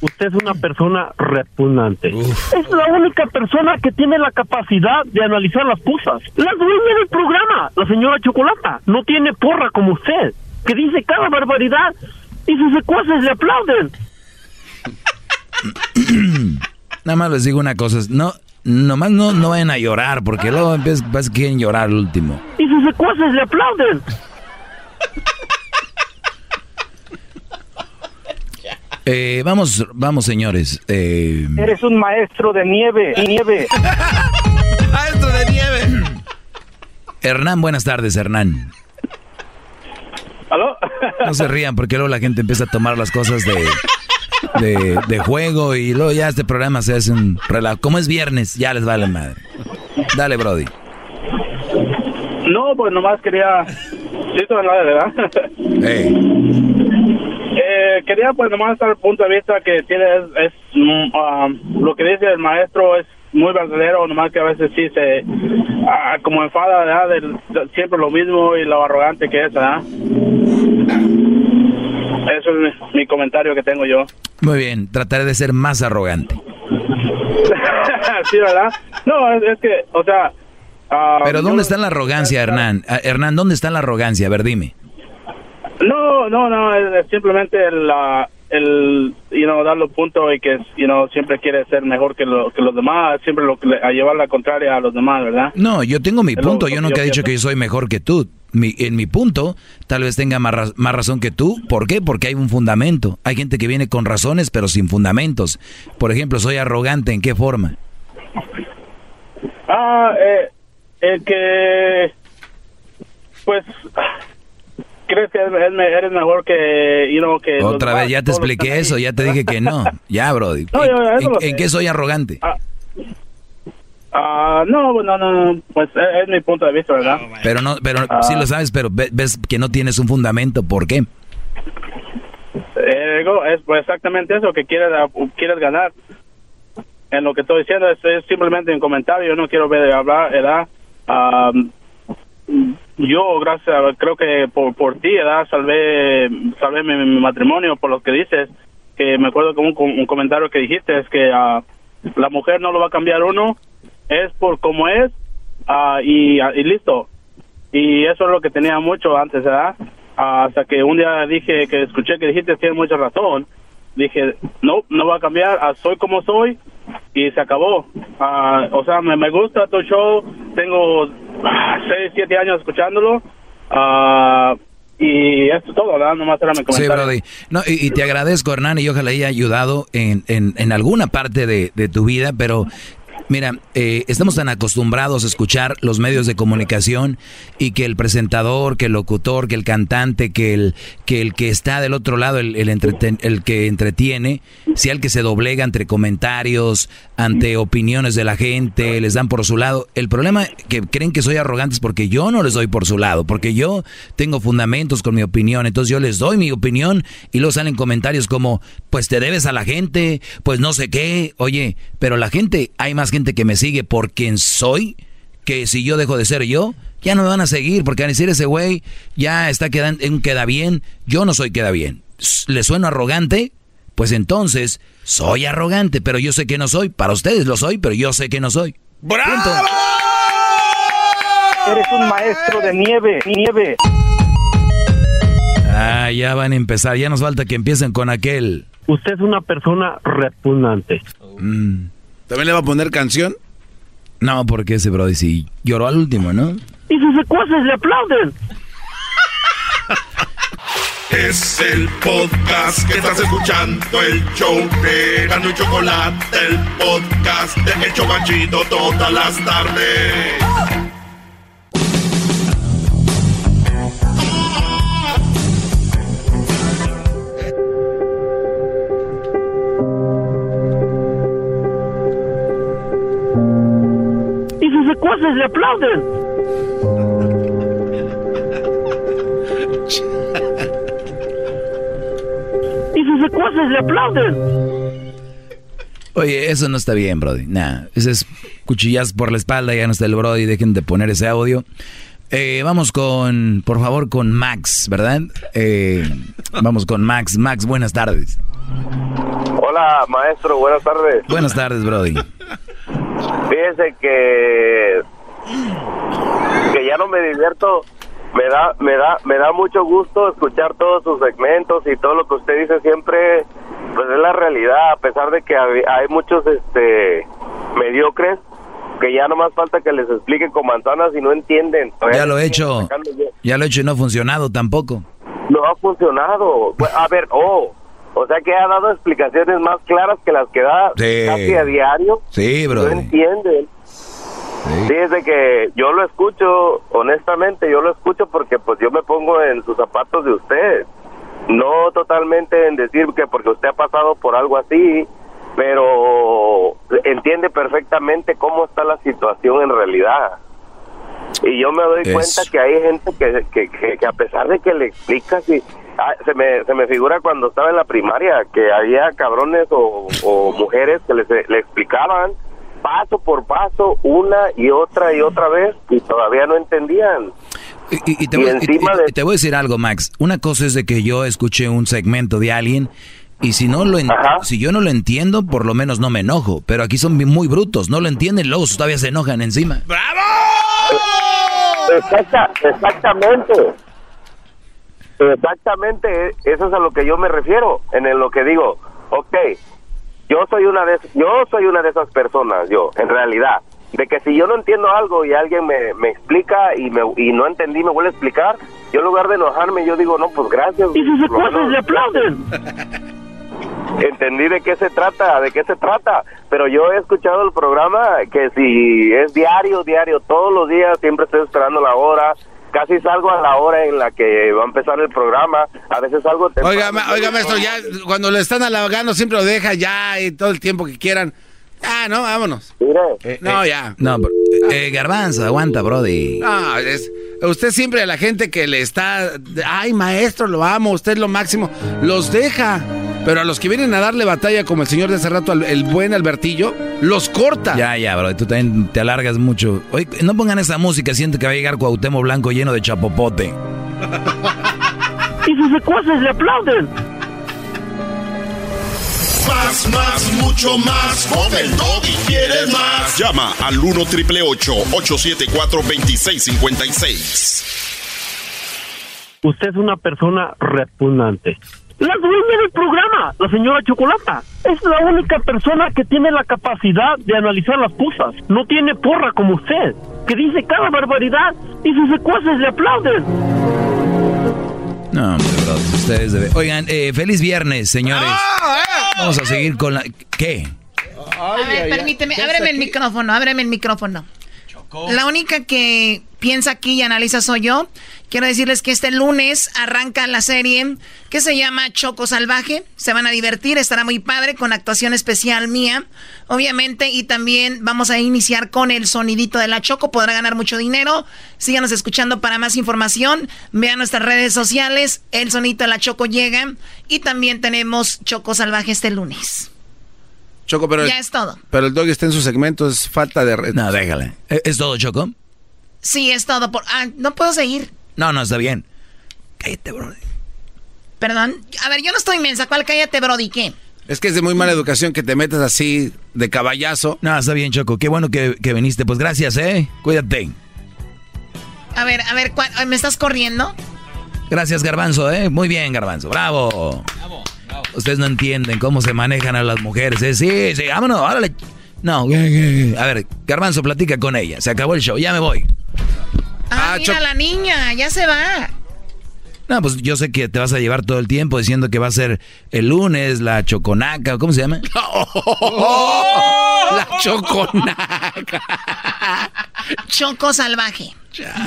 Usted es una persona repugnante. Es la única persona que tiene la capacidad de analizar las cosas. La dueña del programa, la señora Chocolata, no tiene porra como usted, que dice cada barbaridad y sus secuaces le aplauden. Nada más les digo una cosa, no, nomás no, no vayan a llorar, porque luego empiezan, vas- quieren llorar al último. Y sus secuaces le aplauden. Eh, vamos, vamos señores. Eh, Eres un maestro de nieve, nieve. Maestro de nieve. Hernán, buenas tardes, Hernán. ¿Aló? No se rían porque luego la gente empieza a tomar las cosas de, de, de juego y luego ya este programa se hace un relajo. Como es viernes, ya les vale madre. Dale, Brody. No, pues nomás quería... Sí, la verdad. Eh, quería pues nomás dar el punto de vista que tiene es, es, mm, ah, lo que dice el maestro es muy verdadero, nomás que a veces sí se ah, como enfada ¿verdad? Del- de siempre lo mismo y lo arrogante que es, ¿verdad? Eso es mi, mi comentario que tengo yo. Muy bien, trataré de ser más arrogante. sí, ¿verdad? No, es, es que, o sea... ah, Pero yo- ¿dónde está la arrogancia, Hernán? Ah, Hernán, ¿dónde está la arrogancia? A ver, dime. No, no, no, es, es simplemente el, ah, el, you know, dar los puntos y que, you know, siempre quiere ser mejor que, lo- que los demás, siempre lo, a llevar la contraria a los demás, ¿verdad? No, yo tengo mi punto. Yo nunca yo he dicho pienso. que yo soy mejor que tú. Mi- en mi punto, tal vez tenga más, más razón que tú. ¿Por qué? Porque hay un fundamento. Hay gente que viene con razones, pero sin fundamentos. Por ejemplo, soy arrogante. ¿En qué forma? Ah, eh, el que, pues, crees que eres, me- eres mejor que, you know, que... Otra demás, vez, ya te expliqué eso. ahí, Ya te dije que no. Ya, Brody. No, yo- ¿En, qué soy arrogante? Ah, no, bueno, no, no, pues es, es mi punto de vista, ¿verdad? Pero no, pero Ah. sí lo sabes, pero ve- ves que no tienes un fundamento. ¿Por qué? Eh, es pues, exactamente eso, que quieres, ah, quieres ganar. En lo que estoy diciendo es, es simplemente un comentario, yo no quiero ver hablar, ¿verdad? Ah, yo, gracias, a- creo que por, por ti, ¿verdad? Salvé, salvé mi, matrimonio por lo que dices, que me acuerdo que un, un comentario que dijiste es que ah, la mujer no lo va a cambiar uno, es por como es ah, y, ah, y listo. Y eso es lo que tenía mucho antes, ¿verdad? Hasta que un día dije que escuché que dijiste tienes mucha razón. Dije, no, no va a cambiar, ah, soy como soy y se acabó. Ah, o sea, me, me gusta tu show, tengo 6, 7 años escuchándolo ah, y esto es todo, ¿verdad? Nomás era mi Sí, comentario. Brody. No, y, y te agradezco, Hernán, y ojalá haya ayudado en, en, en alguna parte de, de tu vida, pero mira, eh, estamos tan acostumbrados a escuchar los medios de comunicación y que el presentador, que el locutor, que el cantante, que el que, el que está del otro lado, el, que entretiene, sea el que se doblega entre comentarios, ante opiniones de la gente, les dan por su lado. El problema que creen que soy arrogante es porque yo no les doy por su lado, porque yo tengo fundamentos con mi opinión, entonces yo les doy mi opinión y luego salen comentarios como, pues te debes a la gente, pues no sé qué, oye, pero la gente, hay más gente que me sigue por quien soy, que si yo dejo de ser yo, ya no me van a seguir, porque van a decir ese güey ya está quedando, en queda bien, yo no soy queda bien. ¿Le sueno arrogante? Pues entonces, soy arrogante, pero yo sé que no soy. Para ustedes lo soy, pero yo sé que no soy. Punto. Eres un maestro de nieve, nieve. Ah, ya van a empezar, ya nos falta que empiecen con aquel. Usted es una persona repugnante. Mm. ¿También le va a poner canción? No, porque ese Brody sí lloró al último, ¿no? Y sus secuaces le aplauden. Es el podcast que estás escuchando, el show de Gano y Chocolate, el podcast de El Chocachito todas las tardes. Secuaces le aplauden. Y sus secuaces le aplauden. Oye, eso no está bien, Brody. Nah, ese es cuchillas por la espalda, ya no está el Brody, dejen de poner ese audio. Eh, vamos con, por favor, con Max, ¿verdad? Eh, vamos con Max. Max, buenas tardes. Hola, maestro, buenas tardes. Buenas tardes, Brody. Fíjese que que ya no me divierto. Me da me da me da mucho gusto escuchar todos sus segmentos y todo lo que usted dice siempre pues es la realidad a pesar de que hay, muchos este mediocres que ya no más falta que les explique con manzanas y no entienden. Ya lo he hecho. Ya lo he hecho y no ha funcionado tampoco. No ha funcionado. Bu- A ver, oh, o sea que ha dado explicaciones más claras que las que da Sí. casi a diario. Sí, No Brody. entienden. Fíjese que yo lo escucho, honestamente, yo lo escucho porque pues yo me pongo en sus zapatos de usted. No totalmente en decir que porque usted ha pasado por algo así, pero entiende perfectamente cómo está la situación en realidad. Y yo me doy Eso. cuenta que hay gente que, que, que- que a pesar de que le explicas y ah, se me, se me figura cuando estaba en la primaria que había cabrones o, o mujeres que les, le explicaban paso por paso una y otra y otra vez y todavía no entendían. Y, y te, Y voy, de- y te voy a decir algo, Max. Una cosa es de que yo escuché un segmento de alguien Y si no lo en- si yo no lo entiendo, por lo menos no me enojo. Pero aquí son muy brutos, no lo entienden, luego todavía se enojan encima. Exacta, exactamente. Exactamente, eso es a lo que yo me refiero, en el- lo que digo, ok, yo soy una de yo soy una de esas personas, yo, en realidad, de que si yo no entiendo algo y alguien me, me explica y me y no entendí, me vuelve a explicar, yo en lugar de enojarme, yo digo, no, pues gracias. Y lo secuaces menos le aplauden. entendí de qué se trata, de qué se trata, pero yo he escuchado el programa que si es diario, diario, todos los días, siempre estoy esperando la hora, casi salgo a la hora en la que va a empezar el programa, a veces salgo temprano. Oiga, ma- oiga, maestro, ya cuando le están halagando siempre lo deja ya y todo el tiempo que quieran. Ah, no, vámonos. Mire, no, ya. No, pero- eh, garbanzo, aguanta, brody. No, es, usted siempre a la gente que le está, ay maestro, lo amo, usted es lo máximo, los deja. Pero a los que vienen a darle batalla, como el señor de hace rato, el buen Albertillo, los corta. Ya, ya, bro, tú también te alargas mucho. Oye, no pongan esa música, siente que va a llegar Cuauhtémoc Blanco lleno de chapopote. Y sus secuaces le aplauden. Más, más, mucho más. Con el y quieres más. Llama al 1 triple 874 2656. Usted es una persona repugnante. La dueña del programa, la señora Chocolata, es la única persona que tiene la capacidad de analizar las cosas. No tiene porra como usted, que dice cada barbaridad y sus secuaces le aplauden. No, hombre, bro, ustedes deben... Oigan, eh, feliz viernes, señores. Vamos a seguir con la... ¿Qué? A ver, permíteme, ábreme el micrófono, ábreme el micrófono. La única que piensa aquí y analiza soy yo. Quiero decirles que este lunes arranca la serie que se llama Choco Salvaje. Se van a divertir, estará muy padre con actuación especial mía, obviamente. Y también vamos a iniciar con el sonidito de la Choco. Podrá ganar mucho dinero. Síganos escuchando para más información. Vean nuestras redes sociales. El sonidito de la Choco llega. Y también tenemos Choco Salvaje este lunes. Choco, pero, Ya es todo. pero el dog está en su segmento, es falta de... red. No, déjale. ¿Es es todo, Choco? Sí, es todo. Por... Ah, no puedo seguir. No, no, está bien. Cállate, bro. Perdón. A ver, yo no estoy mensa. ¿Cuál cállate, Brody? ¿Qué? Es que es de muy mala educación que te metas así de caballazo. No, está bien, Choco. Qué bueno que, que viniste. Pues gracias, ¿eh? Cuídate. A ver, a ver, ¿cuál- ¿me estás corriendo? Gracias, Garbanzo, ¿eh? Muy bien, Garbanzo. Bravo. Ustedes no entienden cómo se manejan a las mujeres, ¿eh? Sí, sí, vámonos, órale. No, a ver, Garbanzo, platica con ella. Se acabó el show, ya me voy. Ah, mira la niña, ya se va. No, pues yo sé que te vas a llevar todo el tiempo diciendo que va a ser el lunes, la choconaca, ¿cómo se llama? la choconaca. Choco salvaje.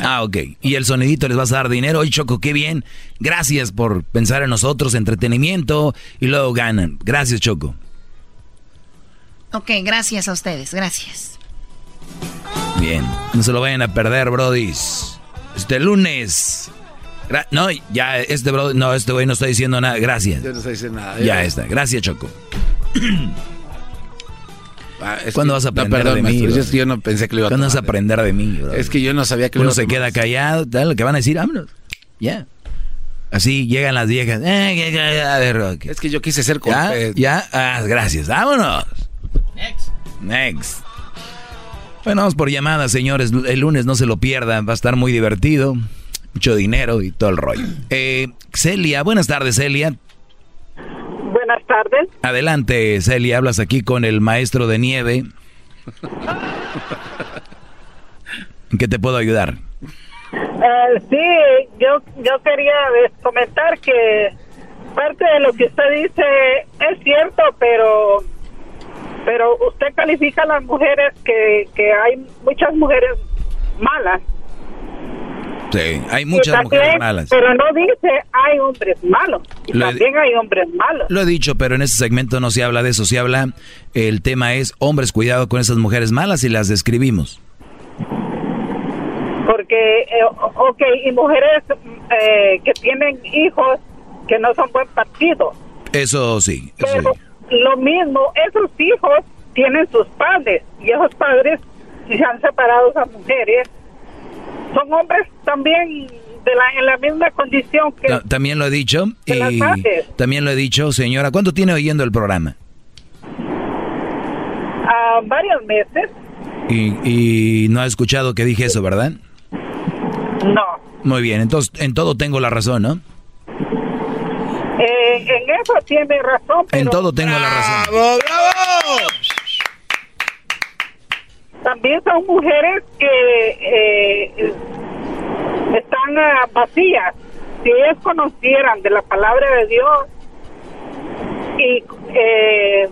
Ah, ok. Y el sonidito les vas a dar dinero. Oye, Choco, qué bien. Gracias por pensar en nosotros, entretenimiento, y luego ganan. Gracias, Choco. Ok, gracias a ustedes, gracias. Bien. No se lo vayan a perder, brodis. Este lunes. Gra- no, ya, este bro, no, este güey no está diciendo nada. Gracias. Yo no sé decir nada. Ya está. Gracias, Choco. Ah, es ¿Cuándo que- vas a no, aprender perdón, de mí? bro? yo, yo no pensé que lo iba a ¿Cuándo vas a aprender de mí, bro? Es que yo no sabía que lo Uno iba a se queda callado, tal, lo que van a decir, vámonos. Ya. Así llegan las viejas. Eh. Es que yo quise ser ¿Ya? cortés. ¿Ya? Ah, gracias. Vámonos. Next. Next. Bueno, vamos por llamadas, señores. El lunes no se lo pierdan. Va a estar muy divertido. Mucho dinero y todo el rollo. Eh, Celia, buenas tardes, Celia. Buenas tardes. Adelante, Celia. Hablas aquí con el maestro de nieve. ¿En qué te puedo ayudar? Eh, sí, yo, yo quería comentar que parte de lo que usted dice es cierto, pero pero usted califica a las mujeres que, que hay muchas mujeres malas. Sí, hay muchas también- mujeres malas. Pero no dice hay hombres malos. Lo he- también hay hombres malos. Lo he dicho, pero en este segmento no se habla de eso. Se habla, el tema es, hombres, cuidado con esas mujeres malas y las describimos. Porque, eh, ok, y mujeres eh, que tienen hijos que no son buen partido. Eso sí, eso Pero sí. lo mismo, esos hijos tienen sus padres y esos padres, si se han separado esas mujeres, son hombres también de la, en la misma condición que... Ta- También lo he dicho. Y también lo he dicho, señora. ¿Cuánto tiene oyendo el programa? a varios meses. Y, y no ha escuchado que dije eso, ¿verdad? No. Muy bien, entonces en todo tengo la razón, ¿no? Eh, en eso tiene razón. En pero todo tengo la razón. También son mujeres que eh, están ah, vacías. Si ellas conocieran de la palabra de Dios y eh,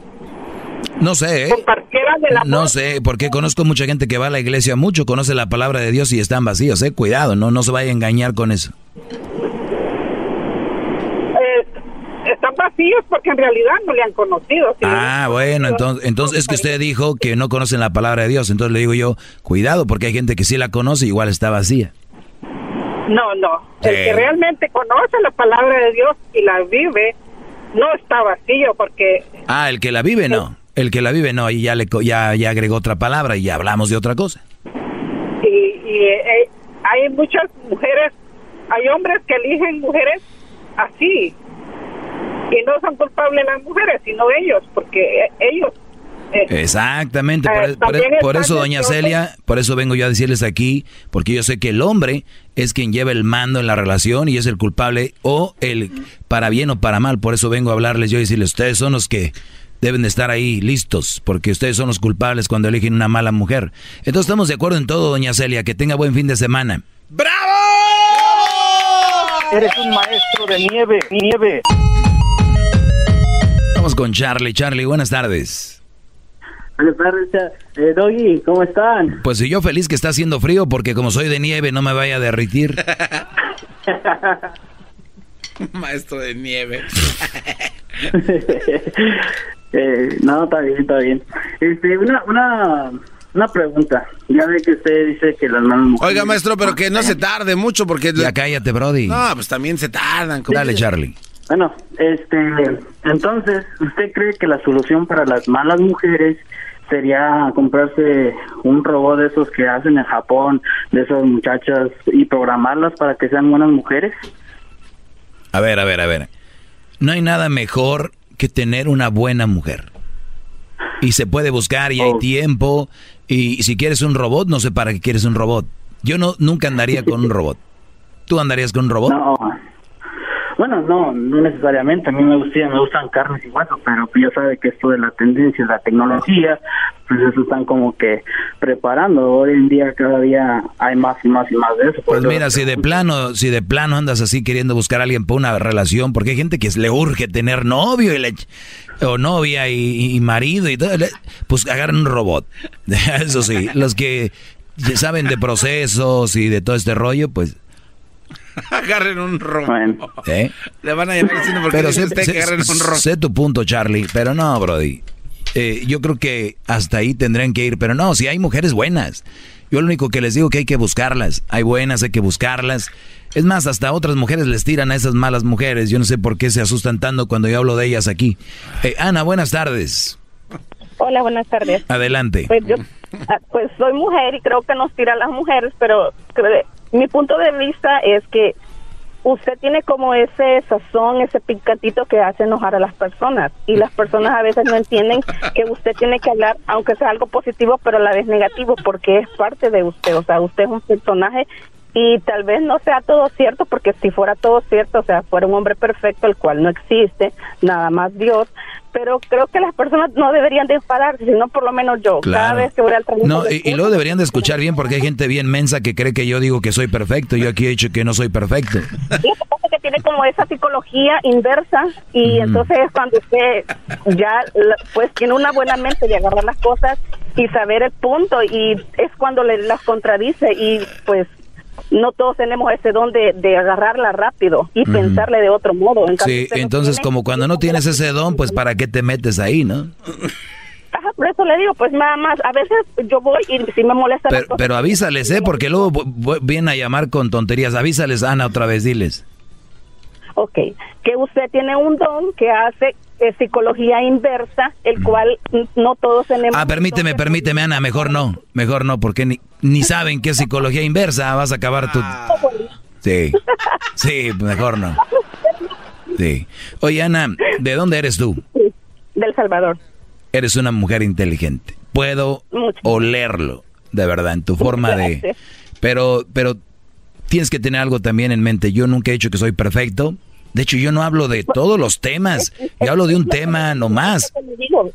No sé, ¿eh? compartieran del amor, No sé, porque conozco mucha gente que va a la iglesia mucho, conoce la palabra de Dios y están vacíos, ¿eh? Cuidado, no, no se vaya a engañar con eso. Eh, están vacíos porque en realidad no le han conocido. Ah, bueno, entonces, entonces es que usted dijo que no conocen la palabra de Dios, entonces le digo yo, cuidado, porque hay gente que sí la conoce y igual está vacía. No, no. El que realmente conoce la palabra de Dios y la vive no está vacío porque Ah, el que la vive no, el que la vive no, y ya le ya, ya agregó otra palabra y ya hablamos de otra cosa. y, y, eh, hay muchas mujeres, hay hombres que eligen mujeres así y no son culpables las mujeres sino ellos porque ellos eh, Exactamente, por, Eh, e- por e- por está eso, doña Celia, por eso vengo yo a decirles aquí, porque yo sé que el hombre es quien lleva el mando en la relación y es el culpable o el para bien o para mal, por eso vengo a hablarles yo y decirles, ustedes son los que deben de estar ahí listos, porque ustedes son los culpables cuando eligen una mala mujer. Entonces estamos de acuerdo en todo, doña Celia, que tenga buen fin de semana. Eres un maestro de nieve, nieve. Vamos con Charlie. Charlie, buenas tardes. Buenas tardes, eh, Doggy, ¿cómo están? Pues si yo feliz que está haciendo frío porque como soy de nieve no me vaya a derritir. Maestro de nieve. Eh, no, está bien, está bien. Este, una, una, una pregunta. Ya ve que usted dice que las manos mujeres... Oiga, maestro, pero que no se tarde mucho porque... Ya cállate, Brody. No, pues también se tardan. como- Dale, Charlie. Bueno, este, entonces, ¿usted cree que la solución para las malas mujeres sería comprarse un robot de esos que hacen en Japón, de esas muchachas, y programarlas para que sean buenas mujeres? A ver, a ver, a ver. No hay nada mejor que tener una buena mujer. Y se puede buscar y hay tiempo. Y si quieres un robot, no sé para qué quieres un robot. Yo no nunca andaría con un robot. ¿Tú andarías con un robot? No. Bueno, no, no necesariamente. A mí me gustan, me gustan carnes y huesos, pero pues ya sabe que esto de la tendencia, la tecnología, pues eso están como que preparando. Hoy en día cada día hay más y más y más de eso. Pues mira, si de plano, si de plano andas así queriendo buscar a alguien para una relación, porque hay gente que le urge tener novio y le, o novia y, y marido y todo, pues agarren un robot. Eso sí, los que ya saben de procesos y de todo este rollo, pues Agarren un robo. ¿eh? Le van a llamar diciendo porque Pero sé, usted sé- que agarren un robo. sé tu punto, Charlie, pero no, Brody. Eh, yo creo que hasta ahí tendrían que ir, pero no, si hay mujeres buenas. Yo lo único que les digo que hay que buscarlas. Hay buenas, hay que buscarlas. Es más, hasta otras mujeres les tiran a esas malas mujeres. Yo no sé por qué se asustan tanto cuando yo hablo de ellas aquí. Eh, Ana, buenas tardes. Hola, buenas tardes. Adelante. Pues yo, ah, pues soy mujer y creo que nos tiran las mujeres, pero creo- mi punto de vista es que usted tiene como ese sazón, ese picatito que hace enojar a las personas. Y las personas a veces no entienden que usted tiene que hablar, aunque sea algo positivo, pero a la vez negativo, porque es parte de usted, o sea, usted es un personaje y tal vez no sea todo cierto, porque si fuera todo cierto, o sea, fuera un hombre perfecto, el cual no existe, nada más Dios, pero creo que las personas no deberían de enfadarse, sino por lo menos yo, cada vez que voy al trabajo. No, y, y luego deberían de escuchar bien porque hay gente bien mensa que cree que yo digo que soy perfecto. Yo aquí he dicho que no soy perfecto. Lo que pasa es que tiene como esa psicología inversa y entonces es cuando usted ya pues tiene una buena mente de agarrar las cosas y saber el punto y es cuando le las contradice y pues no todos tenemos ese don de, de agarrarla rápido y pensarle de otro modo. En Sí, entonces tiene. como cuando no tienes ese don, pues ¿para qué te metes ahí, no? Ajá, por eso le digo, pues nada más, a veces yo voy y si me molesta Pero, pero avísales, ¿eh? Porque luego vienen a llamar con tonterías. Avísales, Ana, otra vez, diles. Ok, que usted tiene un don que hace eh, psicología inversa, el cual no todos tenemos. Ah, permíteme, permíteme, Ana, mejor no. Mejor no, porque ni, ni saben qué es psicología inversa. Vas a acabar tu... Sí. Sí, mejor no. Sí. Oye, Ana, ¿de dónde eres tú? Del Salvador. Eres una mujer inteligente. Puedo olerlo, de verdad, en tu forma de... Pero, pero tienes que tener algo también en mente. Yo nunca he dicho que soy perfecto. De hecho, yo no hablo de todos los temas. Yo hablo de un tema nomás.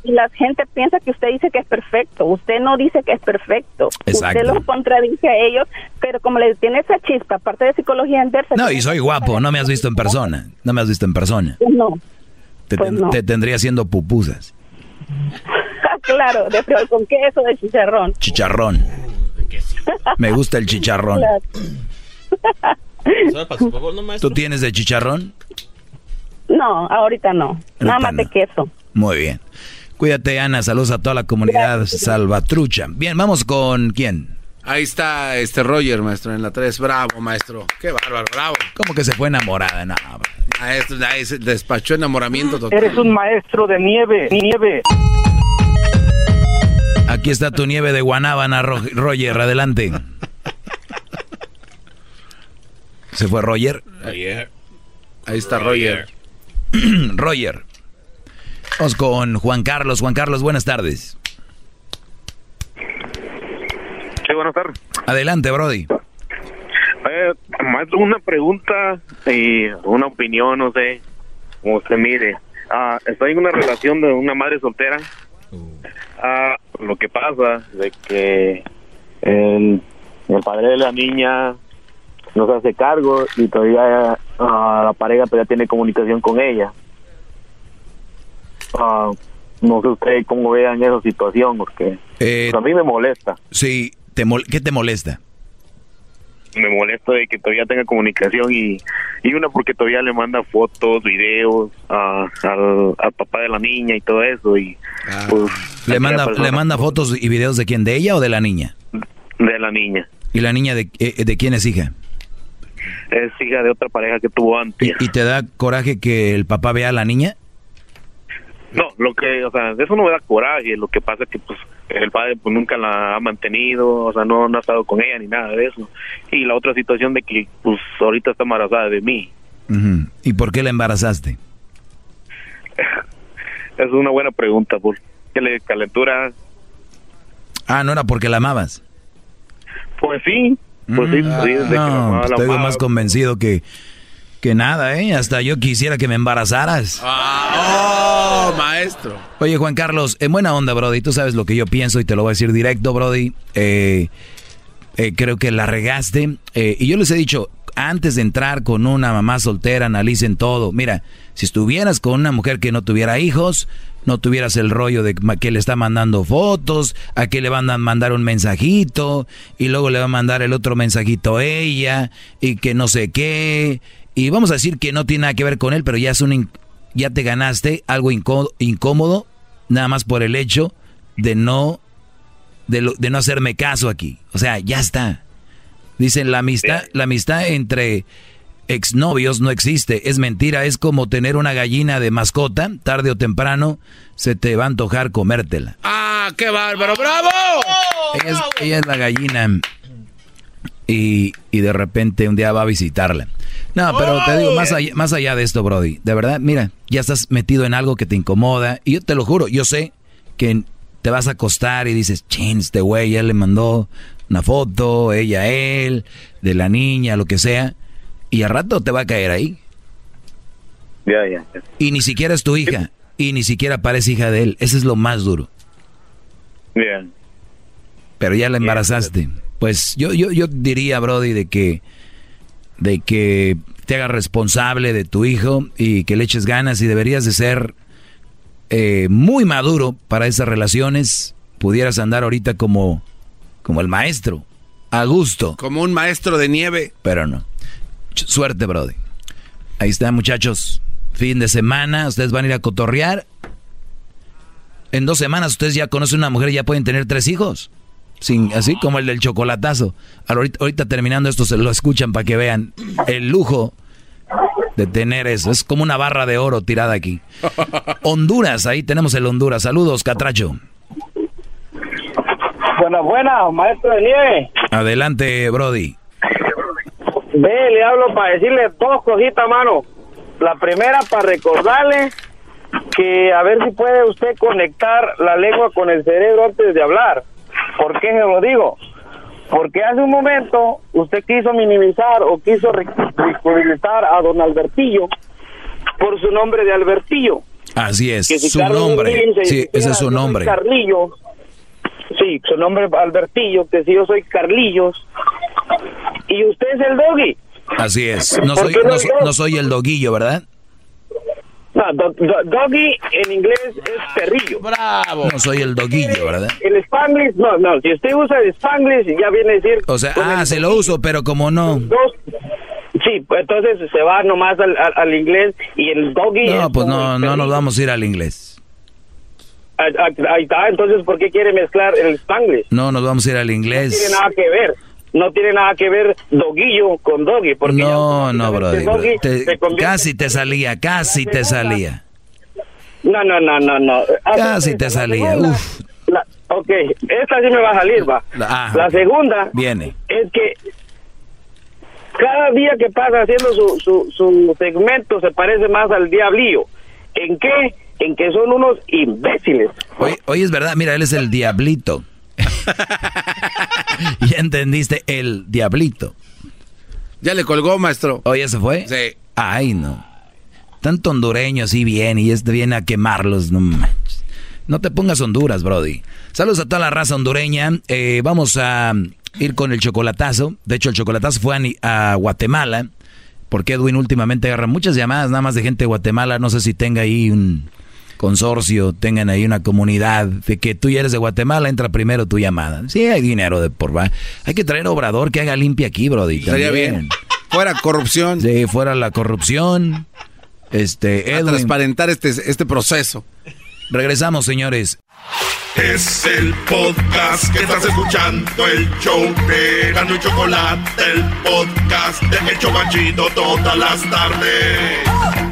Y la gente piensa que usted dice que es perfecto. Usted no dice que es perfecto. Exacto. Usted los contradice a ellos, pero como le tiene esa chispa, aparte de psicología inversa. No, y soy guapo. No me has visto en persona. No me has visto en persona. No. Te, Pues ten- no. te tendría haciendo pupusas. claro, de frijol con queso, de chicharrón. Chicharrón. Me gusta el chicharrón. ¿Tú tienes de chicharrón? No, ahorita no. Nada más de queso. Muy bien. Cuídate, Ana. Saludos a toda la comunidad salvatrucha. Bien, vamos con quién. Ahí está este Roger, maestro, en la 3. Bravo, maestro. Qué bárbaro, bravo. ¿Cómo que se fue enamorada? No, maestro, ahí se despachó enamoramiento total. Eres un maestro de nieve, nieve. Aquí está tu nieve de guanábana, Ro- Roger. Adelante. ¿Se fue Roger? Ahí está Roger. Roger. Vamos con Juan Carlos. Juan Carlos, buenas tardes. Sí, buenas tardes. Adelante, Brody. Eh, maestro, una pregunta y una opinión, no sé, como usted mire. Ah, estoy en una relación de una madre soltera. Ah, lo que pasa de que el, el padre de la niña no se hace cargo y todavía ah, la pareja todavía tiene comunicación con ella. Ah, no sé usted cómo vean esa situación, porque Eh, pues, a mí me molesta. Sí, te mol- ¿qué te molesta? me molesta de que todavía tenga comunicación y, y una porque todavía le manda fotos, videos a- al, al papá de la niña y todo eso y pues ¿Le manda, persona ¿Le manda fotos y videos de quién? ¿De ella o de la niña? de la niña ¿Y la niña de, eh, de quién es hija? Es hija de otra pareja que tuvo antes ¿Y, y te da coraje que el papá vea a la niña? no lo que o sea eso no me da coraje lo que pasa es que pues el padre pues nunca la ha mantenido o sea no, no ha estado con ella ni nada de eso y la otra situación de que pues ahorita está embarazada de mí. ¿Y por qué la embarazaste? es una buena pregunta por qué le calentura Ah, no era porque la amabas. pues sí pues sí, Mm, que no, mamá pues te digo más convencido que, que nada, ¿eh? Hasta yo quisiera que me embarazaras. Ah, oh, maestro. Oye, Juan Carlos, en buena onda, Brody, tú sabes lo que yo pienso y te lo voy a decir directo, Brody. Eh, eh, creo que la regaste. eh, y yo les he dicho, antes de entrar con una mamá soltera, analicen todo. Mira, si estuvieras con una mujer que no tuviera hijos, no tuvieras el rollo de que le está mandando fotos, a que le van a mandar un mensajito, y luego le va a mandar el otro mensajito a ella, y que no sé qué. Y vamos a decir que no tiene nada que ver con él, pero ya es un ya te ganaste algo incó- incómodo, nada más por el hecho de no de, lo- de no hacerme caso aquí. O sea, ya está. Dicen la amistad, la amistad entre exnovios no existe, es mentira, es como tener una gallina de mascota, tarde o temprano se te va a antojar comértela. ¡Ah, qué bárbaro! ¡Bravo! Ella es, ella es la gallina y, y de repente un día va a visitarla. No, pero te digo, más allá, más allá de esto, Brody, de verdad, mira, ya estás metido en algo que te incomoda y yo te lo juro, yo sé que te vas a acostar y dices, chin, este güey ya le mandó una foto, ella él, de la niña, lo que sea, y al rato te va a caer ahí. Ya, ya. ya. Y ni siquiera es tu hija, y ni siquiera parece hija de él, ese es lo más duro. Bien. pero ya la embarazaste. Pues yo, yo, yo diría, Brody, de que, de que te hagas responsable de tu hijo y que le eches ganas y deberías de ser eh, muy maduro para esas relaciones. Pudieras andar ahorita como, como el maestro, a gusto. Como un maestro de nieve. Pero no. Suerte, Brody. Ahí está, muchachos. Fin de semana, ustedes van a ir a cotorrear. En dos semanas ustedes ya conocen una mujer y ya pueden tener tres hijos. Sin, así como el del chocolatazo. Ahorita, ahorita terminando esto se lo escuchan para que vean el lujo de tener eso. Es como una barra de oro tirada aquí. Honduras, ahí tenemos el Honduras. Saludos, Catracho. Buena, buena, maestro de nieve. Adelante, Brody. Ve, le hablo para decirle dos cositas, mano. La primera para recordarle que a ver si puede usted conectar la lengua con el cerebro antes de hablar. ¿Por qué se lo digo? Porque hace un momento usted quiso minimizar o quiso ridiculizar a don Albertillo por su nombre de Albertillo. Así es, su nombre. sí, ese es su nombre. Carlillo. Sí, su nombre es Albertillo, que si yo soy Carlillos. Y usted es el doggy. Así es. No soy, no, soy el doguillo, ¿verdad? No, doggy en inglés es perrillo. Bravo. No soy el doguillo, ¿verdad? El spanglish, no, no. Si usted usa el spanglish, ya viene a decir. O sea, ah, se lo uso, pero como no. sí, pues entonces se va nomás al, al, inglés y el doggy. No, pues no, no nos vamos a ir al inglés. Ahí está, entonces, ¿por qué quiere mezclar el spanglish? No, nos vamos a ir al inglés. No tiene nada que ver no tiene nada que ver doguillo con doggy. Porque no, no, brother. casi te salía, casi te salía. No, no, no, no, no. Casi te salía, uf. ok, esta sí me va a salir, va. La segunda viene. es que cada día que pasa haciendo su, su, su segmento se parece más al diablillo. ¿En qué? En que son unos imbéciles. Hoy, hoy es verdad, mira, él es el diablito. ya entendiste el diablito. Ya le colgó, maestro. ¿Oh, ya se fue? Sí. Ay, no. Tanto hondureño así bien y este viene a quemarlos, no manches. No te pongas Honduras, Brody. Saludos a toda la raza hondureña. Eh, vamos a ir con el chocolatazo. De hecho, el chocolatazo fue a, a Guatemala. Porque Edwin últimamente agarra muchas llamadas nada más de gente de Guatemala. No sé si tenga ahí un, consorcio, tengan ahí una comunidad de que tú ya eres de Guatemala, entra primero tu llamada. Sí, hay dinero de por va. Hay que traer obrador que haga limpia aquí, Brody. Estaría bien. Fuera corrupción. Sí, fuera la corrupción. Este, Edwin. transparentar este, este proceso. Regresamos, señores. Es el podcast que estás escuchando, el show de Gano y Chocolate, el podcast de Hecho Banchito todas las tardes.